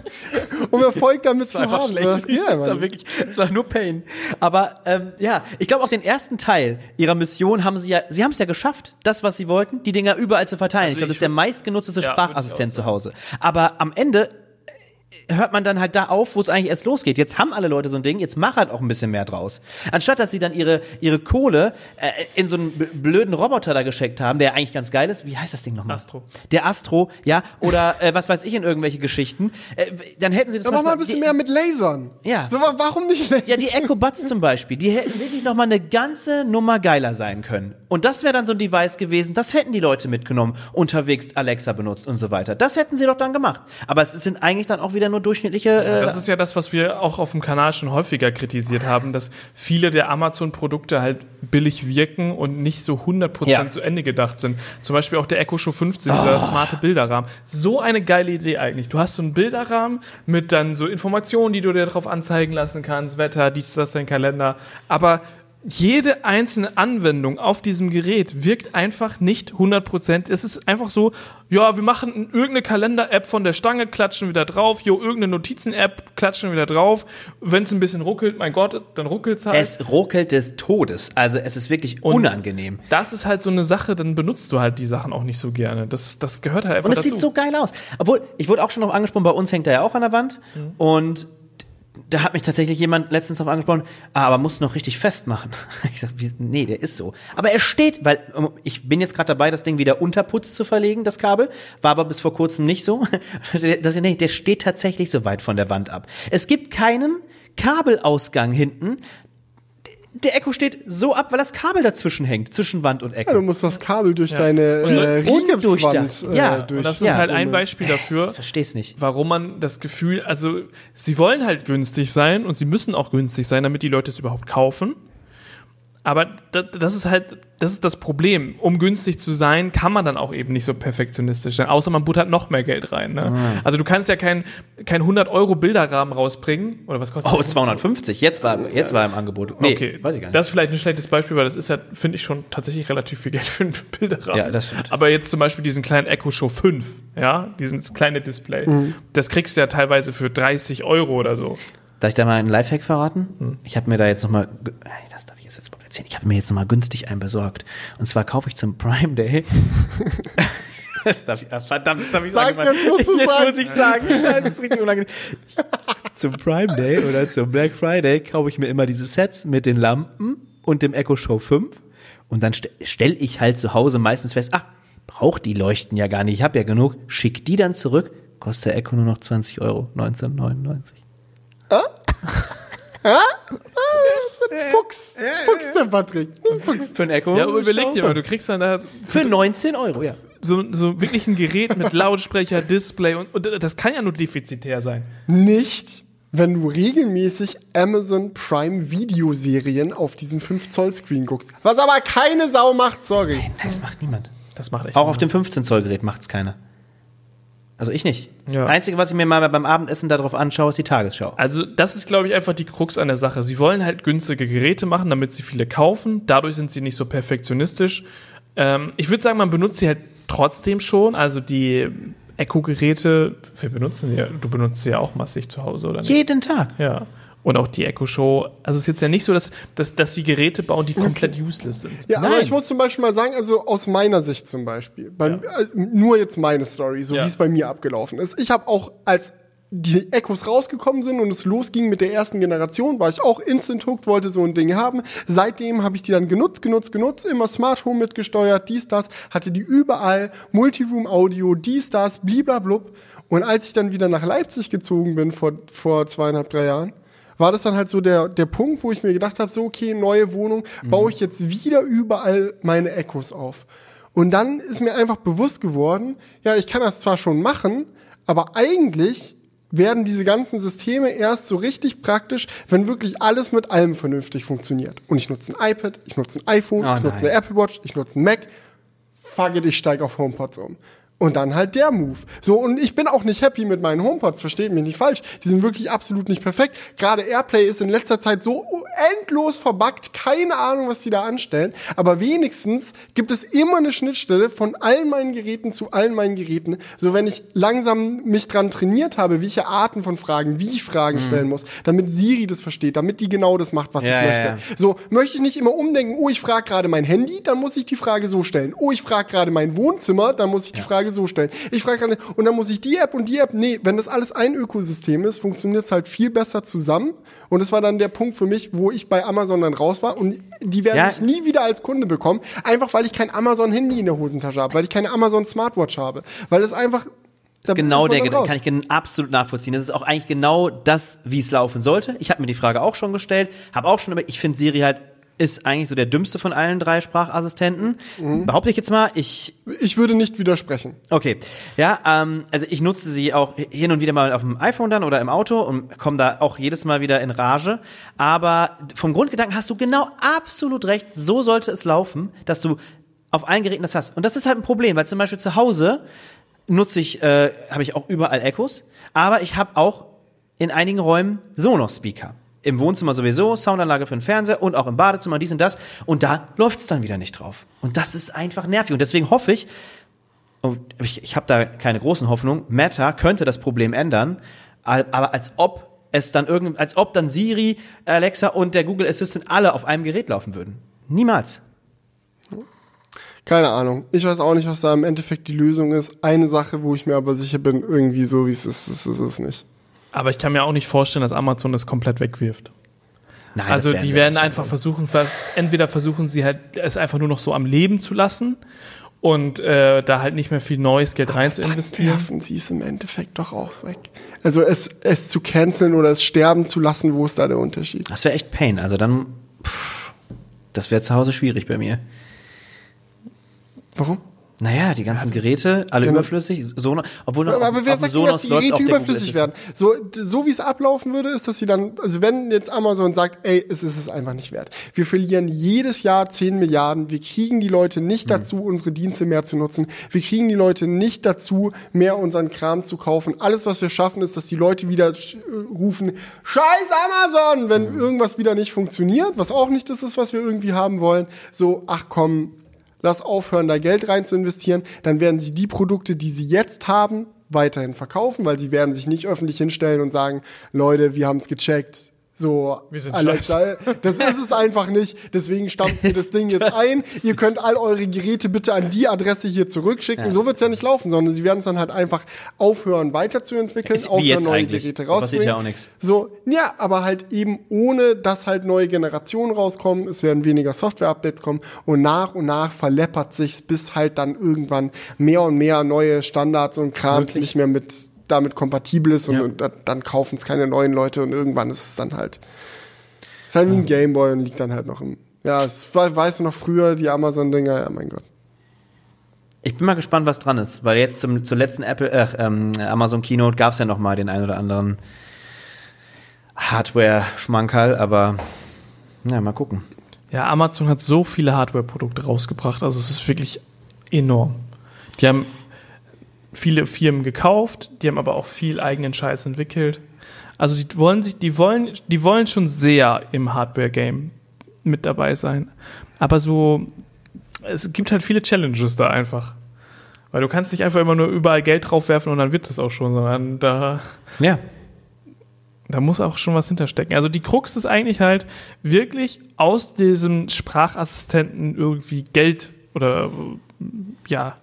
um Erfolg damit zu haben. So, das geht das war wirklich, das war nur Pain. Aber ähm, ja, ich glaube auch den ersten Teil ihrer Mission haben sie ja, sie haben es ja geschafft, das, was sie wollten, die Dinger überall zu verteilen. ich glaube, das ist der meistgenutzte Ja, Sprachassistent zu Hause. Aber am Ende hört man dann halt da auf, wo es eigentlich erst losgeht. Jetzt haben alle Leute so ein Ding, jetzt mach halt auch ein bisschen mehr draus. Anstatt dass sie dann ihre, ihre Kohle äh, in so einen blöden Roboter da geschickt haben, der eigentlich ganz geil ist. Wie heißt das Ding nochmal? Astro. Der Astro, ja, oder äh, was weiß ich in irgendwelche Geschichten. Äh, dann hätten sie das Aber mach mal ein bisschen mehr mit Lasern. Ja. So, wa- warum nicht Lasern? ja, die Echo Buds zum Beispiel, die hätten wirklich noch mal eine ganze Nummer geiler sein können. Und das wäre dann so ein Device gewesen, das hätten die Leute mitgenommen, unterwegs Alexa benutzt und so weiter. Das hätten sie doch dann gemacht. Aber es sind eigentlich dann auch wieder nur durchschnittliche. Äh, Das ist ja das, was wir auch auf dem Kanal schon häufiger kritisiert haben, dass viele der Amazon-Produkte halt billig wirken und nicht so 100% Ja. zu Ende gedacht sind. Zum Beispiel auch der Echo Show 15, dieser smarte Bilderrahmen. So eine geile Idee eigentlich. Du hast so einen Bilderrahmen mit dann so Informationen, die du dir drauf anzeigen lassen kannst, Wetter, dies, das, dein Kalender. Aber jede einzelne Anwendung auf diesem Gerät wirkt einfach nicht 100%. Es ist einfach so, ja, wir machen irgendeine Kalender-App von der Stange, klatschen wieder drauf, jo, irgendeine Notizen-App, klatschen wieder drauf. Wenn es ein bisschen ruckelt, mein Gott, dann ruckelt's halt. es ruckelt des Todes. Also es ist wirklich Und unangenehm. Das ist halt so eine Sache, dann benutzt du halt die Sachen auch nicht so gerne. Das, das gehört halt einfach Und es dazu. sieht so geil aus. Obwohl, ich wurde auch schon noch angesprochen, bei uns hängt er ja auch an der Wand. Und da hat mich tatsächlich jemand letztens auf angesprochen, ah, aber musst du noch richtig festmachen. Ich sag, nee, der ist so. Aber er steht, weil ich bin jetzt gerade dabei, das Ding wieder unter Putz zu verlegen, das Kabel. War aber bis vor kurzem nicht so. Das, nee, der steht tatsächlich so weit von der Wand ab. Es gibt keinen Kabelausgang hinten. Der Echo steht so ab, weil das Kabel dazwischen hängt, zwischen Wand und Echo. Ja, du musst das Kabel durch deine äh. Rigipswand äh, Ja, durch. Und das ist Ja. halt ein Beispiel dafür, Ich versteh's nicht. warum man das Gefühl, also sie wollen halt günstig sein und sie müssen auch günstig sein, damit die Leute es überhaupt kaufen. Aber da- das ist halt, das ist das Problem. Um günstig zu sein, kann man dann auch eben nicht so perfektionistisch sein. Außer man buttert noch mehr Geld rein. Ne? Ah. Also du kannst ja kein, kein 100 Euro Bilderrahmen rausbringen. Oder was kostet Oh, das? 250. Jetzt war, jetzt war im Angebot. Nee, okay, weiß ich gar nicht. Das ist vielleicht ein schlechtes Beispiel, weil das ist ja, finde ich, schon tatsächlich relativ viel Geld für einen Bilderrahmen. Ja, das stimmt. Aber jetzt zum Beispiel diesen kleinen Echo Show 5, ja, dieses kleine Display, Mhm. das kriegst du ja teilweise für 30 Euro oder so. Darf ich da mal einen Lifehack verraten? Hm. Ich habe mir da jetzt noch mal, ge- Ey, das darf erzählen. Ich habe mir jetzt noch mal günstig einen besorgt. Und zwar kaufe ich zum Prime Day. Das darf ich, ah, verdammt, das darf ich Sag, sagen. jetzt musst du's jetzt sagen. muss ich sagen. Das ist richtig unangenehm. zum Prime Day oder zum Black Friday kaufe ich mir immer diese Sets mit den Lampen und dem Echo Show 5. Und dann st stelle ich halt zu Hause meistens fest, ach, braucht die Leuchten ja gar nicht, ich habe ja genug. Schick die dann zurück, kostet der Echo nur noch 20 Euro, 19,99. Fuchs, Fuchs der Patrick. Fuchs. Für ein Echo? Ja, aber überleg dir mal, du kriegst dann da Für 19 Euro, ja. so, so wirklich ein Gerät mit Lautsprecher, Display und, und das kann ja nur defizitär sein. Nicht, wenn du regelmäßig Amazon Prime Videoserien auf diesem 5 Zoll Screen guckst. Was aber keine Sau macht, sorry. Nein, das macht niemand. Das macht echt Auch auf dem 15 Zoll Gerät macht's keiner. Also ich nicht. Das Ja. Einzige, was ich mir mal beim Abendessen darauf anschaue, ist die Tagesschau. Also das ist, glaube ich, einfach die Krux an der Sache. Sie wollen halt günstige Geräte machen, damit sie viele kaufen. Dadurch sind sie nicht so perfektionistisch. Ähm, ich würde sagen, man benutzt sie halt trotzdem schon. Also die Echo-Geräte, wir benutzen die ja, du benutzt sie ja auch massig zu Hause, oder nicht? Jeden Tag. Ja. Und auch die Echo Show. Also es ist jetzt ja nicht so, dass, dass, dass sie Geräte bauen, die komplett useless sind. Ja, aber Nein. ich muss zum Beispiel mal sagen, also aus meiner Sicht zum Beispiel, beim, äh, nur jetzt meine Story, so Ja. wie es bei mir abgelaufen ist. Ich habe auch als die Echos rausgekommen sind und es losging mit der ersten Generation, war ich auch instant hooked, wollte so ein Ding haben. Seitdem habe ich die dann genutzt, genutzt, genutzt, immer Smart Home mitgesteuert, dies, das, hatte die überall, Multiroom Audio, dies, das, bliblablub. Und als ich dann wieder nach Leipzig gezogen bin vor, vor zweieinhalb, drei Jahren, war das dann halt so der, der Punkt, wo ich mir gedacht habe, so, okay, neue Wohnung, baue ich jetzt wieder überall meine Echos auf. Und dann ist mir einfach bewusst geworden, ja, ich kann das zwar schon machen, aber eigentlich werden diese ganzen Systeme erst so richtig praktisch, wenn wirklich alles mit allem vernünftig funktioniert. Und ich nutze ein iPad, ich nutze ein iPhone, Oh ich nutze eine Apple Watch, ich nutze ein Mac, fuck it, ich steig auf HomePods um. Und dann halt der Move. So, und ich bin auch nicht happy mit meinen HomePods, versteht mich nicht falsch. Die sind wirklich absolut nicht perfekt. Gerade Airplay ist in letzter Zeit so endlos verbuggt, keine Ahnung, was die da anstellen. Aber wenigstens gibt es immer eine Schnittstelle von allen meinen Geräten zu allen meinen Geräten. So, wenn ich langsam mich dran trainiert habe, welche Arten von Fragen, wie ich Fragen stellen muss, damit Siri das versteht, damit die genau das macht, was Ja, ich ja, möchte. ja. So, möchte ich nicht immer umdenken, oh, ich frage gerade mein Handy, dann muss ich die Frage so stellen. Oh, ich frage gerade mein Wohnzimmer, dann muss ich die Frage so stellen. Ich frage gerade, und dann muss ich die App und die App. Nee, wenn das alles ein Ökosystem ist, funktioniert es halt viel besser zusammen. Und das war dann der Punkt für mich, wo ich bei Amazon dann raus war. Und die werden Ja. mich nie wieder als Kunde bekommen, einfach weil ich kein Amazon-Handy in der Hosentasche habe, weil ich keine Amazon-Smartwatch habe. Weil es einfach. Genau der Gedanke kann ich absolut nachvollziehen. Das ist auch eigentlich genau das, wie es laufen sollte. Ich habe mir die Frage auch schon gestellt, habe auch schon, ich finde Siri halt ist eigentlich so der dümmste von allen drei Sprachassistenten. Mhm. Behaupte ich jetzt mal, ich Ich würde nicht widersprechen. Okay, ja, ähm, also ich nutze sie auch hin und wieder mal auf dem iPhone dann oder im Auto und komme da auch jedes Mal wieder in Rage. Aber vom Grundgedanken hast du genau absolut recht. So sollte es laufen, dass du auf allen Geräten das hast. Und das ist halt ein Problem, weil zum Beispiel zu Hause nutze ich, äh, habe ich auch überall Echos, aber ich habe auch in einigen Räumen Sonos-Speaker. Im Wohnzimmer sowieso, Soundanlage für den Fernseher und auch im Badezimmer dies und das. Und da läuft's dann wieder nicht drauf. Und das ist einfach nervig. Und deswegen hoffe ich, und ich, ich habe da keine großen Hoffnung, Meta könnte das Problem ändern, aber als ob es dann irgend, als ob dann Siri, Alexa und der Google Assistant alle auf einem Gerät laufen würden. Niemals. Keine Ahnung. Ich weiß auch nicht, was da im Endeffekt die Lösung ist. Eine Sache, wo ich mir aber sicher bin, irgendwie so wie es ist, ist es nicht. Aber ich kann mir auch nicht vorstellen, dass Amazon das komplett wegwirft. Nein, also die werden einfach versuchen, ver- entweder versuchen sie halt es einfach nur noch so am Leben zu lassen und äh, da halt nicht mehr viel neues Geld rein zu Dann investieren. werfen sie es im Endeffekt doch auch weg. Also es, es zu canceln oder es sterben zu lassen, wo ist da der Unterschied? Das wäre echt Pain. Also dann, pff, das wäre zu Hause schwierig bei mir. Warum? Naja, die ganzen Geräte, alle Ja, überflüssig, Sonos, obwohl noch Aber, wer sagt denn, dass Sonos die Geräte überflüssig werden? So, so wie es ablaufen würde, ist, dass sie dann, also wenn jetzt Amazon sagt, ey, es ist es einfach nicht wert. Wir verlieren jedes Jahr 10 Milliarden. Wir kriegen die Leute Hm. nicht dazu, unsere Dienste mehr zu nutzen. Wir kriegen die Leute nicht dazu, mehr unseren Kram zu kaufen. Alles, was wir schaffen, ist, dass die Leute wieder sch- rufen, scheiß Amazon, wenn Hm. irgendwas wieder nicht funktioniert, was auch nicht das ist, was wir irgendwie haben wollen. So, ach komm, lass aufhören, da Geld rein zu investieren, dann werden sie die Produkte, die sie jetzt haben, weiterhin verkaufen, weil sie werden sich nicht öffentlich hinstellen und sagen, Leute, wir haben es gecheckt. So, Wir sind Alexa, das ist es einfach nicht. Deswegen stampfen wir das Ding jetzt ein. Ihr könnt all eure Geräte bitte an die Adresse hier zurückschicken. So wird's ja nicht laufen, sondern sie werden es dann halt einfach aufhören weiterzuentwickeln, wie aufhören neue eigentlich. Geräte rauszubringen. ja auch nix. So, ja, aber halt eben ohne, dass halt neue Generationen rauskommen. Es werden weniger Software-Updates kommen und nach und nach verleppert sich's, bis halt dann irgendwann mehr und mehr neue Standards und Krams nicht mehr mit damit kompatibel ist und, Ja. und da, dann kaufen es keine neuen Leute und irgendwann ist es dann halt ist halt wie ein Gameboy und liegt dann halt noch im ja, es war, weißt du noch früher die Amazon-Dinger, ja mein Gott. Ich bin mal gespannt, was dran ist, weil jetzt zum, zur letzten Apple, äh, ähm, Amazon Keynote gab es ja noch mal den ein oder anderen Hardware-Schmankerl, aber na, mal gucken. Ja, Amazon hat so viele Hardware-Produkte rausgebracht, also es ist wirklich enorm. Die haben viele Firmen gekauft, die haben aber auch viel eigenen Scheiß entwickelt. Also die wollen sich, die wollen, die wollen schon sehr im Hardware-Game mit dabei sein. Aber so, es gibt halt viele Challenges da einfach. Weil du kannst nicht einfach immer nur überall Geld draufwerfen und dann wird das auch schon, sondern da, Ja. da muss auch schon was hinterstecken. Also die Krux ist eigentlich halt wirklich aus diesem Sprachassistenten irgendwie Geld oder ja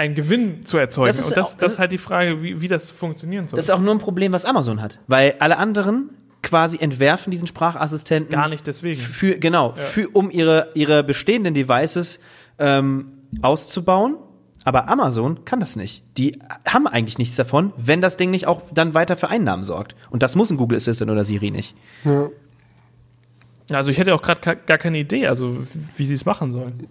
einen Gewinn zu erzeugen. Das ist und das, auch- das ist halt die Frage, wie, wie das funktionieren soll. Das ist auch nur ein Problem, was Amazon hat. Weil alle anderen quasi entwerfen diesen Sprachassistenten. Gar nicht deswegen. Für, genau, für, um ihre, ihre bestehenden Devices ähm, auszubauen. Aber Amazon kann das nicht. Die haben eigentlich nichts davon, wenn das Ding nicht auch dann weiter für Einnahmen sorgt. Und das muss ein Google Assistant oder Siri nicht. Also ich hätte auch gerade gar keine Idee, also wie sie es machen sollen.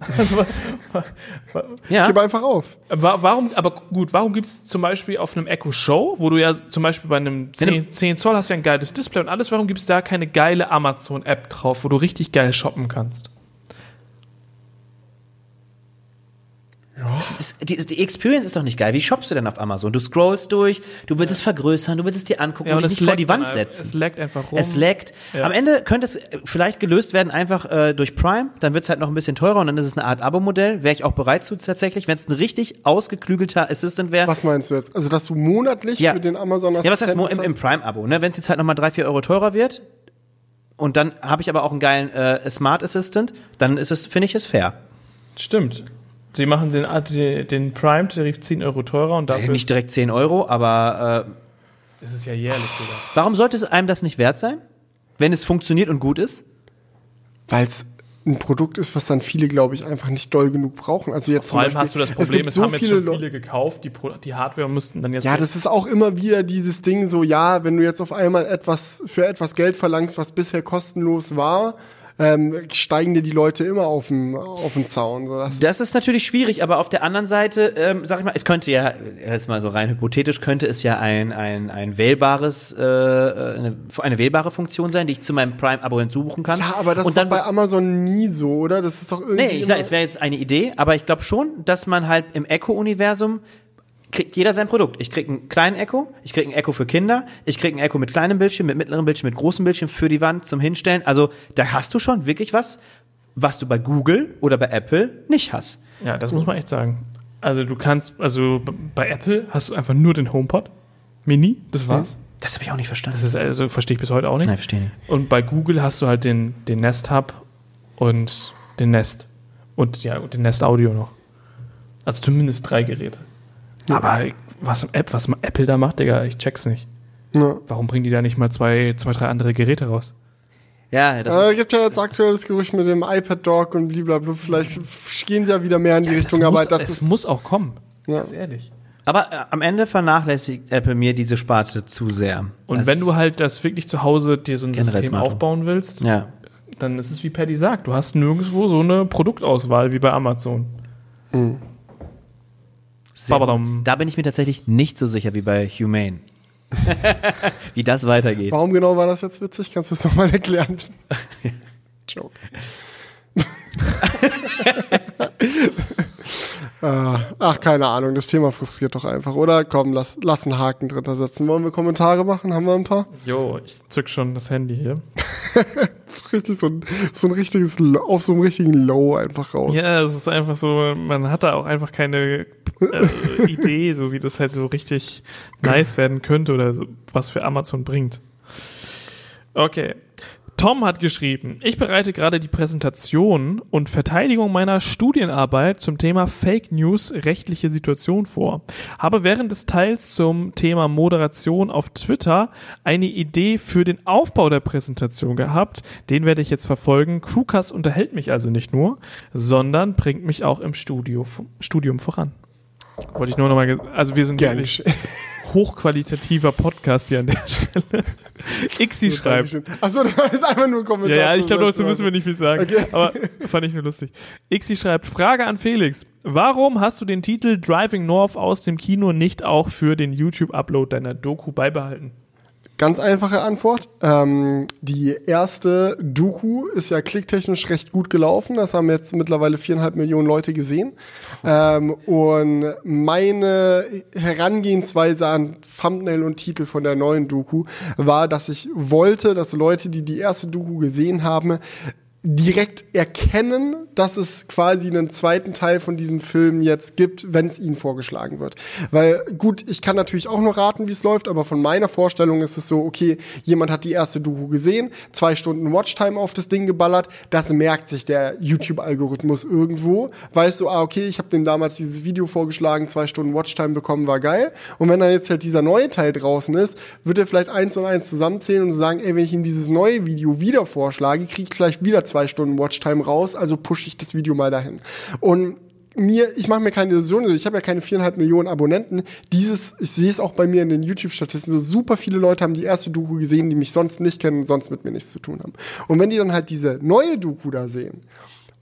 Ja. Gib einfach auf. Wa- Warum, aber gut, warum gibt es zum Beispiel auf einem Echo Show, wo du ja zum Beispiel bei einem 10, 10 Zoll hast ja ein geiles Display und alles, warum gibt es da keine geile Amazon-App drauf, wo du richtig geil shoppen kannst? Das ist, die, die Experience ist doch nicht geil. Wie shoppst du denn auf Amazon? Du scrollst durch, du willst es vergrößern, du willst es dir angucken und dich nicht vor die Wand setzen. Es laggt einfach rum. Es laggt. Ja. Am Ende könnte es äh, vielleicht gelöst werden einfach äh, durch Prime. Dann wird es halt noch ein bisschen teurer und dann ist es eine Art Abo-Modell. Wäre ich auch bereit zu tatsächlich, wenn es ein richtig ausgeklügelter Assistant wäre. Was meinst du jetzt? Also, dass du monatlich Ja. für den Amazon Ja, was heißt mo- im, im Prime-Abo? Ne? Wenn es jetzt halt nochmal drei, vier Euro teurer wird und dann habe ich aber auch einen geilen äh, Smart Assistant, dann ist es, finde ich, es fair. Stimmt. Sie machen den, den, den Prime-Tarif 10 Euro teurer und dafür Nicht direkt 10 Euro, aber äh, ist es ja jährlich sogar. warum sollte es einem das nicht wert sein? Wenn es funktioniert und gut ist? Weil es ein Produkt ist, was dann viele, glaube ich, einfach nicht doll genug brauchen. Also jetzt Vor allem zum hast du das Beispiel, Problem, es, es, gibt haben so jetzt viele schon viele gekauft, die, Pro- die Hardware müssten dann jetzt Ja, das ist auch immer wieder dieses Ding so, ja, wenn du jetzt auf einmal etwas für etwas Geld verlangst, was bisher kostenlos war, ähm, steigen dir die Leute immer auf den, auf den Zaun. So, das Das ist natürlich schwierig, aber auf der anderen Seite, ähm, sag ich mal, es könnte ja, jetzt mal so rein hypothetisch, könnte es ja ein, ein, ein wählbares, äh, eine, eine wählbare Funktion sein, die ich zu meinem Prime-Abo hinzubuchen kann. ja, aber das Und ist doch dann bei Amazon nie so, oder? Das ist doch irgendwie. Nee, ich sag, es wäre jetzt eine Idee, aber ich glaube schon, dass man halt im Echo-Universum kriegt jeder sein Produkt. Ich krieg einen kleinen Echo, ich krieg ein Echo für Kinder, ich krieg ein Echo mit kleinem Bildschirm, mit mittlerem Bildschirm, mit großem Bildschirm für die Wand zum Hinstellen. Also da hast du schon wirklich was, was du bei Google oder bei Apple nicht hast. Ja, das muss man echt sagen. Also du kannst, also bei Apple hast du einfach nur den HomePod Mini, das war's. Das habe ich auch nicht verstanden. Das ist also verstehe ich bis heute auch nicht. Nein, verstehe nicht. Und bei Google hast du halt den, den Nest Hub und den Nest und ja und den Nest Audio noch. Also zumindest drei Geräte. Aber was App, was Apple da macht, Digga, ich check's nicht. Ja. Warum bringen die da nicht mal zwei, zwei, drei andere Geräte raus? Ja, das Äh, ist, Es gibt ja jetzt aktuell das Gerücht mit dem iPad Dog und blablabla. Vielleicht gehen sie ja wieder mehr in die Richtung, das aber muss, das es ist. muss auch kommen. Ja. Ganz ehrlich. aber äh, am Ende vernachlässigt Apple mir diese Sparte zu sehr. Und Das- wenn du halt das wirklich zu Hause dir so ein System aufbauen willst, ja. dann ist es wie Paddy sagt, du hast nirgendwo so eine Produktauswahl wie bei Amazon. Sehr. Da bin ich mir tatsächlich nicht so sicher wie bei Humane. wie das weitergeht. Warum genau war das jetzt witzig? Kannst du es nochmal erklären? Joke. Äh, Ach, keine Ahnung, das Thema frustriert doch einfach, oder? Komm, lass, lass einen Haken drunter setzen. Wollen wir Kommentare machen? Haben wir ein paar? Jo, ich zück schon das Handy hier. Das ist richtig so ein, so ein richtiges, auf so einem richtigen Low einfach raus. Ja, es ist einfach so, man hat da auch einfach keine äh, Idee, so wie das halt so richtig nice werden könnte oder so, was für Amazon bringt. Okay. Tom hat geschrieben, ich bereite gerade die Präsentation und Verteidigung meiner Studienarbeit zum Thema Fake News rechtliche Situation vor. Habe während des Teils zum Thema Moderation auf Twitter eine Idee für den Aufbau der Präsentation gehabt. Den werde ich jetzt verfolgen. Crewcast unterhält mich also nicht nur, sondern bringt mich auch im Studio, Studium voran. Wollte ich nur nochmal, also wir sind Gern wirklich hochqualitativer Podcast hier an der Stelle. Ixi schreibt, Achso, das ist einfach nur ein Kommentar. ja, ja, ich glaube, dazu müssen wir nicht viel sagen. Okay. Aber fand ich nur lustig. Ixi schreibt, Frage an Felix. Warum hast du den Titel Driving North aus dem Kino nicht auch für den YouTube-Upload deiner Doku beibehalten? Ganz einfache Antwort. Ähm, die erste Doku ist ja klicktechnisch recht gut gelaufen. Das haben jetzt mittlerweile viereinhalb Millionen Leute gesehen. Ähm, und meine Herangehensweise an Thumbnail und Titel von der neuen Doku war, dass ich wollte, dass Leute, die die erste Doku gesehen haben, direkt erkennen, dass es quasi einen zweiten Teil von diesem Film jetzt gibt, wenn es ihnen vorgeschlagen wird. Weil gut, ich kann natürlich auch nur raten, wie es läuft, aber von meiner Vorstellung ist es so, okay, jemand hat die erste Doku gesehen, zwei Stunden Watchtime auf das Ding geballert, das merkt sich der YouTube-Algorithmus irgendwo, weißt du, ah, okay, ich habe dem damals dieses Video vorgeschlagen, zwei Stunden Watchtime bekommen, war geil. Und wenn dann jetzt halt dieser neue Teil draußen ist, wird er vielleicht eins und eins zusammenzählen und sagen, ey, wenn ich ihm dieses neue Video wieder vorschlage, kriege ich vielleicht wieder zwei Stunden Watchtime raus, also pushe ich das Video mal dahin. Und mir, ich mache mir keine Illusionen, ich habe ja keine viereinhalb Millionen Abonnenten. Dieses, ich sehe es auch bei mir in den YouTube-Statistiken, so super viele Leute haben die erste Doku gesehen, die mich sonst nicht kennen, sonst mit mir nichts zu tun haben. Und wenn die dann halt diese neue Doku da sehen,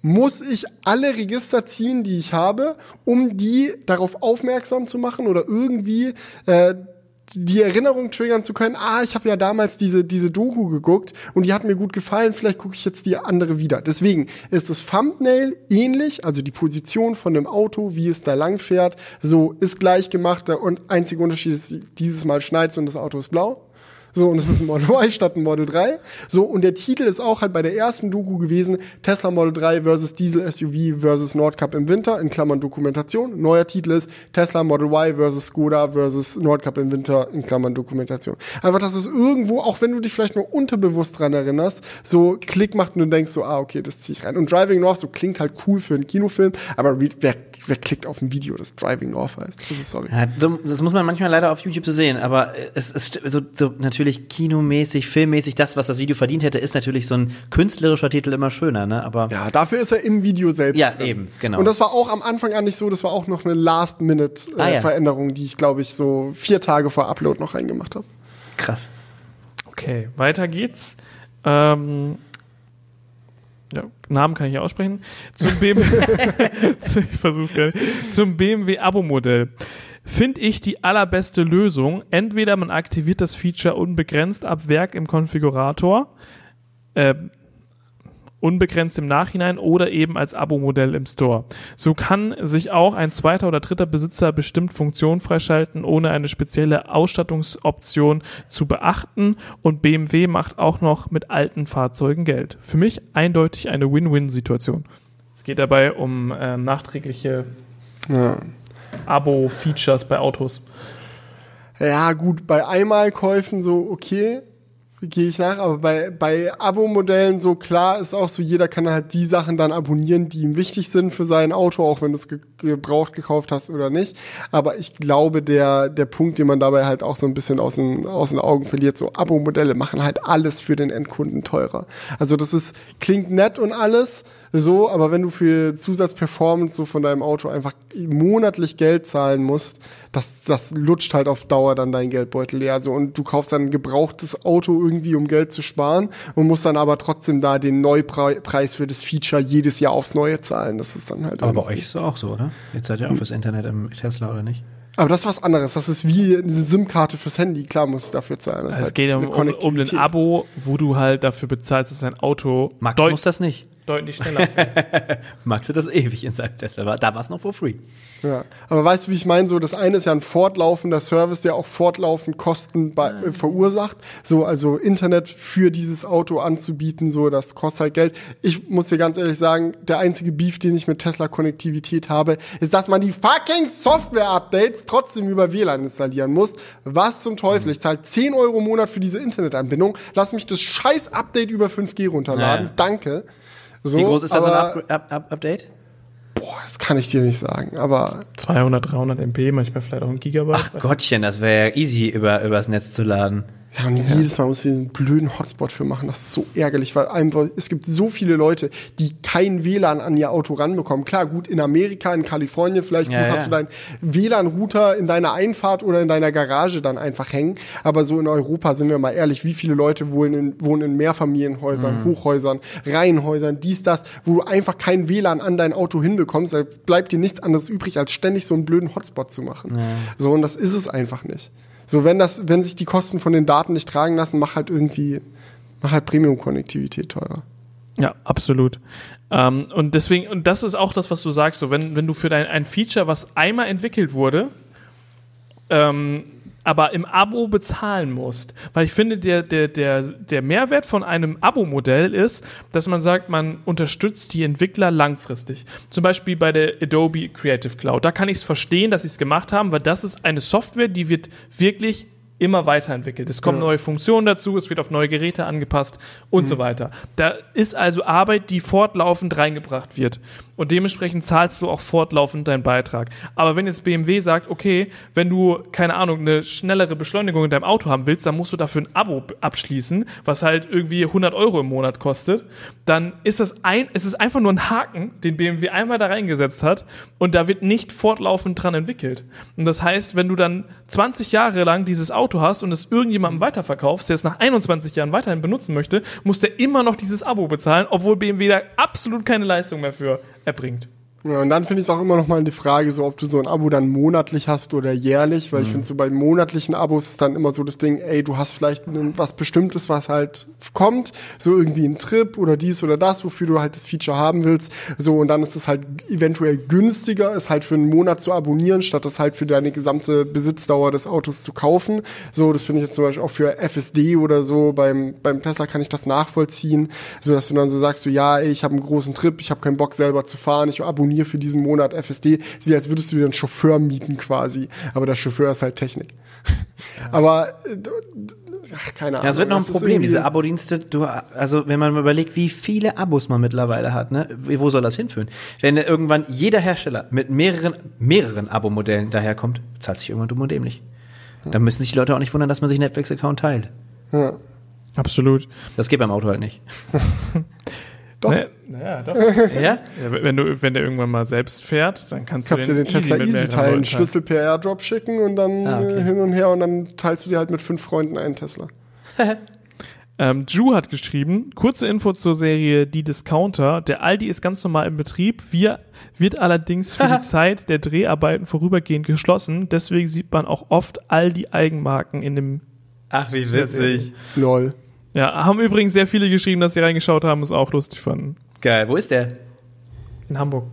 muss ich alle Register ziehen, die ich habe, um die darauf aufmerksam zu machen oder irgendwie äh, die Erinnerung triggern zu können, ah, ich habe ja damals diese, diese Doku geguckt und die hat mir gut gefallen, vielleicht gucke ich jetzt die andere wieder. Deswegen ist das Thumbnail ähnlich, also die Position von dem Auto, wie es da lang fährt, so ist gleich gemacht und einziger Unterschied ist, dieses Mal schneit und das Auto ist blau. So, und es ist ein Model Y statt ein Model 3. So, und der Titel ist auch halt bei der ersten Doku gewesen, Tesla Model 3 versus Diesel SUV versus Nordcup im Winter, in Klammern Dokumentation. Neuer Titel ist Tesla Model Y versus Skoda versus Nordcup im Winter, in Klammern Dokumentation. Einfach, dass es irgendwo, auch wenn du dich vielleicht nur unterbewusst dran erinnerst, so Klick macht und du denkst so, ah, okay, das zieh ich rein. Und Driving North, so klingt halt cool für einen Kinofilm, aber wer, wer klickt auf ein Video, das Driving North heißt? Das ist sorry. Ja, das muss man manchmal leider auf YouTube sehen, aber es ist so, so natürlich kinomäßig, filmmäßig, das, was das Video verdient hätte, ist natürlich so ein künstlerischer Titel immer schöner, ne? Aber Ja, dafür ist er im Video selbst. Ja, drin. eben, genau. Und das war auch am Anfang an nicht so, das war auch noch eine Last-Minute-Veränderung, Ah, äh, ja. Veränderung, die ich, glaube ich, so vier Tage vor Upload noch reingemacht habe. krass. Okay, weiter geht's. Ähm, ja, Namen kann ich ja aussprechen. Zum BMW, ich versuch's gerne. Zum BMW Abo-Modell. Finde ich die allerbeste Lösung. Entweder man aktiviert das Feature unbegrenzt ab Werk im Konfigurator, äh, unbegrenzt im Nachhinein oder eben als Abo-Modell im Store. So kann sich auch ein zweiter oder dritter Besitzer bestimmt Funktionen freischalten, ohne eine spezielle Ausstattungsoption zu beachten und BMW macht auch noch mit alten Fahrzeugen Geld. Für mich eindeutig eine Win-Win-Situation. Es geht dabei um äh, nachträgliche Ja. Abo-Features bei Autos. Ja, gut, bei Einmalkäufen so okay, gehe ich nach, aber bei, bei Abo-Modellen so klar ist auch so, jeder kann halt die Sachen dann abonnieren, die ihm wichtig sind für sein Auto, auch wenn du es ge gebraucht gekauft hast oder nicht. Aber ich glaube, der, der Punkt, den man dabei halt auch so ein bisschen aus den, aus den Augen verliert, so Abo-Modelle machen halt alles für den Endkunden teurer. Also das ist, klingt nett und alles, so, aber wenn du für Zusatzperformance so von deinem Auto einfach monatlich Geld zahlen musst, das, das lutscht halt auf Dauer dann dein Geldbeutel leer. So, und du kaufst dann ein gebrauchtes Auto irgendwie, um Geld zu sparen und musst dann aber trotzdem da den Neupreis für das Feature jedes Jahr aufs Neue zahlen. Das ist dann halt. Aber bei euch ist es auch so, oder? Jetzt seid ihr auch fürs Internet im Tesla, oder nicht? aber das ist was anderes. Das ist wie eine SIM-Karte fürs Handy. Klar musst du dafür zahlen. Das ist es halt geht um, um, um ein. Abo, wo du halt dafür bezahlst, dass dein Auto Max muss das nicht. Deutlich schneller fährt. Max hat das ewig in seinem Tesla. Aber Da war es noch for free. Ja, aber weißt du, wie ich meine? So, das eine ist ja ein fortlaufender Service, der auch fortlaufend Kosten bei, äh, verursacht. So, also Internet für dieses Auto anzubieten, so, das kostet halt Geld. Ich muss dir ganz ehrlich sagen, der einzige Beef, den ich mit Tesla Konnektivität habe, ist, dass man die fucking Software-Updates trotzdem über WLAN installieren muss. Was zum Teufel? Ich zahle 10 Euro im Monat für diese Internetanbindung. Lass mich das scheiß Update über 5G runterladen. Ja. Danke. So, Wie groß ist das so ein Up Up Up Update? Boah, das kann ich dir nicht sagen, aber 200, 300 MB, manchmal vielleicht auch ein Gigabyte. Ach Gottchen, das wäre ja easy, über, übers Netz zu laden. Ja, und jedes Mal muss ich diesen blöden Hotspot für machen. Das ist so ärgerlich, weil einfach, es gibt so viele Leute, die kein WLAN an ihr Auto ranbekommen. Klar, gut, in Amerika, in Kalifornien vielleicht Ja, gut, ja. hast du deinen WLAN-Router in deiner Einfahrt oder in deiner Garage dann einfach hängen. Aber so in Europa, sind wir mal ehrlich, wie viele Leute wohnen in, wohnen in Mehrfamilienhäusern, Mhm. Hochhäusern, Reihenhäusern, dies, das, wo du einfach kein WLAN an dein Auto hinbekommst. Da bleibt dir nichts anderes übrig, als ständig so einen blöden Hotspot zu machen. So, und das ist es einfach nicht. So, wenn das, wenn sich die Kosten von den Daten nicht tragen lassen, mach halt irgendwie, mach halt Premium-Konnektivität teurer. Ja, absolut. Ähm, und deswegen, und das ist auch das, was du sagst, so wenn, wenn du für dein ein Feature, was einmal entwickelt wurde, ähm, aber im Abo bezahlen musst. Weil ich finde, der, der, der, der Mehrwert von einem Abo-Modell ist, dass man sagt, man unterstützt die Entwickler langfristig. Zum Beispiel bei der Adobe Creative Cloud. Da kann ich es verstehen, dass sie es gemacht haben, weil das ist eine Software, die wird wirklich immer weiterentwickelt. Es kommen Ja. neue Funktionen dazu, es wird auf neue Geräte angepasst und so weiter. Da ist also Arbeit, die fortlaufend reingebracht wird. Und dementsprechend zahlst du auch fortlaufend deinen Beitrag. Aber wenn jetzt BMW sagt, okay, wenn du, keine Ahnung, eine schnellere Beschleunigung in deinem Auto haben willst, dann musst du dafür ein Abo abschließen, was halt irgendwie 100 Euro im Monat kostet, dann ist das ein, es ist einfach nur ein Haken, den BMW einmal da reingesetzt hat und da wird nicht fortlaufend dran entwickelt. Und das heißt, wenn du dann 20 Jahre lang dieses Auto hast und es irgendjemandem weiterverkaufst, der es nach 21 Jahren weiterhin benutzen möchte, muss der immer noch dieses Abo bezahlen, obwohl BMW da absolut keine Leistung mehr für erbringt. Ja, und dann finde ich es auch immer noch mal die Frage, so ob du so ein Abo dann monatlich hast oder jährlich, weil ich finde so bei monatlichen Abos ist dann immer so das Ding, ey, du hast vielleicht was Bestimmtes, was halt kommt, so irgendwie ein Trip oder dies oder das, wofür du halt das Feature haben willst, so und dann ist es halt eventuell günstiger, es halt für einen Monat zu abonnieren, statt es halt für deine gesamte Besitzdauer des Autos zu kaufen. So, das finde ich jetzt zum Beispiel auch für FSD oder so beim beim Tesla kann ich das nachvollziehen, so dass du dann so sagst, so ja, ey, ich habe einen großen Trip, ich habe keinen Bock selber zu fahren, ich abonniere für diesen Monat FSD, ist wie als würdest du dir einen Chauffeur mieten quasi, aber der Chauffeur ist halt Technik. aber äh, ach, keine Ahnung. Ja, es wird noch ein das Problem, diese Abo-Dienste. Du, also, wenn man mal überlegt, wie viele Abos man mittlerweile hat, ne? Wo soll das hinführen? Wenn irgendwann jeder Hersteller mit mehreren, mehreren Abo-Modellen daherkommt, zahlt sich irgendwann dumm und dämlich. Dann müssen sich die Leute auch nicht wundern, dass man sich Netflix-Account teilt. Ja. Absolut. Das geht beim Auto halt nicht. Doch. Ne, naja, doch. ja? Ja, wenn, du, wenn der irgendwann mal selbst fährt, dann kannst, Kannst du du den Tesla mit easy mehreren teilen, Schlüssel per Airdrop schicken und dann Ah, okay. äh, hin und her und dann teilst du dir halt mit fünf Freunden einen Tesla. Ähm, Drew hat geschrieben, kurze Info zur Serie Die Discounter. Der Aldi ist ganz normal im Betrieb, wir, wird allerdings für die Zeit der Dreharbeiten vorübergehend geschlossen. Deswegen sieht man auch oft Aldi-Eigenmarken in dem... Ach, wie witzig. Lol. Ja, haben übrigens sehr viele geschrieben, dass sie reingeschaut haben, es auch lustig fanden. Geil. Wo ist der? In Hamburg.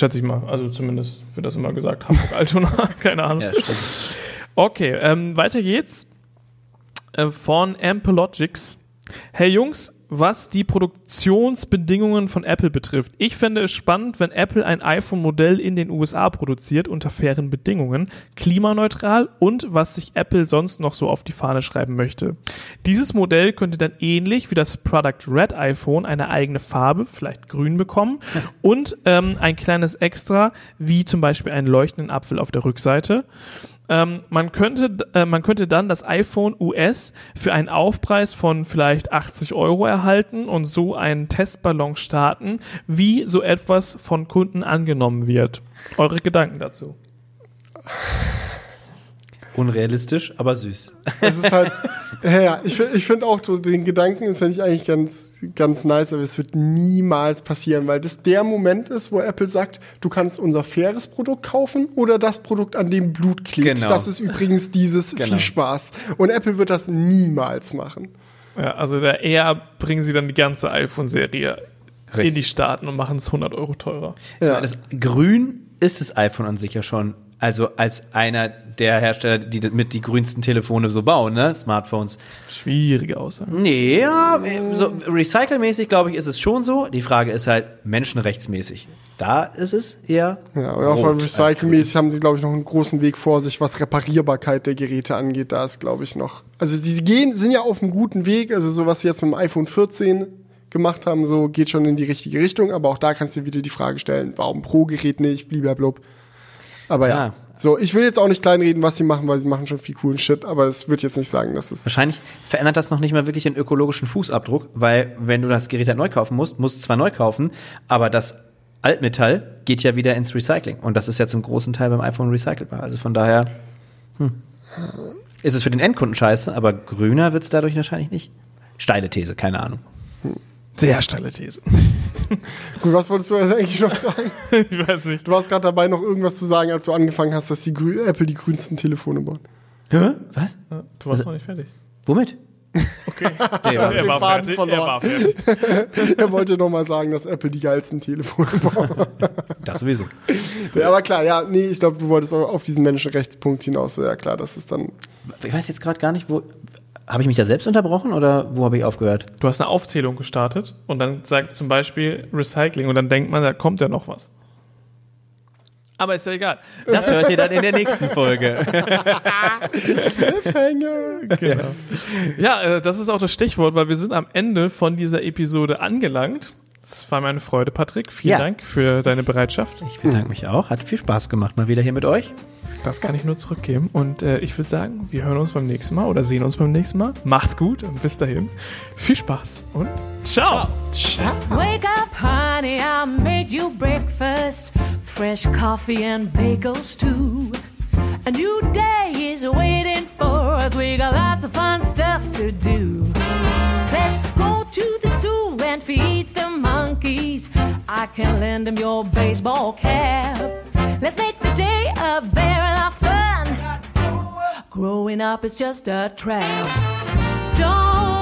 Schätze ich mal. Also zumindest wird das immer gesagt. Hamburg-Altona, keine Ahnung. Ja, stimmt. Okay, ähm, weiter geht's. Äh, von Amplogics. Hey Jungs, was die Produktionsbedingungen von Apple betrifft. Ich fände es spannend, wenn Apple ein iPhone-Modell in den USA produziert unter fairen Bedingungen, klimaneutral und was sich Apple sonst noch so auf die Fahne schreiben möchte. Dieses Modell könnte dann ähnlich wie das Product Red iPhone eine eigene Farbe, vielleicht grün bekommen und ähm, ein kleines Extra, wie zum Beispiel einen leuchtenden Apfel auf der Rückseite. Ähm, man, könnte, äh, man könnte dann das iPhone US für einen Aufpreis von vielleicht 80 Euro erhalten und so einen Testballon starten, wie so etwas von Kunden angenommen wird. Eure Gedanken dazu? Unrealistisch, aber süß. Es ist halt, ja, ich, ich finde auch so den Gedanken, das finde ich eigentlich ganz, ganz nice, aber es wird niemals passieren, weil das der Moment ist, wo Apple sagt, du kannst unser faires Produkt kaufen oder das Produkt, an dem Blut klebt. Genau. Das ist übrigens dieses Genau. viel Spaß. Und Apple wird das niemals machen. Ja, also da eher bringen sie dann die ganze iPhone-Serie in die Staaten und machen es 100 Euro teurer. Ja. das Grün ist das iPhone an sich ja schon. Also als einer der Hersteller, die mit die grünsten Telefone so bauen, ne? Smartphones. Schwierige Aussage. Nee, ja, so recycelmäßig glaube ich ist es schon so. Die Frage ist halt menschenrechtsmäßig. Da ist es eher. Ja, und auch Recyclingmäßig haben sie, glaube ich, noch einen großen Weg vor sich, was Reparierbarkeit der Geräte angeht. Da ist, glaube ich, noch. Also sie gehen, sind ja auf einem guten Weg. Also so was sie jetzt mit dem iPhone 14 gemacht haben, so geht schon in die richtige Richtung. Aber auch da kannst du dir wieder die Frage stellen, warum pro Gerät nicht, blub. Aber ja. Ja. So, ich will jetzt auch nicht kleinreden, was sie machen, weil sie machen schon viel coolen Shit, aber es wird jetzt nicht sagen, dass es. Wahrscheinlich verändert das noch nicht mal wirklich den ökologischen Fußabdruck, weil wenn du das Gerät halt neu kaufen musst, musst du zwar neu kaufen, aber das Altmetall geht ja wieder ins Recycling. Und das ist ja zum großen Teil beim iPhone recycelbar. Also von daher hm, ist es für den Endkunden scheiße, aber grüner wird es dadurch wahrscheinlich nicht. Steile These, keine Ahnung. Sehr steile These. Gut, was wolltest du jetzt eigentlich noch sagen? ich weiß nicht. Du warst gerade dabei, noch irgendwas zu sagen, als du angefangen hast, dass die Grü Apple die grünsten Telefone baut. Hä? Was? Du warst noch nicht fertig. Womit? Okay. Nee, er, war Faden fertig. verloren. er war fertig. Er wollte noch mal sagen, dass Apple die geilsten Telefone baut. das sowieso. ja, aber klar, ja, nee, ich glaube, du wolltest auch auf diesen Menschenrechtspunkt hinaus. Ja klar, das ist dann. Ich weiß jetzt gerade gar nicht, wo. Habe ich mich da selbst unterbrochen oder wo habe ich aufgehört? Du hast eine Aufzählung gestartet und dann sagt zum Beispiel Recycling und dann denkt man, da kommt ja noch was. Aber ist ja egal. Das hört ihr dann in der nächsten Folge. Cliffhanger! Genau. Ja, äh, das ist auch das Stichwort, weil wir sind am Ende von dieser Episode angelangt. Das war meine Freude, Patrick. Vielen Ja. Dank für deine Bereitschaft. Ich bedanke mich auch. Hat viel Spaß gemacht, mal wieder hier mit euch. Das kann ich nur zurückgeben. Und äh, ich würde sagen, wir hören uns beim nächsten Mal oder sehen uns beim nächsten Mal. Macht's gut und bis dahin. Viel Spaß und ciao. Wake up, honey, I made you breakfast. Fresh coffee and bagels, too. A new day is waiting for us. We got lots of fun stuff to do. Let's go to the zoo and feed the monkeys. I can lend them your baseball cap. Let's make the day a fun. Growing up is just a trap. Don't